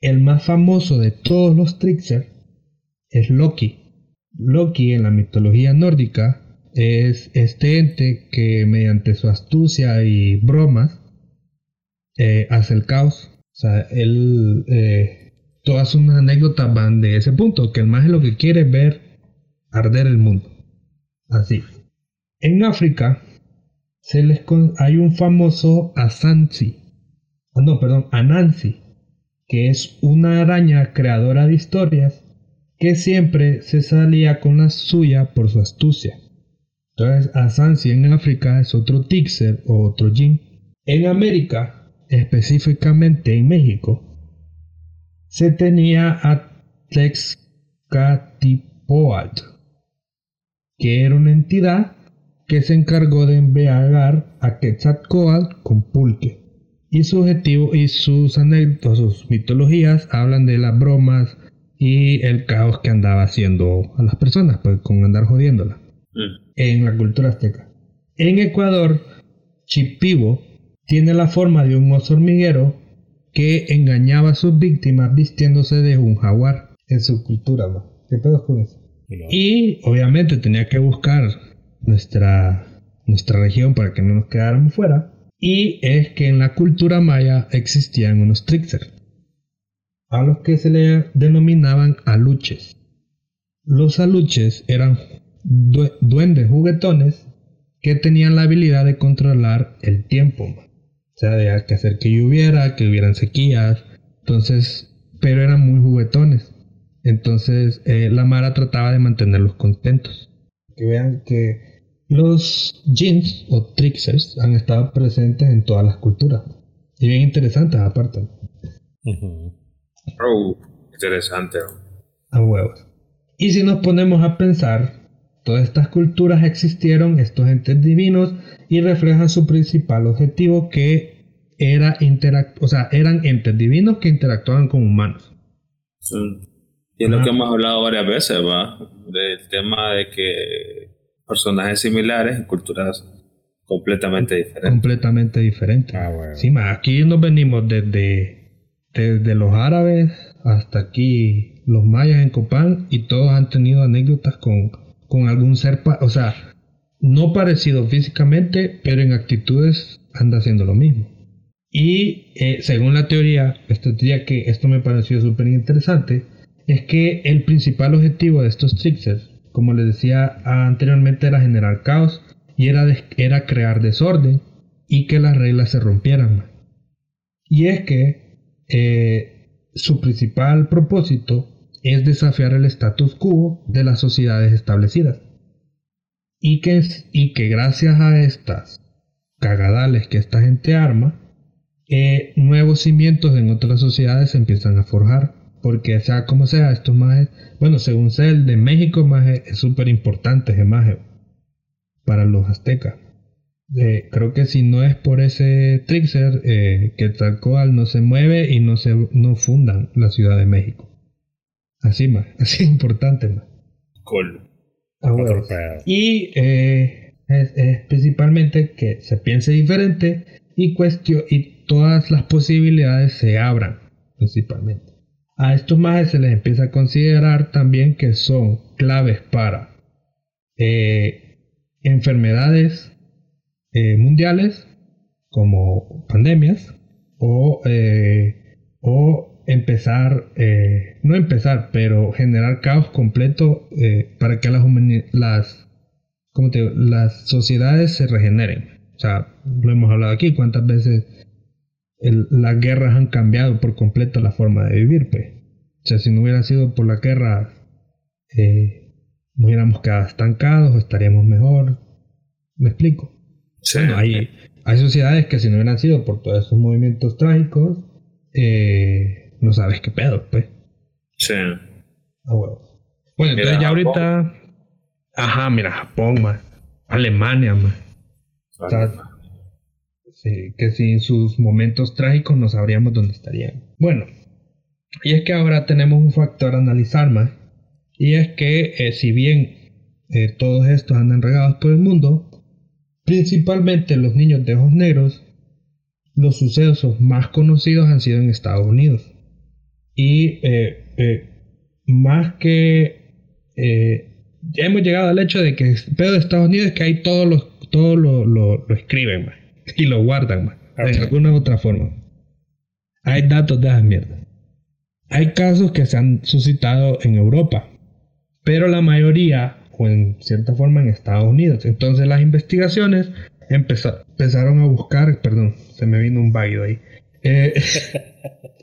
D: El más famoso de todos los trickster es Loki. Loki en la mitología nórdica es este ente que mediante su astucia y bromas eh, hace el caos. O sea, él, eh, todas sus anécdotas van de ese punto, que el más lo que quiere es ver arder el mundo. Así. En África se les hay un famoso Asansi. Ah, no, perdón, Anansi, que es una araña creadora de historias que siempre se salía con la suya por su astucia. Entonces, Asansi en África es otro Tixer o otro Jin. En América, específicamente en México, se tenía a Texcatipoatl, que era una entidad que se encargó de embriagar a Quetzalcoatl con pulque. Y su objetivo y sus anécdotas, sus mitologías hablan de las bromas y el caos que andaba haciendo a las personas, pues con andar jodiéndolas
B: Mm.
D: en la cultura azteca. En Ecuador, Chipibo tiene la forma de un oso hormiguero que engañaba a sus víctimas vistiéndose de un jaguar en su cultura. ¿Qué pedo con eso?
A: Y
D: obviamente tenía que buscar nuestra, nuestra región para que no nos quedáramos fuera. Y es que en la cultura maya existían unos tricksters, a los que se le denominaban aluches. Los aluches eran due- duendes juguetones que tenían la habilidad de controlar el tiempo. O sea, de hacer que lloviera, que hubieran sequías. Entonces, pero eran muy juguetones. Entonces, eh, la Mara trataba de mantenerlos contentos. Que vean que los jeans o tricksters han estado presentes en todas las culturas. Y bien interesantes aparte.
A: Ujú.
B: Oh, interesante.
D: A huevos. Y si nos ponemos a pensar, Todas estas culturas existieron, estos entes divinos, y reflejan su principal objetivo que era o sea, eran entes divinos que interactuaban con humanos.
B: Y es lo que hemos hablado varias veces, ¿va? Del tema de que personajes similares en culturas completamente diferentes.
D: Completamente diferentes. Ah, bueno. Sí, aquí nos venimos desde, desde los árabes hasta aquí los mayas en Copán y todos han tenido anécdotas con, con algún ser, o sea, no parecido físicamente, pero en actitudes anda haciendo lo mismo. Y eh, según la teoría, esta teoría que esto me pareció súper interesante, es que el principal objetivo de estos tricksters, como les decía anteriormente, era generar caos y era, era crear desorden y que las reglas se rompieran. Y es que eh, su principal propósito es desafiar el status quo de las sociedades establecidas. Y que, y que gracias a estas cagadales que esta gente arma, eh, nuevos cimientos en otras sociedades se empiezan a forjar. Porque sea como sea, estos más, bueno, según sea el de México, más es súper importante ese maje para los aztecas. Eh, creo que si no es por ese Trixer, eh, que tal cual no se mueve y no se no fundan la Ciudad de México. Así más, así importante más.
B: Cool.
D: Ah, y eh, es, principalmente que se piense diferente y, cuestión, y todas las posibilidades se abran, principalmente. A estos más se les empieza a considerar también que son claves para eh, enfermedades eh, mundiales como pandemias o, eh, o empezar, no empezar, pero generar caos completo para que las, las, las sociedades se regeneren. O sea, lo hemos hablado aquí, cuántas veces las guerras han cambiado por completo la forma de vivir, pues. O sea, si no hubiera sido por la guerra, eh, nos hubiéramos quedado estancados o estaríamos mejor. ¿Me explico? Sí. hay, hay sociedades que si no hubieran sido por todos esos movimientos trágicos, eh, no sabes qué pedo, pues.
B: Sí.
D: Ah, bueno. Bueno, entonces ya ahorita... Ajá, mira, Japón. Alemania. Sí, que sin sus momentos trágicos no sabríamos dónde estarían. Bueno, y es que ahora tenemos un factor a analizar más. Y es que eh, si bien eh, todos estos andan regados por el mundo, principalmente los niños de ojos negros, los sucesos más conocidos han sido en Estados Unidos. Y eh, más que ya hemos llegado al hecho de que pedo de Estados Unidos que hay todos los todo lo, lo, lo escriben más y lo guardan más, de alguna u otra forma. Hay datos de esas mierdas. Hay casos que se han suscitado en Europa, pero la mayoría, o en cierta forma en Estados Unidos. Entonces las investigaciones empezaron a buscar, perdón, se me vino un vago ahí. Eh,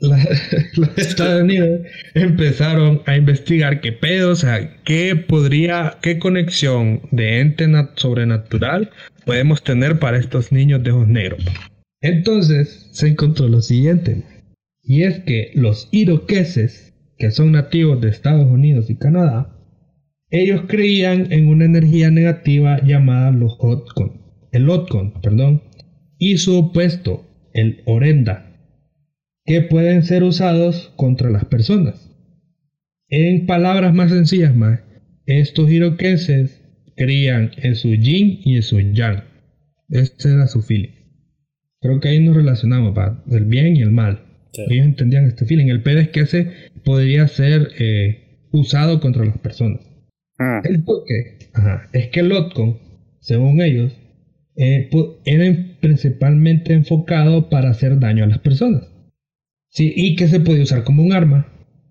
D: los Estados Unidos empezaron a investigar qué pedo, o sea, qué podría, qué conexión de ente sobrenatural podemos tener para estos niños de ojos negros. Entonces se encontró lo siguiente, y es que los iroqueses, que son nativos de Estados Unidos y Canadá, ellos creían en una energía negativa llamada los Otkon, el Otkon, perdón, y su opuesto, el Orenda, que pueden ser usados contra las personas. En palabras más sencillas, más, estos iroqueses creían en su yin y en su yang. Este era su feeling. Creo que ahí nos relacionamos, ¿va? el bien y el mal. Ellos entendían este feeling. El pedo es que ese podría ser eh, usado contra las personas. Ah. El toque es que el Lotcon, según ellos, eh, era principalmente enfocado para hacer daño a las personas. Sí, y que se podía usar como un arma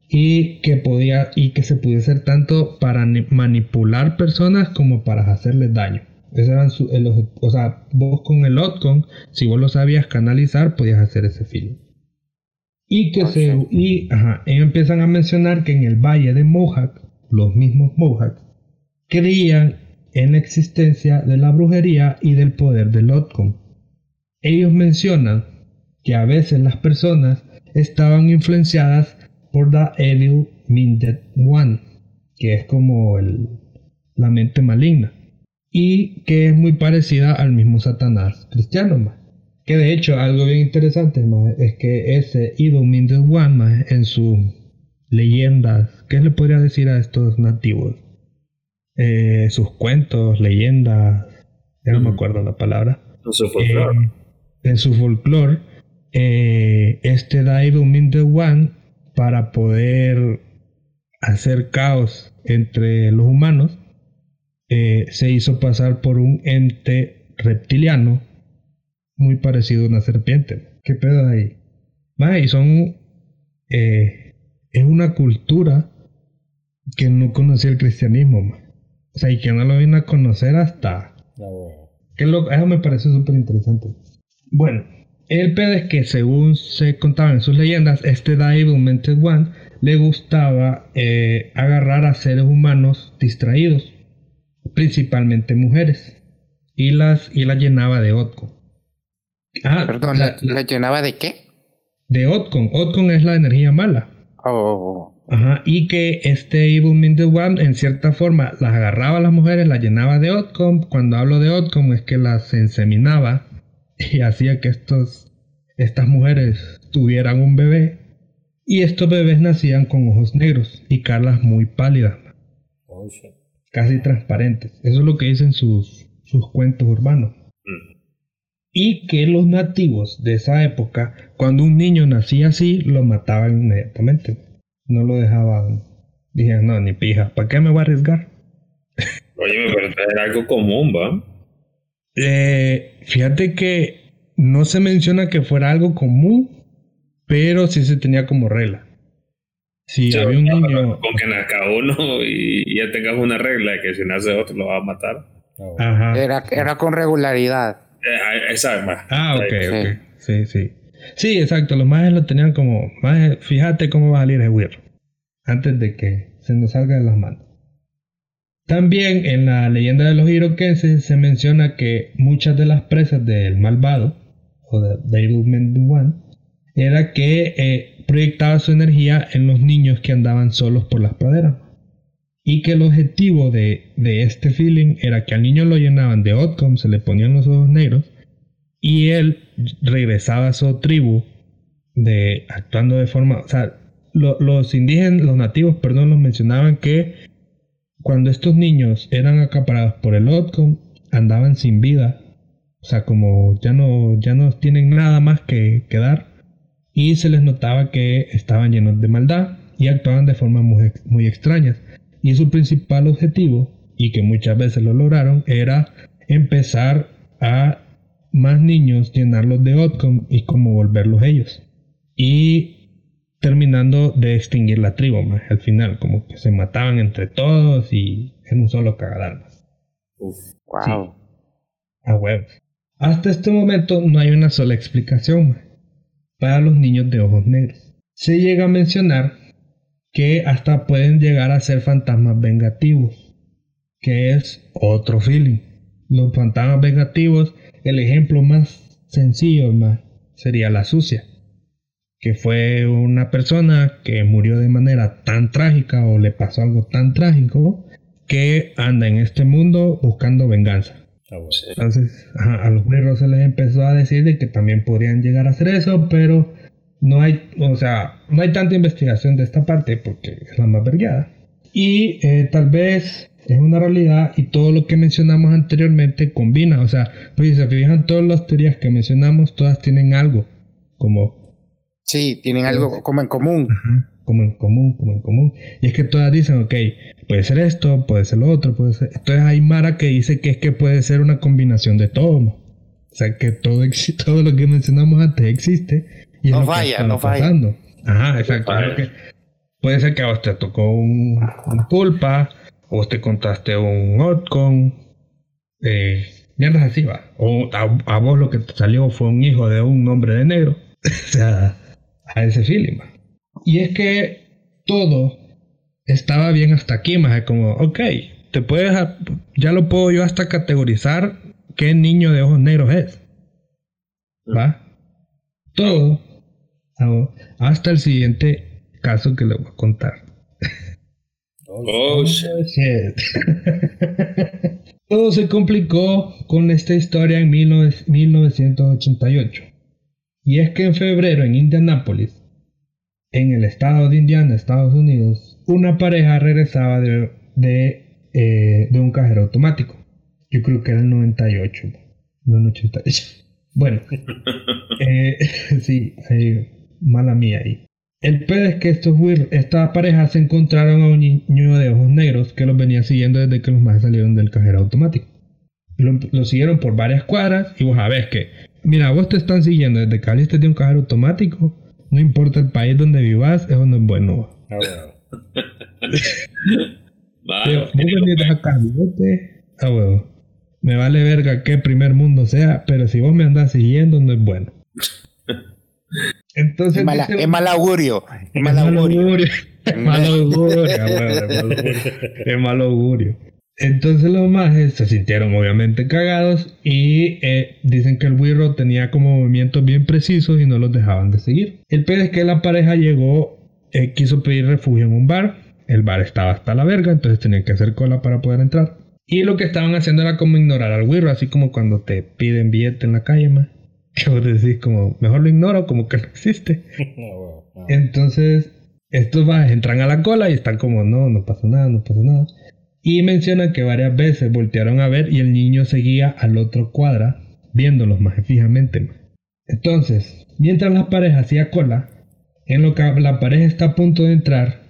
D: y que podía y que se podía hacer tanto para manipular personas como para hacerles daño. Ese eran su, el, o sea, vos con el Otcon, si vos lo sabías canalizar, podías hacer ese film. Y que se y, ajá, ellos empiezan a mencionar que en el valle de Mohawk, los mismos Mohawks creían en la existencia de la brujería y del poder del Otcon. Ellos mencionan que a veces las personas estaban influenciadas por The Evil Minded One, que es como el, la mente maligna. Y que es muy parecida al mismo Satanás cristiano, más. Que de hecho, algo bien interesante, más, es que ese Evil Means One, más, en sus leyendas, ¿qué le podría decir a estos nativos? Eh, sus cuentos, leyendas, ya no me acuerdo la palabra.
B: No.
D: Eh, en su folclore, eh, este Evil Means One para poder hacer caos entre los humanos, eh, se hizo pasar por un ente reptiliano muy parecido a una serpiente. ¿Qué pedo ahí? Y son. eh, es una cultura que no conocía el cristianismo. O sea, y que no lo vino a conocer hasta.
A: Bueno.
D: Que lo, eso me parece súper interesante. Bueno, el pedo es que según se contaba en sus leyendas, este Devil Mented One le gustaba eh, agarrar a seres humanos distraídos, principalmente mujeres, y las, y las llenaba de Otcon. Ah,
C: Perdón,
D: la-
C: ¿la, la llenaba de qué?
D: de Otcon. Otcon es la energía mala.
C: Oh,
D: Ajá, y que este Evil Minded One, en cierta forma, las agarraba a las mujeres, las llenaba de Otcom. Cuando hablo de Otcom, es que las inseminaba y hacía que estos, estas mujeres tuvieran un bebé. Y estos bebés nacían con ojos negros y caras muy pálidas,
A: Oh,
D: casi transparentes. Eso es lo que dicen sus, sus cuentos urbanos.
B: Mm.
D: Y que los nativos de esa época, cuando un niño nacía así, lo mataban inmediatamente. No lo dejaban. Dijeron, no, ni pija, ¿para qué me voy a arriesgar?
B: Oye, pero era algo común, ¿va?
D: Eh, fíjate que no se menciona que fuera algo común, pero sí se tenía como regla. Si
B: Sí,
D: había un
B: ya,
D: niño.
B: Con que nazca uno y ya tengas una regla de que si nace otro lo va a matar.
A: Ah.
D: Ajá.
C: era, era con regularidad.
B: Eh, esa es más.
D: Ah, ok,
B: Ahí.
D: ok. Sí, sí. Sí, exacto. Los majes lo tenían como. Fíjate cómo va a salir el güiro. Antes de que se nos salga de las manos. También en la leyenda de los iroqueses se menciona que muchas de las presas del malvado, o de Man One, era que eh, proyectaba su energía en los niños que andaban solos por las praderas. Y que el objetivo de, de este feeling era que al niño lo llenaban de Otcom, se le ponían los ojos negros, y él regresaba a su tribu de actuando de forma, o sea, lo- los indígenas, los nativos, perdón, los mencionaban que cuando estos niños eran acaparados por el Otcom, andaban sin vida, o sea, como ya no, ya no tienen nada más que, que dar, y se les notaba que estaban llenos de maldad y actuaban de formas muy, muy extrañas. Y su principal objetivo, y que muchas veces lo lograron, era empezar a más niños, llenarlos de Otcom y como volverlos ellos. Y terminando de extinguir la tribu, más al final, como que se mataban entre todos y en un solo cagadal. más.
B: Uf.
C: Wow.
D: A huevos. Hasta este momento no hay una sola explicación para los niños de ojos negros. Se llega a mencionar que hasta pueden llegar a ser fantasmas vengativos, que es otro feeling. Los fantasmas vengativos, el ejemplo más sencillo ma, sería la sucia, que fue una persona que murió de manera tan trágica o le pasó algo tan trágico que anda en este mundo buscando venganza.
A: Ah.
D: Entonces, ajá, a los güeros se les empezó a decir de que también podrían llegar a hacer eso, pero no hay, o sea, no hay tanta investigación de esta parte porque es la más vergueada. Y eh, tal vez es una realidad y todo lo que mencionamos anteriormente combina, o sea, pues si se fijan, todas las teorías que mencionamos, todas tienen algo, como
C: Sí, tienen algo como en común.
D: Ajá, como en común, como en común. Y es que todas dicen, ok, puede ser esto, puede ser lo otro, puede ser... Entonces hay Mara que dice que es que puede ser una combinación de todo, ¿no? O sea, que todo, todo lo que mencionamos antes existe. Y
C: No
D: está
C: no falla.
D: pasando. Ajá, exacto. que- puede ser que a vos te tocó un, un pulpa, o vos te contaste un Otcon, eh, mierdas así va. O a, a vos lo que te salió fue un hijo de un hombre de negro. o sea, a ese feeling. Y es que todo estaba bien hasta aquí, más como, ok, te puedes, ya lo puedo yo hasta categorizar qué niño de ojos negros es. ¿Va? Todo, hasta el siguiente caso que le voy a contar.
B: Oh, shit.
D: Shit. Todo se complicó con esta historia en 19 1988. Y es que en febrero en Indianápolis, en el estado de Indiana, Estados Unidos, una pareja regresaba de, de, eh, de un cajero automático. Yo creo que era el 98, no el 88. Bueno, eh, sí, eh, mala mía ahí. El pedo es que estos esta pareja se encontraron a un niño de ojos negros que los venía siguiendo desde que los más salieron del cajero automático. Lo, lo siguieron por varias cuadras y vos sabés que, mira, vos te están siguiendo desde que saliste de un cajero automático, no importa el país donde vivas, eso no es bueno.
A: Ah, huevo.
B: Va,
D: Pero vos venís a Carlote, ah, huevo. Me vale verga qué primer mundo sea, pero si vos me andás siguiendo, no es bueno. Entonces,
C: Es, mala-
D: dice-
C: es mal augurio. Es
D: es
C: mal
D: mal
C: augurio.
D: Es mal augurio, es mal augurio. Entonces los majes se sintieron obviamente cagados y eh, dicen que el Wirro tenía como movimientos bien precisos y no los dejaban de seguir. El pedo es que la pareja llegó, eh, quiso pedir refugio en un bar. El bar estaba hasta la verga, entonces tenían que hacer cola para poder entrar. Y lo que estaban haciendo era como ignorar al Wirro, así como cuando te piden billete en la calle, más. Que vos decís como, mejor lo ignoro, como que no existe. Entonces, estos majes entran a la cola y están como, no, no pasa nada, no pasa nada. Y mencionan que varias veces voltearon a ver y el niño seguía al otro cuadra, viéndolos más fijamente. Entonces, mientras la pareja hacía cola, en lo que la pareja está a punto de entrar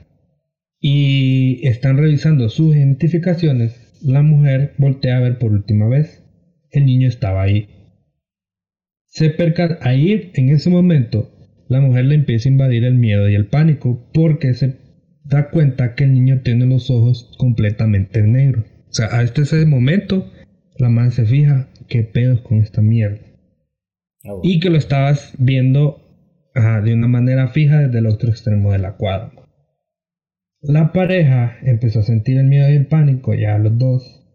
D: y están revisando sus identificaciones, la mujer voltea a ver por última vez. El niño estaba ahí. Se perca ahí en ese momento la mujer le empieza a invadir el miedo y el pánico porque se da cuenta que el niño tiene los ojos completamente negros. O sea, a este ese momento la madre se fija qué pedos con esta mierda.
A: Ah.
D: Y que lo estabas viendo ajá, de una manera fija desde el otro extremo de la cuadra. La pareja empezó a sentir el miedo y el pánico ya los dos.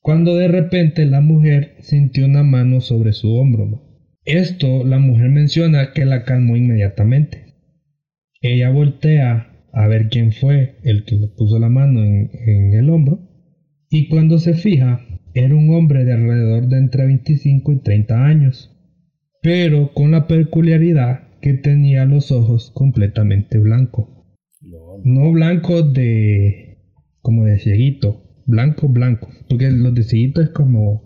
D: Cuando de repente la mujer sintió una mano sobre su hombro. Esto la mujer menciona que la calmó inmediatamente. Ella voltea a ver quién fue el que le puso la mano en, en el hombro y cuando se fija era un hombre de alrededor de entre 25 y 30 años, pero con la peculiaridad que tenía los ojos completamente blancos. No blancos de como de cieguito, blanco blanco, porque los de cieguito es como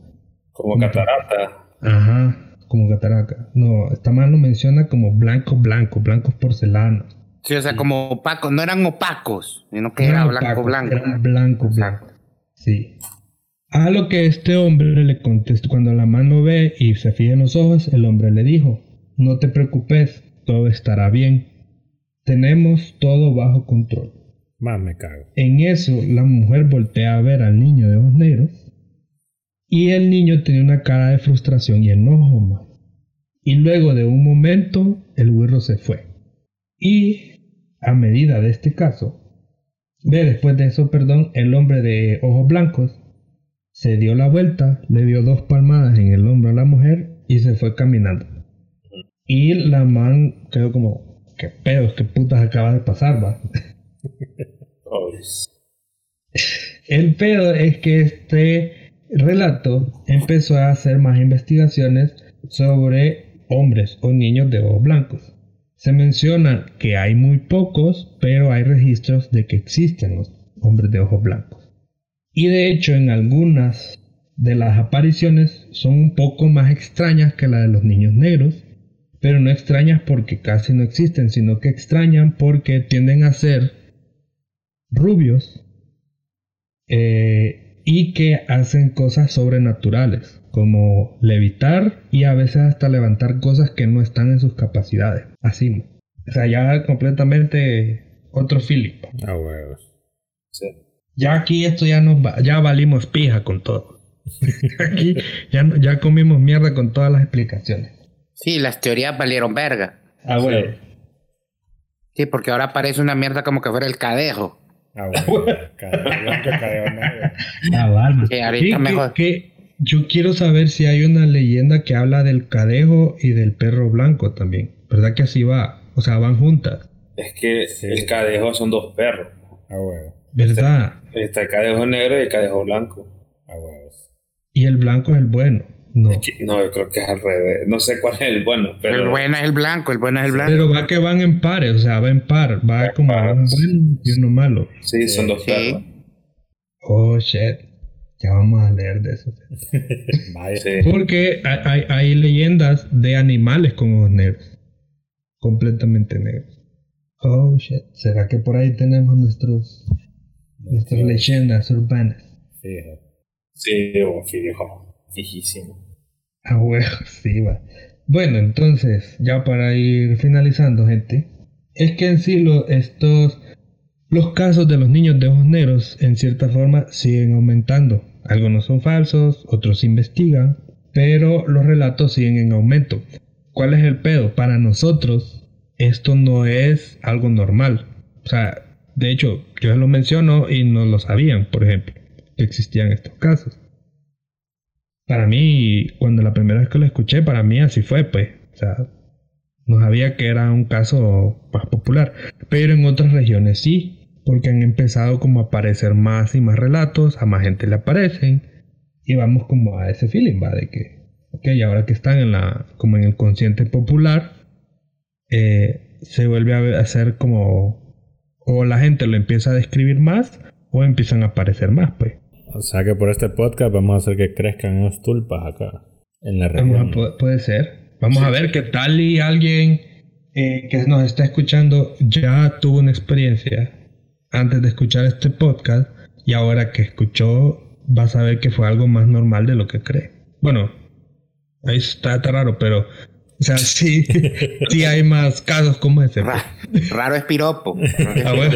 B: Como catarata.
D: ajá, como cataraca. No, esta mano menciona como blanco blanco, blancos porcelana.
C: Sí, o sea, como opacos. No eran opacos, sino que era
D: Eran
C: blanco, blanco.
D: eran blanco blanco. Sí. A lo que este hombre le contestó cuando la mano ve y se fija en los ojos, el hombre le dijo, no te preocupes, todo estará bien. Tenemos todo bajo control.
A: Más me cago.
D: En eso, la mujer voltea a ver al niño de ojos negros y el niño tenía una cara de frustración y enojo. ma. Y luego de un momento, el burro se fue. Y a medida de este caso, ve después de eso, perdón, el hombre de ojos blancos se dio la vuelta, le dio dos palmadas en el hombro a la mujer y se fue caminando. Y la man quedó como, ¿qué pedos, qué putas acaba de pasar, va? El pedo es que este relato empezó a hacer más investigaciones sobre hombres o niños de ojos blancos. Se menciona que hay muy pocos, pero hay registros de que existen los hombres de ojos blancos. Y de hecho en algunas de las apariciones son un poco más extrañas que la de los niños negros, pero no extrañas porque casi no existen, sino que extrañan porque tienden a ser rubios eh, y que hacen cosas sobrenaturales, como levitar y a veces hasta levantar cosas que no están en sus capacidades. Así, o sea, ya completamente otro feeling.
A: Ah, huevos.
B: sí.
D: Ya aquí esto ya nos va, ya valimos pija con todo. aquí ya, ya comimos mierda con todas las explicaciones.
C: Sí, las teorías valieron verga.
D: Ah, bueno.
C: Sí, porque ahora parece una mierda como que fuera el cadejo.
A: Ah, huevos. Cadeo blanco, cadeo negro.
D: Ah, vale.
C: Sí, ahorita mejor.
D: que yo quiero saber si hay una leyenda que habla del cadejo y del perro blanco también. ¿Verdad que así va? O sea, van juntas.
B: Es que
A: Sí.
B: el cadejo son dos perros.
A: Ah, huevos.
D: ¿Verdad?
B: Está el cadejo negro y el cadejo blanco.
A: A huevos.
D: Y el blanco es el bueno. No.
B: Que- No, yo creo que es al revés. No sé cuál es el bueno, pero.
C: El bueno es el blanco, el bueno es el blanco.
D: Pero va que van en pares, o sea, va en par. Va como
B: par.
D: un bueno y uno malo.
B: Sí, son dos
C: Sí.
B: perros.
D: Oh, shit. Ya vamos a leer de eso. Porque hay, hay, hay leyendas de animales con ojos negros. Completamente negros. Oh, shit. ¿Será que por ahí tenemos nuestros, nuestras leyendas urbanas?
A: Fijo.
B: Sí, oh, fijo. Fijísimo.
D: Ah, bueno, sí, va. Bueno, entonces, ya para ir finalizando, gente, es que en sí lo- estos, los casos de los niños de ojos negros, en cierta forma, siguen aumentando. Algunos son falsos, otros investigan, pero los relatos siguen en aumento. ¿Cuál es el pedo? Para nosotros, esto no es algo normal. O sea, de hecho, yo lo menciono y no lo sabían, por ejemplo, que existían estos casos. Para mí, cuando la primera vez que lo escuché, para mí así fue, pues. O sea, no sabía que era un caso más popular. Pero en otras regiones sí, porque han empezado como a aparecer más y más relatos, a más gente le aparecen. Y vamos como a ese feeling, va, de que, ok, ahora que están en la, como en el consciente popular, eh, se vuelve a hacer como, o la gente lo empieza a describir más, o empiezan a aparecer más, pues.
A: O sea que por este podcast vamos a hacer que crezcan esos tulpas acá. En la
D: Vamos a-
A: región.
D: pu- puede ser. Vamos a ver qué tal y alguien eh, que nos está escuchando ya tuvo una experiencia antes de escuchar este podcast y ahora que escuchó va a saber que fue algo más normal de lo que cree. Bueno, ahí está, está raro, pero o sea, sí, sí hay más casos como ese. pues.
C: Ra- raro es piropo.
D: Ah, bueno.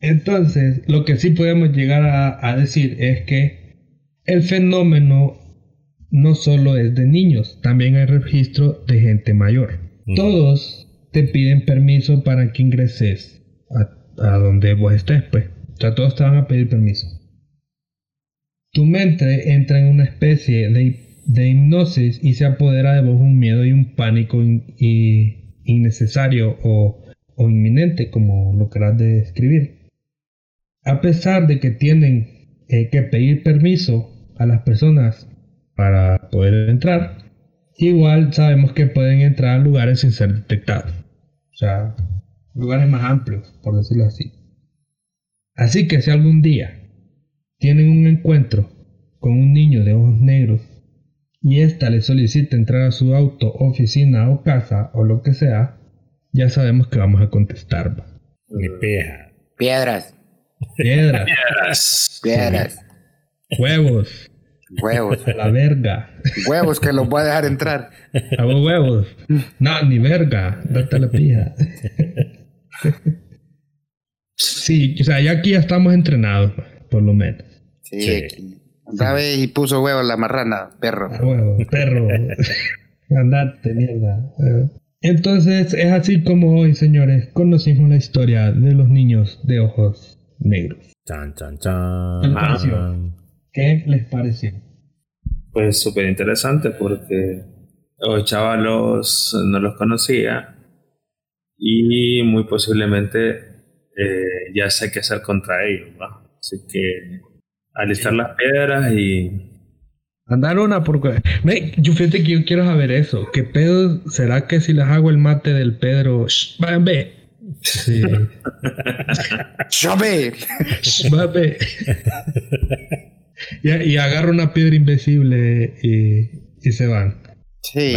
D: Entonces, lo que sí podemos llegar a, a decir es que el fenómeno no solo es de niños, también hay registro de gente mayor.
A: Mm.
D: Todos te piden permiso para que ingreses a, a donde vos estés, pues. O sea, todos te van a pedir permiso. Tu mente entra en una especie de, de hipnosis y se apodera de vos un miedo y un pánico in- y- innecesario o, o inminente, como lo querás describir. A pesar de que tienen eh, que pedir permiso a las personas para poder entrar, igual sabemos que pueden entrar a lugares sin ser detectados. O sea, lugares más amplios, por decirlo así. Así que si algún día tienen un encuentro con un niño de ojos negros y ésta le solicita entrar a su auto, oficina o casa o lo que sea, ya sabemos que vamos a contestar.
A: Ni pija.
C: Piedras,
D: Piedras,
C: piedras,
D: huevos,
C: huevos,
D: a la verga.
C: huevos que los voy a dejar entrar.
D: A vos huevos. No, ni verga. Date la pija. Sí, o sea, ya aquí ya estamos entrenados, por lo menos.
C: Sí,
A: Sí.
C: aquí. Y puso huevos la marrana, perro.
D: A huevo, perro. Andate, mierda. Entonces, es así como hoy, señores, conocimos la historia de los niños de ojos negros.
A: Chan, chan, chan.
D: ¿Qué les pareció? ¿Qué les pareció?
B: Pues súper interesante porque los chavalos no los conocía y muy posiblemente eh, ya sé qué hacer contra ellos. ¿va? Así que alistar las piedras y
D: Andar una porque... Me, yo fíjate que yo quiero saber eso. ¿Qué pedo será que si les hago el mate del Pedro... Shh, vayan, ve. Sí. Y, y agarro una piedra invisible y, y se van.
C: Sí,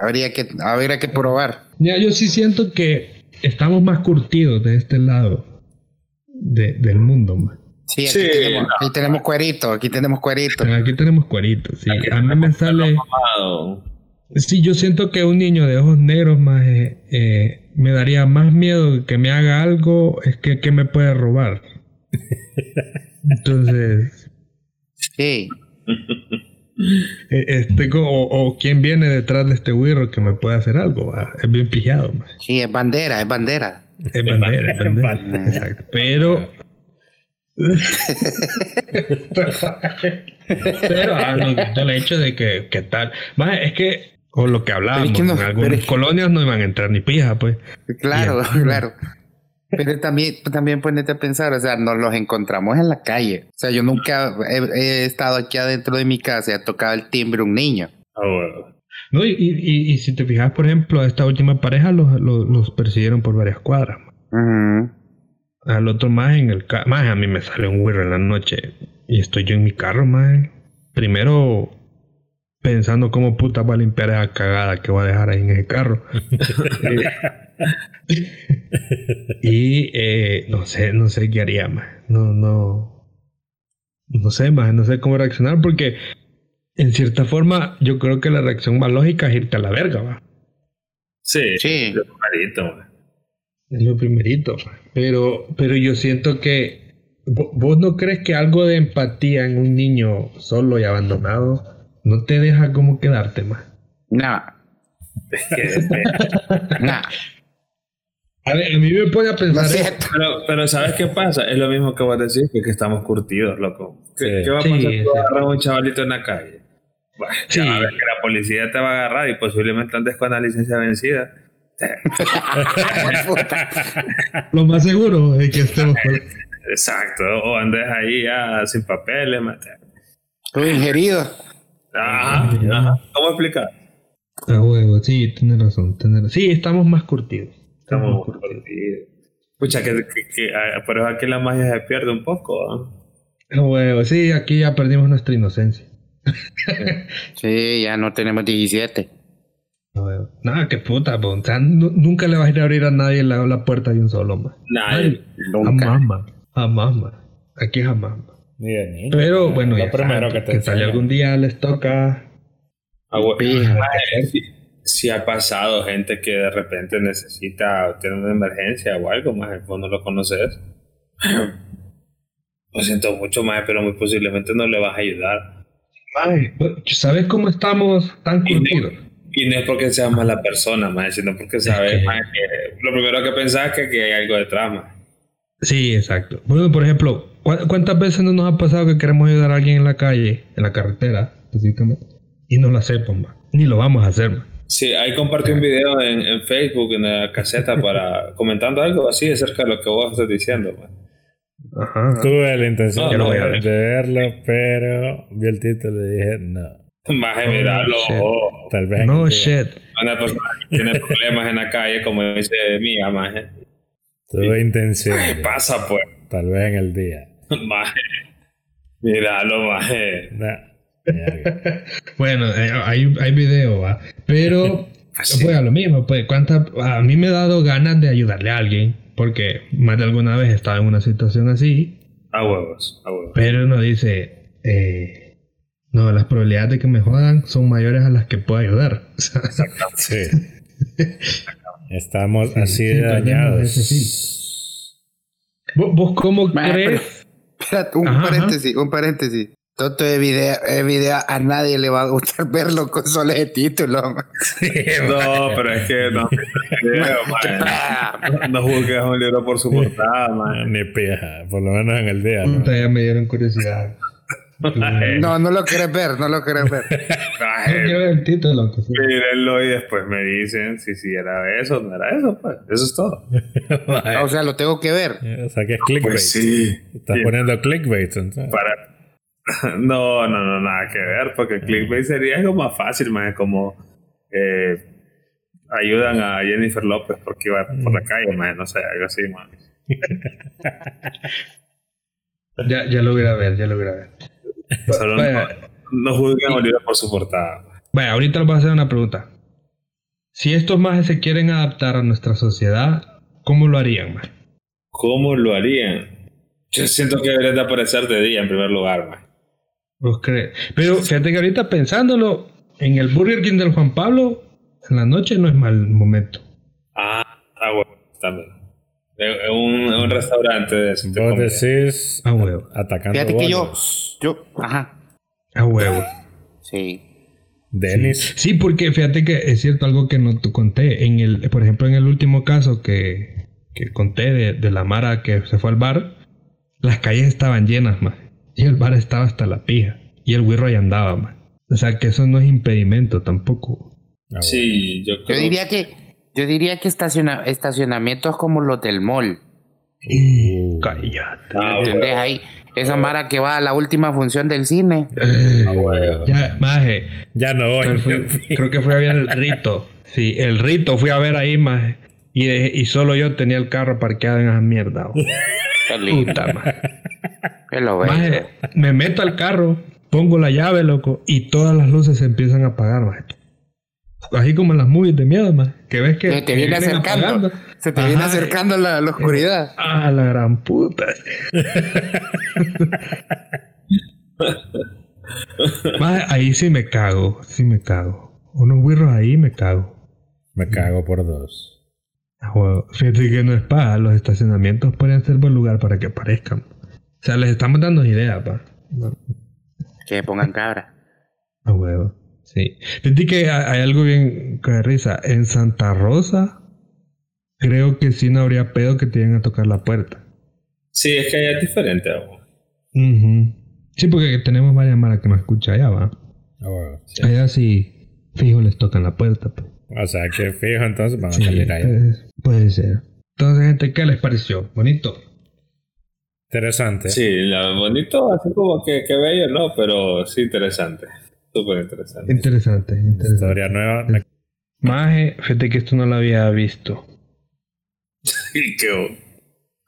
C: habría que, habría que probar.
D: Ya, yo sí siento que estamos más curtidos de este lado de- del mundo. man.
C: Sí, aquí,
B: Sí,
C: tenemos,
B: no.
C: aquí tenemos cuerito, aquí tenemos cuerito.
D: Aquí tenemos cueritos. Sí. A mí me sale... Sí, yo siento que un niño de ojos negros más eh, eh, me daría más miedo que me haga algo es que, que me puede robar. Entonces,
C: Sí,
D: este, co- o, o quién viene detrás de este güiro que me puede hacer algo. va. Es bien pillado. man.
C: sí, es bandera, es bandera.
D: Es bandera, es bandera. Exacto. Pero. pero ah, no, el hecho de que, que tal. Más es que. O lo que hablábamos,
C: Pero es que no-
D: en algunas
C: es que-
D: colonias no iban a entrar ni pija, pues.
C: Claro, claro. Pero también, también ponete a pensar, o sea, nos los encontramos en la calle. O sea, yo nunca he, he estado aquí adentro de mi casa y ha tocado el timbre un niño.
B: Ah, bueno.
D: No, y, y, y si te fijas, por ejemplo, a esta última pareja los, los, los persiguieron por varias cuadras.
C: Ujú.
D: Al otro más en el carro. Más a mí me sale un güiro en la noche. Y estoy yo en mi carro, más. Primero pensando cómo puta va a limpiar esa cagada que voy a dejar ahí en ese carro. y eh, no sé, no sé qué haría, más. No, no. No sé, más. No sé cómo reaccionar porque en cierta forma yo creo que la reacción más lógica es irte a la verga, va.
B: Sí,
C: Sí.
B: lo clarito, man.
D: Es lo primerito. Pero, pero yo siento que vo- vos no crees que algo de empatía en un niño solo y abandonado no te deja como quedarte más.
C: No,
B: Es que,
C: no.
D: A ver, a mí me pone a pensar. eso.
C: siento.
B: pero, pero ¿sabes qué pasa? Es lo mismo que vos decís, que, que estamos curtidos, loco. ¿Qué,
A: Sí.
B: qué va a pasar si
D: sí.
B: agarras a un chavalito en la calle? Bueno,
D: Sí.
B: ya, a ver, que la policía te va a agarrar y posiblemente andes con la licencia vencida.
D: Lo más seguro es que estemos por-
B: Exacto, o andes ahí ya sin papeles, mate.
C: Todo ingerido.
B: Ajá, ajá. ¿Cómo explicar?
D: A huevo, sí, tienes razón. tenés- Sí, estamos más curtidos.
B: Estamos
D: curtidos.
B: Pucha, que, que, que, ah, pero aquí la magia se pierde un poco. ¿ah?
D: A huevo, sí, aquí ya perdimos nuestra inocencia.
C: Sí, ya no tenemos 17.
D: A huevo. Nada, qué puta, po. O sea, nu- nunca le vas a ir a abrir a nadie la, la puerta de un solo, más.
B: Nadie.
C: Nunca.
D: Jamás, ma. Jamás, ma. Aquí jamás, ma.
A: Ni de niño.
D: Pero bueno,
A: Lo
D: ya
A: primero que te
D: que sale algún día les toca.
B: Ah.
C: Pija.
B: Maje, Si, ha pasado gente que de repente necesita tiene una emergencia o algo, más vos no lo conoces. Lo siento mucho más, pero muy posiblemente no le vas a ayudar.
D: Ay, ¿sabes cómo estamos tan curtidos?
B: Y no es porque seas mala persona, más, sino porque sabes
D: que-
B: maje, que lo primero que pensás es que, que hay algo detrás, más.
D: Sí, exacto. Bueno, por ejemplo, ¿cu- ¿cuántas veces no nos ha pasado que queremos ayudar a alguien en la calle, en la carretera, específicamente? Y no lo hacemos. Ni lo vamos a hacer, ma.
B: Sí, ahí compartí un video en, en Facebook, en la caseta, para comentando algo así acerca de lo que vos estás diciendo. man.
D: Ajá.
A: Tuve la intención
B: No,
A: de,
D: ver.
A: de verlo, pero vi el título y dije, no.
B: Maje, míralo.
D: shit.
B: oh.
A: Tal vez. en
D: No shit.
B: Una persona que tiene problemas en la calle, como dice mía, maje.
A: Tuve intención.
B: ¿Qué pasa, pues?
A: Tal vez en el día.
B: Maje. Míralo, maje.
A: No.
D: Bueno, eh, hay, hay video, va. Pero,
B: Pues sí.
D: pues a lo mismo, pues, ¿cuántas, a mí me ha dado ganas de ayudarle a alguien, porque más de alguna vez he estado en una situación así,
B: A huevos, a huevos.
D: pero uno dice, eh, no, las probabilidades de que me jodan son mayores a las que puedo ayudar.
A: Sí. Estamos así de dañados.
D: ese ¿Vos, vos cómo crees?
C: Espérate, un
D: Ajá,
C: paréntesis, un paréntesis. Toto de video, de video, a nadie le va a gustar verlo con solo ese título. man.
B: No, pero es que no. No juzgues un libro por su portada, maje.
A: Ni pija, por lo menos en el día. ¿no?
D: Ya me dieron curiosidad.
C: No, no lo querés ver, no lo querés ver.
D: No quiero ver el título. que sí.
B: Mírenlo y después me dicen si sí era eso no era eso, pues. Eso es todo.
C: O sea, lo tengo que ver.
A: O sea que es clickbait.
B: Pues sí.
A: Estás
B: Sí.
A: poniendo clickbait. entonces.
B: Para... No, no, no, nada que ver, porque el clickbait sería algo más fácil, más como eh, ayudan a Jennifer López porque iba por la calle, más no sé, algo así, más.
D: Ya, ya lo voy a ver, ya lo voy a ver.
B: Solo no,
D: Vaya,
B: no juzguen a Oliver por su portada.
D: vaya, ahorita les voy a hacer una pregunta. Si estos majes se quieren adaptar a nuestra sociedad, ¿cómo lo harían, maje?
B: ¿Cómo lo harían? Yo siento que deberían de aparecer de día en primer lugar, más.
D: Pero fíjate que ahorita pensándolo, en el Burger King del Juan Pablo, en la noche no es mal momento.
B: Ah, ah, bueno, también. Es un, un restaurante de tipo.
A: Vos decís
D: A huevo.
A: atacando
C: Fíjate que yo, yo, ajá,
D: A huevo.
C: sí.
A: Denis.
D: Sí, porque fíjate que es cierto algo que no te conté. En el, por ejemplo, en el último caso que, que conté de, de la Mara que se fue al bar, las calles estaban llenas, más. Y el bar estaba hasta la pija. Y el wirro ahí andaba, más. O sea que eso no es impedimento tampoco.
A: Ah,
B: Sí, yo
C: Yo
B: creo.
C: diría que, yo diría que estaciona, estacionamientos como los del mall,
A: Uh,
D: Cállate.
B: Ah,
C: ¿Entendés? Ahí, esa mara que va a la última función del cine.
D: Eh,
B: Ah, huevo.
D: ya, maje.
A: ya no voy.
D: Fui- creo que fui a ver el rito. Sí, el rito fui a ver ahí, maje. Y, de- y solo yo tenía el carro parqueado en esa mierda. Puta, maje. Maje, me meto al carro, pongo la llave, loco, y todas las luces se empiezan a apagar, maje. Así como en las movies de miedo, maje. Que ves que,
C: Se te viene acercando.
D: apagando.
C: Se te viene acercando la, la oscuridad.
D: Ah, la gran puta. Maje, ahí sí me cago, sí me cago. Unos birros ahí me cago.
A: Me cago por dos.
D: Fíjate que no es paja, los estacionamientos podrían ser buen lugar para que aparezcan. O sea, les estamos dando ideas, pa. No,
C: Que pongan cabra.
D: a huevo. Sí. Fíjate que hay, algo bien que de risa. En Santa Rosa, creo que sí no habría pedo que te lleguen a tocar la puerta.
B: Sí, es que allá es diferente.
D: Ujú. Sí, porque tenemos varias maras que nos escucha allá, va.
A: Ah, bueno.
D: Allá sí, fijo, les tocan la puerta. pues.
A: O sea que fijo, entonces van a
D: Sí,
A: salir ahí.
D: eh, puede ser. Entonces, gente, ¿qué les pareció? ¿Bonito?
A: Interesante.
B: Sí, la- bonito, así como que, que bello, no, pero sí interesante. Súper interesante.
D: Interesante, interesante.
A: Historia nueva. Me-
D: Maje, fíjate que esto no lo había visto.
B: Y que,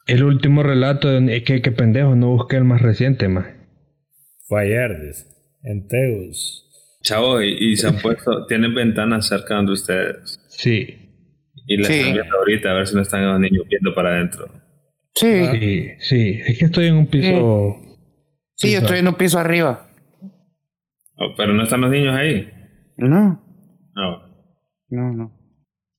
D: El último relato, de- es que, que pendejo, no busqué el más reciente, más.
A: Fue ayer, dice. En Teus.
B: chavos, y, y se han puesto, tienen ventanas cerca donde ustedes.
D: Sí,
B: Y las
C: Sí.
B: están viendo ahorita a ver si no están los niños viendo para adentro.
C: Sí.
D: sí, sí. Es que estoy en un piso.
C: Sí, yo estoy en un piso arriba.
B: Oh, pero no están los niños ahí.
C: No.
B: No.
C: No, no.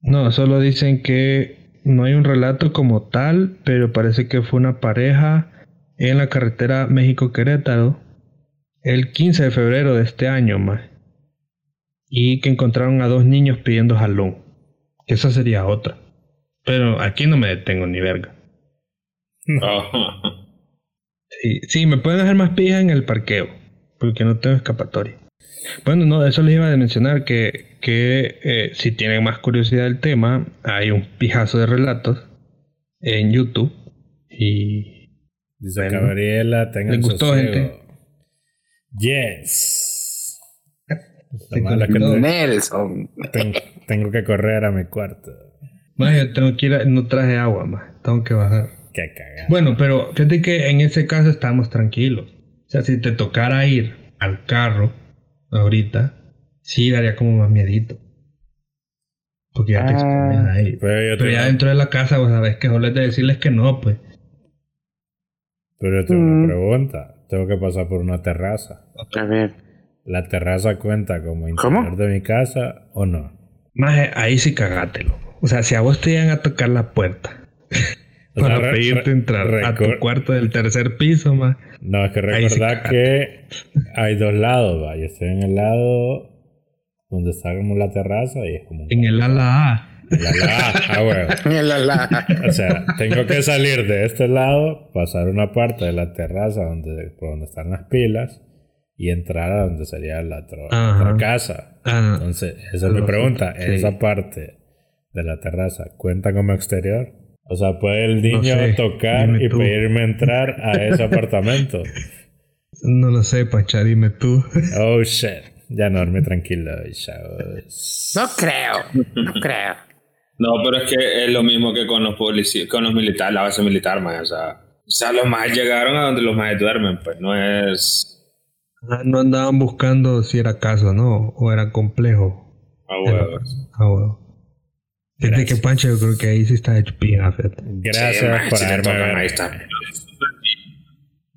D: No, solo dicen que no hay un relato como tal, pero parece que fue una pareja en la carretera México-Querétaro el 15 de febrero de este año, más. Y que encontraron a dos niños pidiendo jalón. Que esa sería otra. Pero aquí no me detengo ni verga. Sí, sí, me pueden hacer más pija en el parqueo, porque no tengo escapatoria. Bueno, no, eso les iba a mencionar que, que eh, si tienen más curiosidad del tema, hay un pijazo de relatos en YouTube. Y
A: Dice
D: Bueno.
A: Gabriela, tengan
D: ¿Les gustó,
A: sosiego.
D: gente?
A: Yes. Es que
C: Nelson.
A: ten- tengo que correr a mi cuarto.
D: más yo tengo que ir, a- no traje agua más, tengo que bajar.
A: Qué cagada.
D: Bueno, pero fíjate que en ese caso estamos tranquilos. O sea, si te tocara ir al carro ahorita, sí daría como más miedito. Porque ya te
C: Ah.
D: expones ahí.
A: Pero yo
D: Pero
A: tengo,
D: ya dentro de la casa, vos sabés que solo es de decirles que no, pues.
A: pero yo tengo
C: Mm.
A: una pregunta. Tengo que pasar por una terraza.
C: A ver.
A: ¿La terraza cuenta como
C: ¿Cómo?
A: interior de mi casa o no?
D: Más ahí sí cagátelo. O sea, si a vos te llegan a tocar la puerta para pedirte entrar a tu cuarto del tercer piso, más.
A: No, es que
D: Ahí sí
A: recordad que hay dos lados, va. Yo estoy en el lado donde está como la terraza y es como
D: En el ala A.
A: la, la, ah, huevo.
C: La, la.
A: O sea, tengo que salir de este lado, pasar una parte de la terraza donde, por donde están las pilas y entrar a donde sería la otra casa.
D: Ah.
A: Entonces, esa es mi pregunta.
D: Sí.
A: ¿Esa parte de la terraza cuenta como exterior? O sea, ¿puede el niño
D: sé.
A: tocar y
D: tú.
A: pedirme entrar a ese apartamento?
D: No lo sé, Pacha, dime tú.
A: Oh, shit. Ya no dormí tranquilo, chavos.
C: No creo. No creo.
B: No, pero es que es lo mismo que con los policías, con los militares, la base militar, man. O sea, o sea los más llegaron a donde los más duermen, pues no es
D: Ah, No andaban buscando si era caso, ¿no? O era complejo.
B: a huevos.
D: Ah, bueno.
A: Gracias.
D: que Pancho, yo creo que ahí sí está hecho pija, fíjate.
A: Gracias
B: Sí, man,
A: por
B: si tocan, ahí está.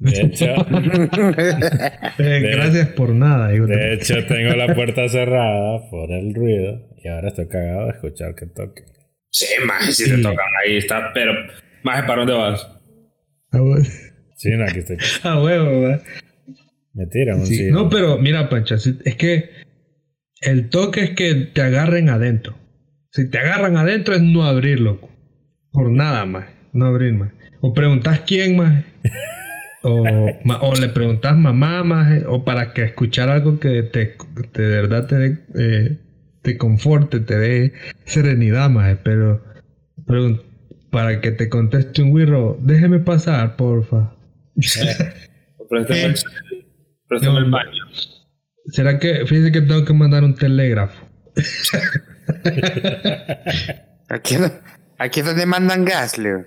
A: De hecho,
D: Eh, gracias por nada. hijo de-
A: de hecho, tengo la puerta cerrada por el ruido y ahora estoy cagado de escuchar que toque.
B: Sí, más si
D: Sí.
B: te tocan ahí está, pero más ¿para dónde vas?
D: Ah, bueno.
A: Sí, no, aquí estoy.
D: Ah, huevo, ¿verdad?
A: Me tiran un
D: Sí. No, pero mira, Pancha, es que el toque es que te agarren adentro. Si te agarran adentro es no abrirlo. Por nada más. No abrir más. O preguntas quién más. O, ma- o le preguntas mamá más. O para que escuchar algo que te, te de verdad te, dé, eh, te conforte, te dé serenidad más. Pero para que te conteste un wirro. Déjeme pasar, porfa.
B: Préstame el, baño.
D: ¿Será que, fíjese que tengo que mandar un telégrafo?
C: Aquí, aquí es donde mandan gas, Leo.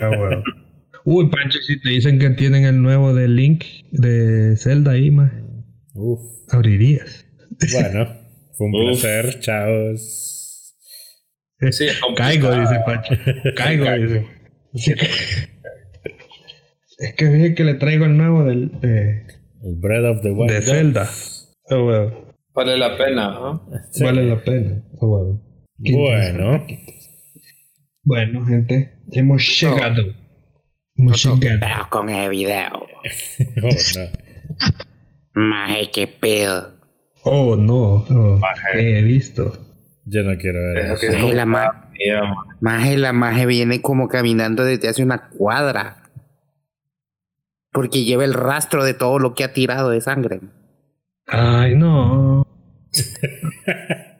D: Ah, bueno. Uy, Pancho, si te dicen que tienen el nuevo de Link de Zelda ahí, más
A: Uf.
D: abrirías.
A: Bueno, fue un
B: Uf.
A: placer, chavos.
B: Sí, es
D: Caigo, dice Pancho. Caigo, dice. Es que dije que le traigo el nuevo del, de,
A: El Breath of the Wild.
D: de Zelda. Ah, bueno.
B: Vale la pena, ¿no?
A: Sí.
D: Vale la pena. Ah, bueno.
A: Bueno,
D: Bueno, gente, hemos llegado. Hemos llegado.
C: Pero con el video.
A: oh, no.
C: Maje, qué pedo.
D: Oh, no. Oh, ¿qué he visto?
A: Yo no quiero ver
B: Eso
C: Maje, la ma-
B: man.
C: maje, la maje viene como caminando desde hace una cuadra. Porque lleva el rastro de todo lo que ha tirado de sangre.
D: Ay, no.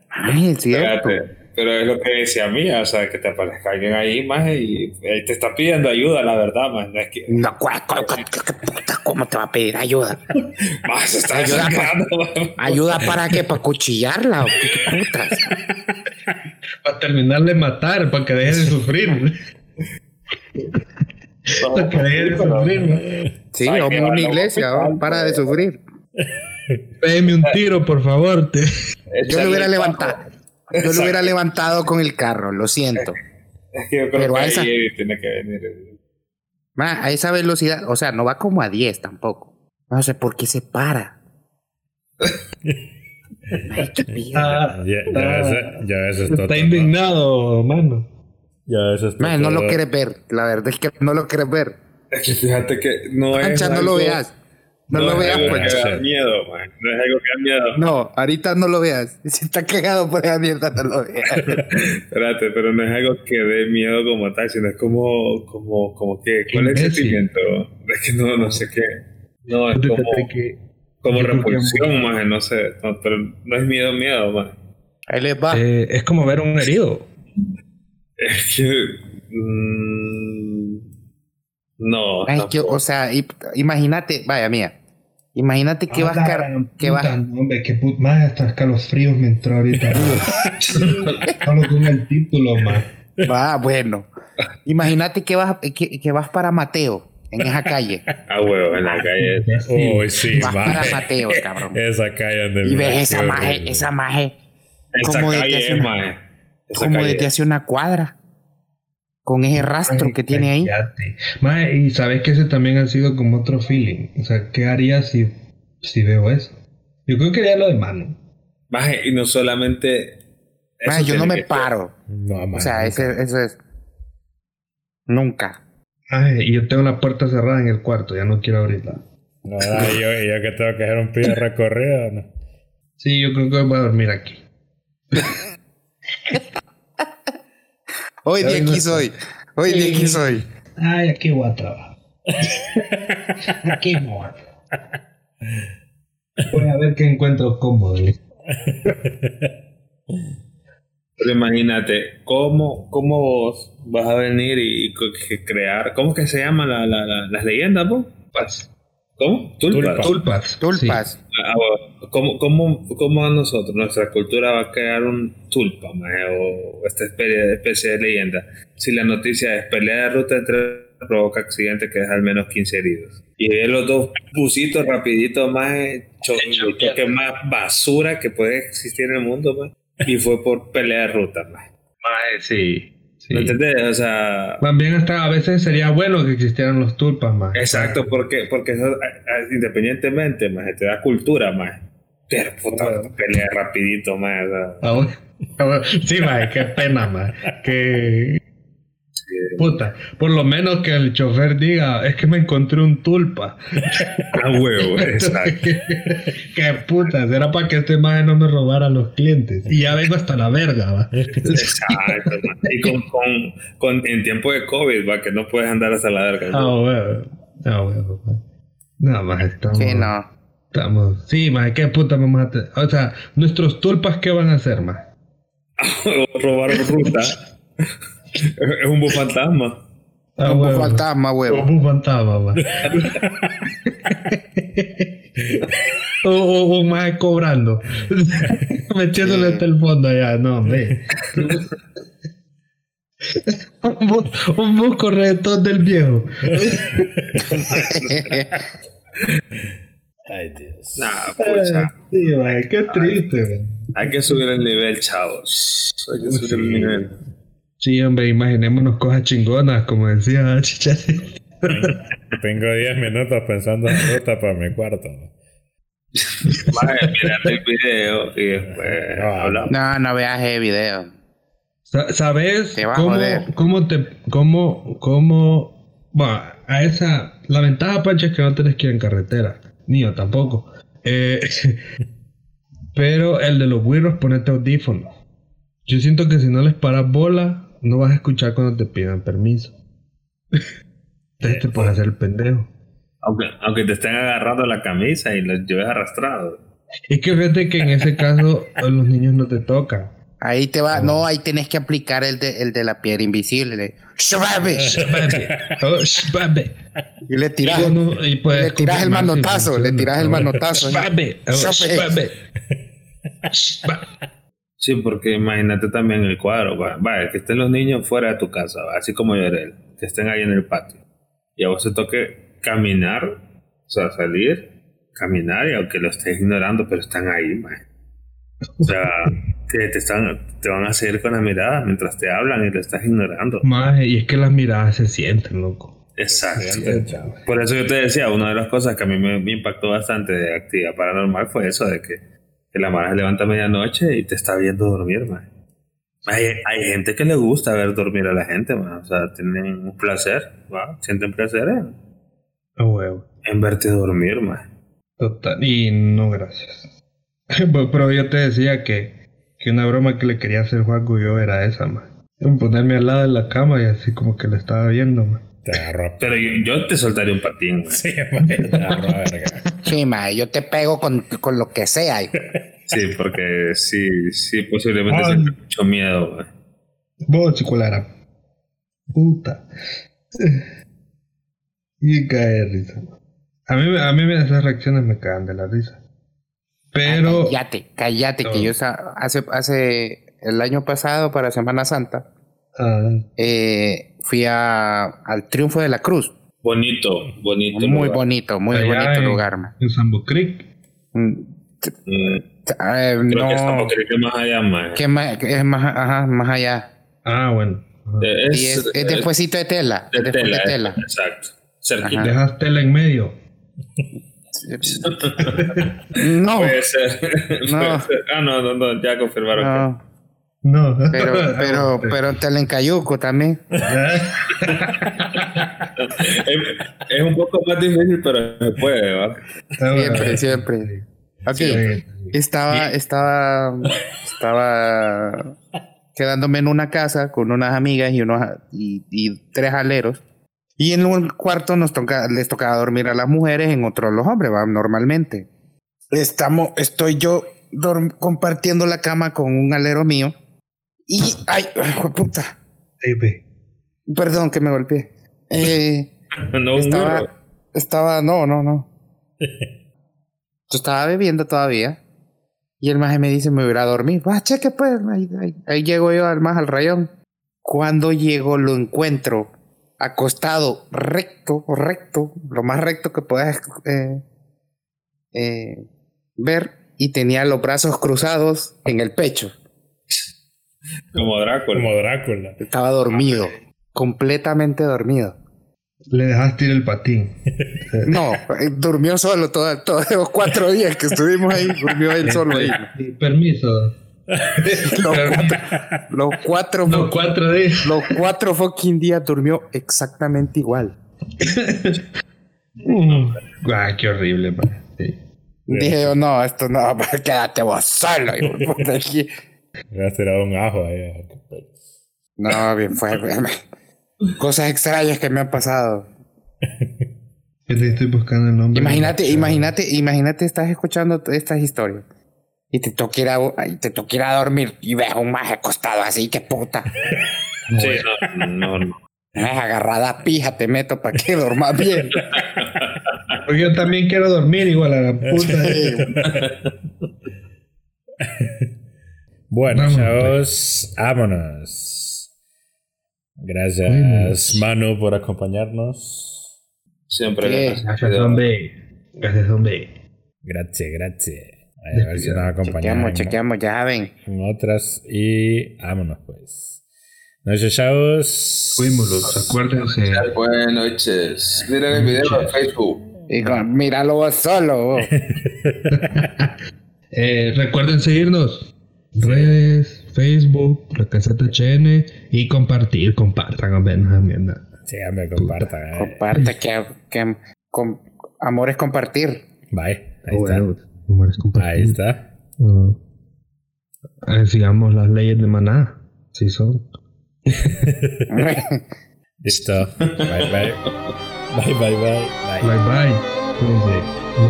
C: Ay, es cierto.
B: Espérate, pero es lo que decía mía, o sea, que te aparezca alguien ahí, más y ahí te está pidiendo ayuda, la verdad, más. No es que,
C: No, cu- cu- cu- ¿qué puta? ¿Cómo te va a pedir ayuda?
B: más se está
C: Ayuda,
B: desangrando, man.
C: ¿Ayuda para qué? ¿Para cuchillarla o qué, qué putas?
D: Para terminar de matar, para que deje de sufrir. para que deje de sufrir, ¿no?
C: Sí, vamos a una iglesia, para de
B: pues.
C: sufrir.
D: Pégame un tiro, por favor. Te...
C: Yo lo hubiera levantado. Yo lo hubiera levantado con el carro, lo siento.
B: Es que yo creo
C: Pero
B: que
C: a esa-
B: tiene que venir.
C: Ma, a esa velocidad, o sea, no va como a 10 tampoco. No sé por qué se para. Ay, qué pido.
D: Ah,
A: Ya, ya,
D: ah,
A: ese- ya ese es
D: está
A: todo.
D: indignado, mano.
A: Ya ese es
C: Ma, no lo quieres ver. La verdad es que no lo quieres ver.
B: Es que fíjate que no es.
C: Pancha, no
B: algo-
C: lo veas. No, lo
B: es
C: veas,
B: algo
C: pues.
B: que da miedo, man. No es algo que da miedo.
C: No, ahorita no lo veas. Si está cagado por esa mierda, no lo veas.
B: Espérate, pero no es algo que dé miedo como tal, sino es como, como, como que, ¿cuál es el sentimiento? Es que no, no sé qué. No, es como, como repulsión, más, no sé. No, pero no es miedo, miedo, más.
C: Ahí les va.
D: eh, es como ver un herido.
B: Es que. mm, no.
C: Ay, que, o sea, imagínate, vaya mía. Imagínate que vas,
D: Ah,
C: car-
D: la
C: que vas,
D: Hombre, que put... Más hasta escalofríos me entró ahorita. Solo con el título, más.
C: va, bueno. Imagínate que vas, que, que vas para Mateo en esa calle.
B: Ah, huevo, en la calle.
A: Uy, sí,
C: Vas
A: va.
C: para Mateo, cabrón.
A: Esa calle donde
C: Y ves esa maje, esa maje,
B: Esa
C: Como desde
B: calle
C: hace
B: es,
C: una-
B: más. Esa
C: como
B: calle
C: desde hace una cuadra. Con ese rastro
D: Ay,
C: que tiene ahí.
D: y sabes que ese también ha sido como otro feeling. O sea, ¿qué haría si, si veo eso? Yo creo que haría lo de mano.
B: Maje, y no solamente. eso
C: Maje, yo no me paro.
A: No,
C: O
A: man,
C: sea, ese, eso es. Nunca.
D: Ay, y yo tengo la puerta cerrada en el cuarto, ya no quiero abrirla.
A: No, yo, yo que tengo que hacer un pibe recorrido, ¿no?
D: Sí, yo creo que voy a dormir aquí.
C: Hoy de aquí soy. Hoy de aquí soy.
D: Ay, aquí voy a trabajar. aquí voy a trabajar. Voy a ver qué encuentro cómodo.
B: Pero imagínate, ¿cómo, cómo vos vas a venir y, crear. ¿Cómo que se llaman la, la, la- las leyendas, vos? ¿Cómo? Tulpas.
A: Tulpas.
D: Tulpas.
B: Ah, bueno. ¿Cómo, cómo, cómo a nosotros, nuestra cultura va a crear un tulpa, maje, o esta especie, de leyenda? Si la noticia es pelea de ruta entre provoca accidente que deja al menos 15 heridos. Y ve los dos busitos rapiditos más que más basura que puede existir en el mundo, maje. Y fue por pelea de ruta, maje.
D: Mae, sí. Sí.
B: ¿Me entendés? O sea,
D: También hasta a veces sería bueno que existieran los tulpas más.
B: Exacto, porque, porque eso, independientemente, más te da cultura, más. Pero puta,
D: Bueno.
B: pelea rapidito, más.
D: Ah. Ah, bueno. Sí, mae, qué pena, mae. Que. Puta, por lo menos que el chofer diga, es que me encontré un tulpa.
B: A huevo, exacto.
D: Qué puta, era para que este mae no me robara a los clientes. Y ya vengo hasta la verga, va.
B: Exacto. Y con, con, con, en tiempo de COVID, va, que no puedes andar hasta la verga.
D: Ah, bueno. Ah, mae. No, más estamos.
C: Sí, no.
D: Estamos. Sí, mae, qué puta vamos a hacer. O sea, nuestros tulpas, ¿qué van a hacer, mae?
B: Robar ruta. Es un bus fantasma.
D: Ah,
C: Un
D: huevo.
C: fantasma, huevo.
D: Un fantasma, va. o, o un más cobrando. Metiéndole hasta el fondo allá, no, hombre. un, bus, un bus corrector del viejo.
A: Ay, Dios.
B: Nah, pucha.
D: Sí, vaya, qué triste, güey.
B: Hay que subir el nivel, chavos. Hay que subir el nivel.
D: Sí, hombre, imaginémonos cosas chingonas, como decía Chicharito.
A: Tengo 10 minutos pensando en la ruta para mi cuarto.
B: Vaya, mirate el video y después hablamos.
C: No, no veas el video.
D: Sa- ¿Sabes
C: Te va a
D: cómo,
C: joder.
D: cómo te, cómo, cómo, bueno, a esa, la ventaja, Pancha, es que no tenés que ir en carretera, ni yo tampoco. Eh, pero el de los wirros, ponete audífonos. Yo siento que si no les paras bola, no vas a escuchar cuando te pidan permiso. Entonces te puedes hacer el pendejo.
B: Aunque, aunque te estén agarrando la camisa y los lleves arrastrados.
D: Es que fíjate que en ese caso los niños no te tocan.
C: Ahí te va, no, ahí tenés que aplicar el de, el de la piedra invisible. de, "Shababe",
D: Oh, sh, babe.
C: Y le tirás,
D: Y uno- y puedes
C: le tirás el manotazo, le tirás el manotazo.
D: Babe, oh,
C: Shape.
D: babe. Babe.
B: Sí, porque imagínate también el cuadro. Va, vaya, que estén los niños fuera de tu casa, va, así como Yorel, que estén ahí en el patio. Y a vos te toque caminar, o sea, salir, caminar, y aunque lo estés ignorando, pero están ahí, man. O sea, te, están, te van a seguir con la mirada mientras te hablan y lo estás ignorando.
D: Maje, y es que las miradas se sienten, loco.
B: Exacto. Por eso yo te decía, una de las cosas que a mí me, me impactó bastante de actividad paranormal fue eso de que, que la mara se levanta a medianoche y te está viendo dormir, man. Hay, hay gente que le gusta ver dormir a la gente, man. O sea, tienen un placer, ¿va? Sienten placer en,
D: huevo.
B: en verte dormir, man.
D: Total. Y no, gracias. Pero yo te decía que, que una broma que le quería hacer Juanco yo era esa, man. Ponerme al lado de la cama y así como que le estaba viendo, man.
A: Te agarró.
B: Pero yo, yo te soltaría un patín, man.
A: Sí, man, te agarró a verga.
C: Sí, ma, yo te pego con, con lo que sea.
B: Sí, porque sí, sí, posiblemente
D: Ay.
B: mucho miedo, man.
D: Vos, chiculara. Puta. Y cae de risa. A mí, a mí esas reacciones me cagan de la risa. Pero...
C: Cállate, cállate, que yo sa- hace, hace el año pasado para Semana Santa
D: Ah,
C: eh, fui a, al Triunfo de la Cruz.
B: Bonito, bonito.
C: Muy
B: lugar.
C: bonito, muy
D: allá
C: bonito
D: en-
C: lugar, ma.
D: En Sambo Creek.
C: Mm,
B: Mm,
C: eh,
B: que
C: no,
B: que más allá, man.
C: que más, que es más, ajá, más allá.
D: Ah, bueno. Ajá.
B: Eh,
C: Y es, es despuésito de tela, es
B: de
C: después
B: tela,
C: de tela.
B: Exacto. Cerquita.
D: Dejas tela en medio.
C: No,
B: Puede ser.
C: No.
B: Puede ser. Ah, no, no, no, ya confirmaron.
C: no,
D: No.
C: pero, pero, pero en Cayuco también.
B: es, es un poco más difícil, pero se puede, ¿va?
C: Siempre, siempre. Ok.
D: Sí.
C: Estaba, estaba, estaba quedándome en una casa con unas amigas y unos y, y tres aleros. Y en un cuarto nos toca, les tocaba dormir a las mujeres, en otro a los hombres, ¿va? normalmente. Estamos, estoy yo compartiendo la cama con un alero mío. Y, ay, de puta. Perdón que me golpeé. Eh,
B: No,
C: estaba,
B: burro.
C: estaba, no, no, no. Yo estaba bebiendo todavía. Y el maje me dice, me voy a ir a dormir. Va, cheque pues. Ahí, ahí- ahí llego yo al más al rayón. Cuando llego lo encuentro acostado recto, recto, lo más recto que puedas eh, eh, ver. Y tenía los brazos cruzados en el pecho.
B: Como Drácula.
A: Como Drácula.
C: Estaba dormido. Completamente dormido.
D: Le dejaste ir el patín.
C: No, eh, durmió solo todo- todos los cuatro días que estuvimos ahí. Durmió él solo ahí.
D: Permiso.
C: Los cuatro, los cuatro,
D: Los cuatro días.
C: los cuatro fucking días durmió exactamente igual.
D: Mm. Ah, qué horrible, man. Sí.
C: Dije yo, no, esto no, quédate vos solo. hijo aquí.
A: Has tirado un ajo ahí.
C: No, bien fue. Cosas extrañas que me han pasado.
D: Yo te estoy buscando el nombre.
C: Imagínate, imagínate, imagínate, estás escuchando estas historias. Y te toca ir a, y te toca ir a dormir y ves a un maje acostado así, que puta.
B: Sí, no, no, no.
C: Es agarrada pija, te meto para que dormas bien.
D: Porque yo también quiero dormir igual a la puta.
A: Bueno,
D: Vámonos,
A: chavos, vámonos. Gracias,
D: Vámonos.
A: Manu, por acompañarnos.
B: Siempre.
C: Sí.
D: Gracias, hombre. Gracias, hombre.
A: Gracias, gracias. A ver si nos acompañamos
C: chequeamos, chequeamos, ya ven.
A: en otras y vámonos, pues. Noches, chavos.
D: Fuímoslos, acuérdense.
B: Buenas noches. Miren el video de Facebook.
C: Y con, míralo vos solo. vos.
D: Eh, recuerden seguirnos. Redes, Facebook, la caseta HN y compartir, compartan, hombre, no sean mierda.
A: Sí, hombre, compartan. eh.
C: Comparte, que, que con, amor es compartir.
A: Bye. Ahí
D: Oh,
A: está.
D: bueno, humor es compartir.
A: Ahí está.
D: Ah. Eh, sigamos las leyes de maná. Sí son.
A: Listo. Bye, bye. Bye, bye, bye. Bye.
D: Bye.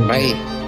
C: Bye.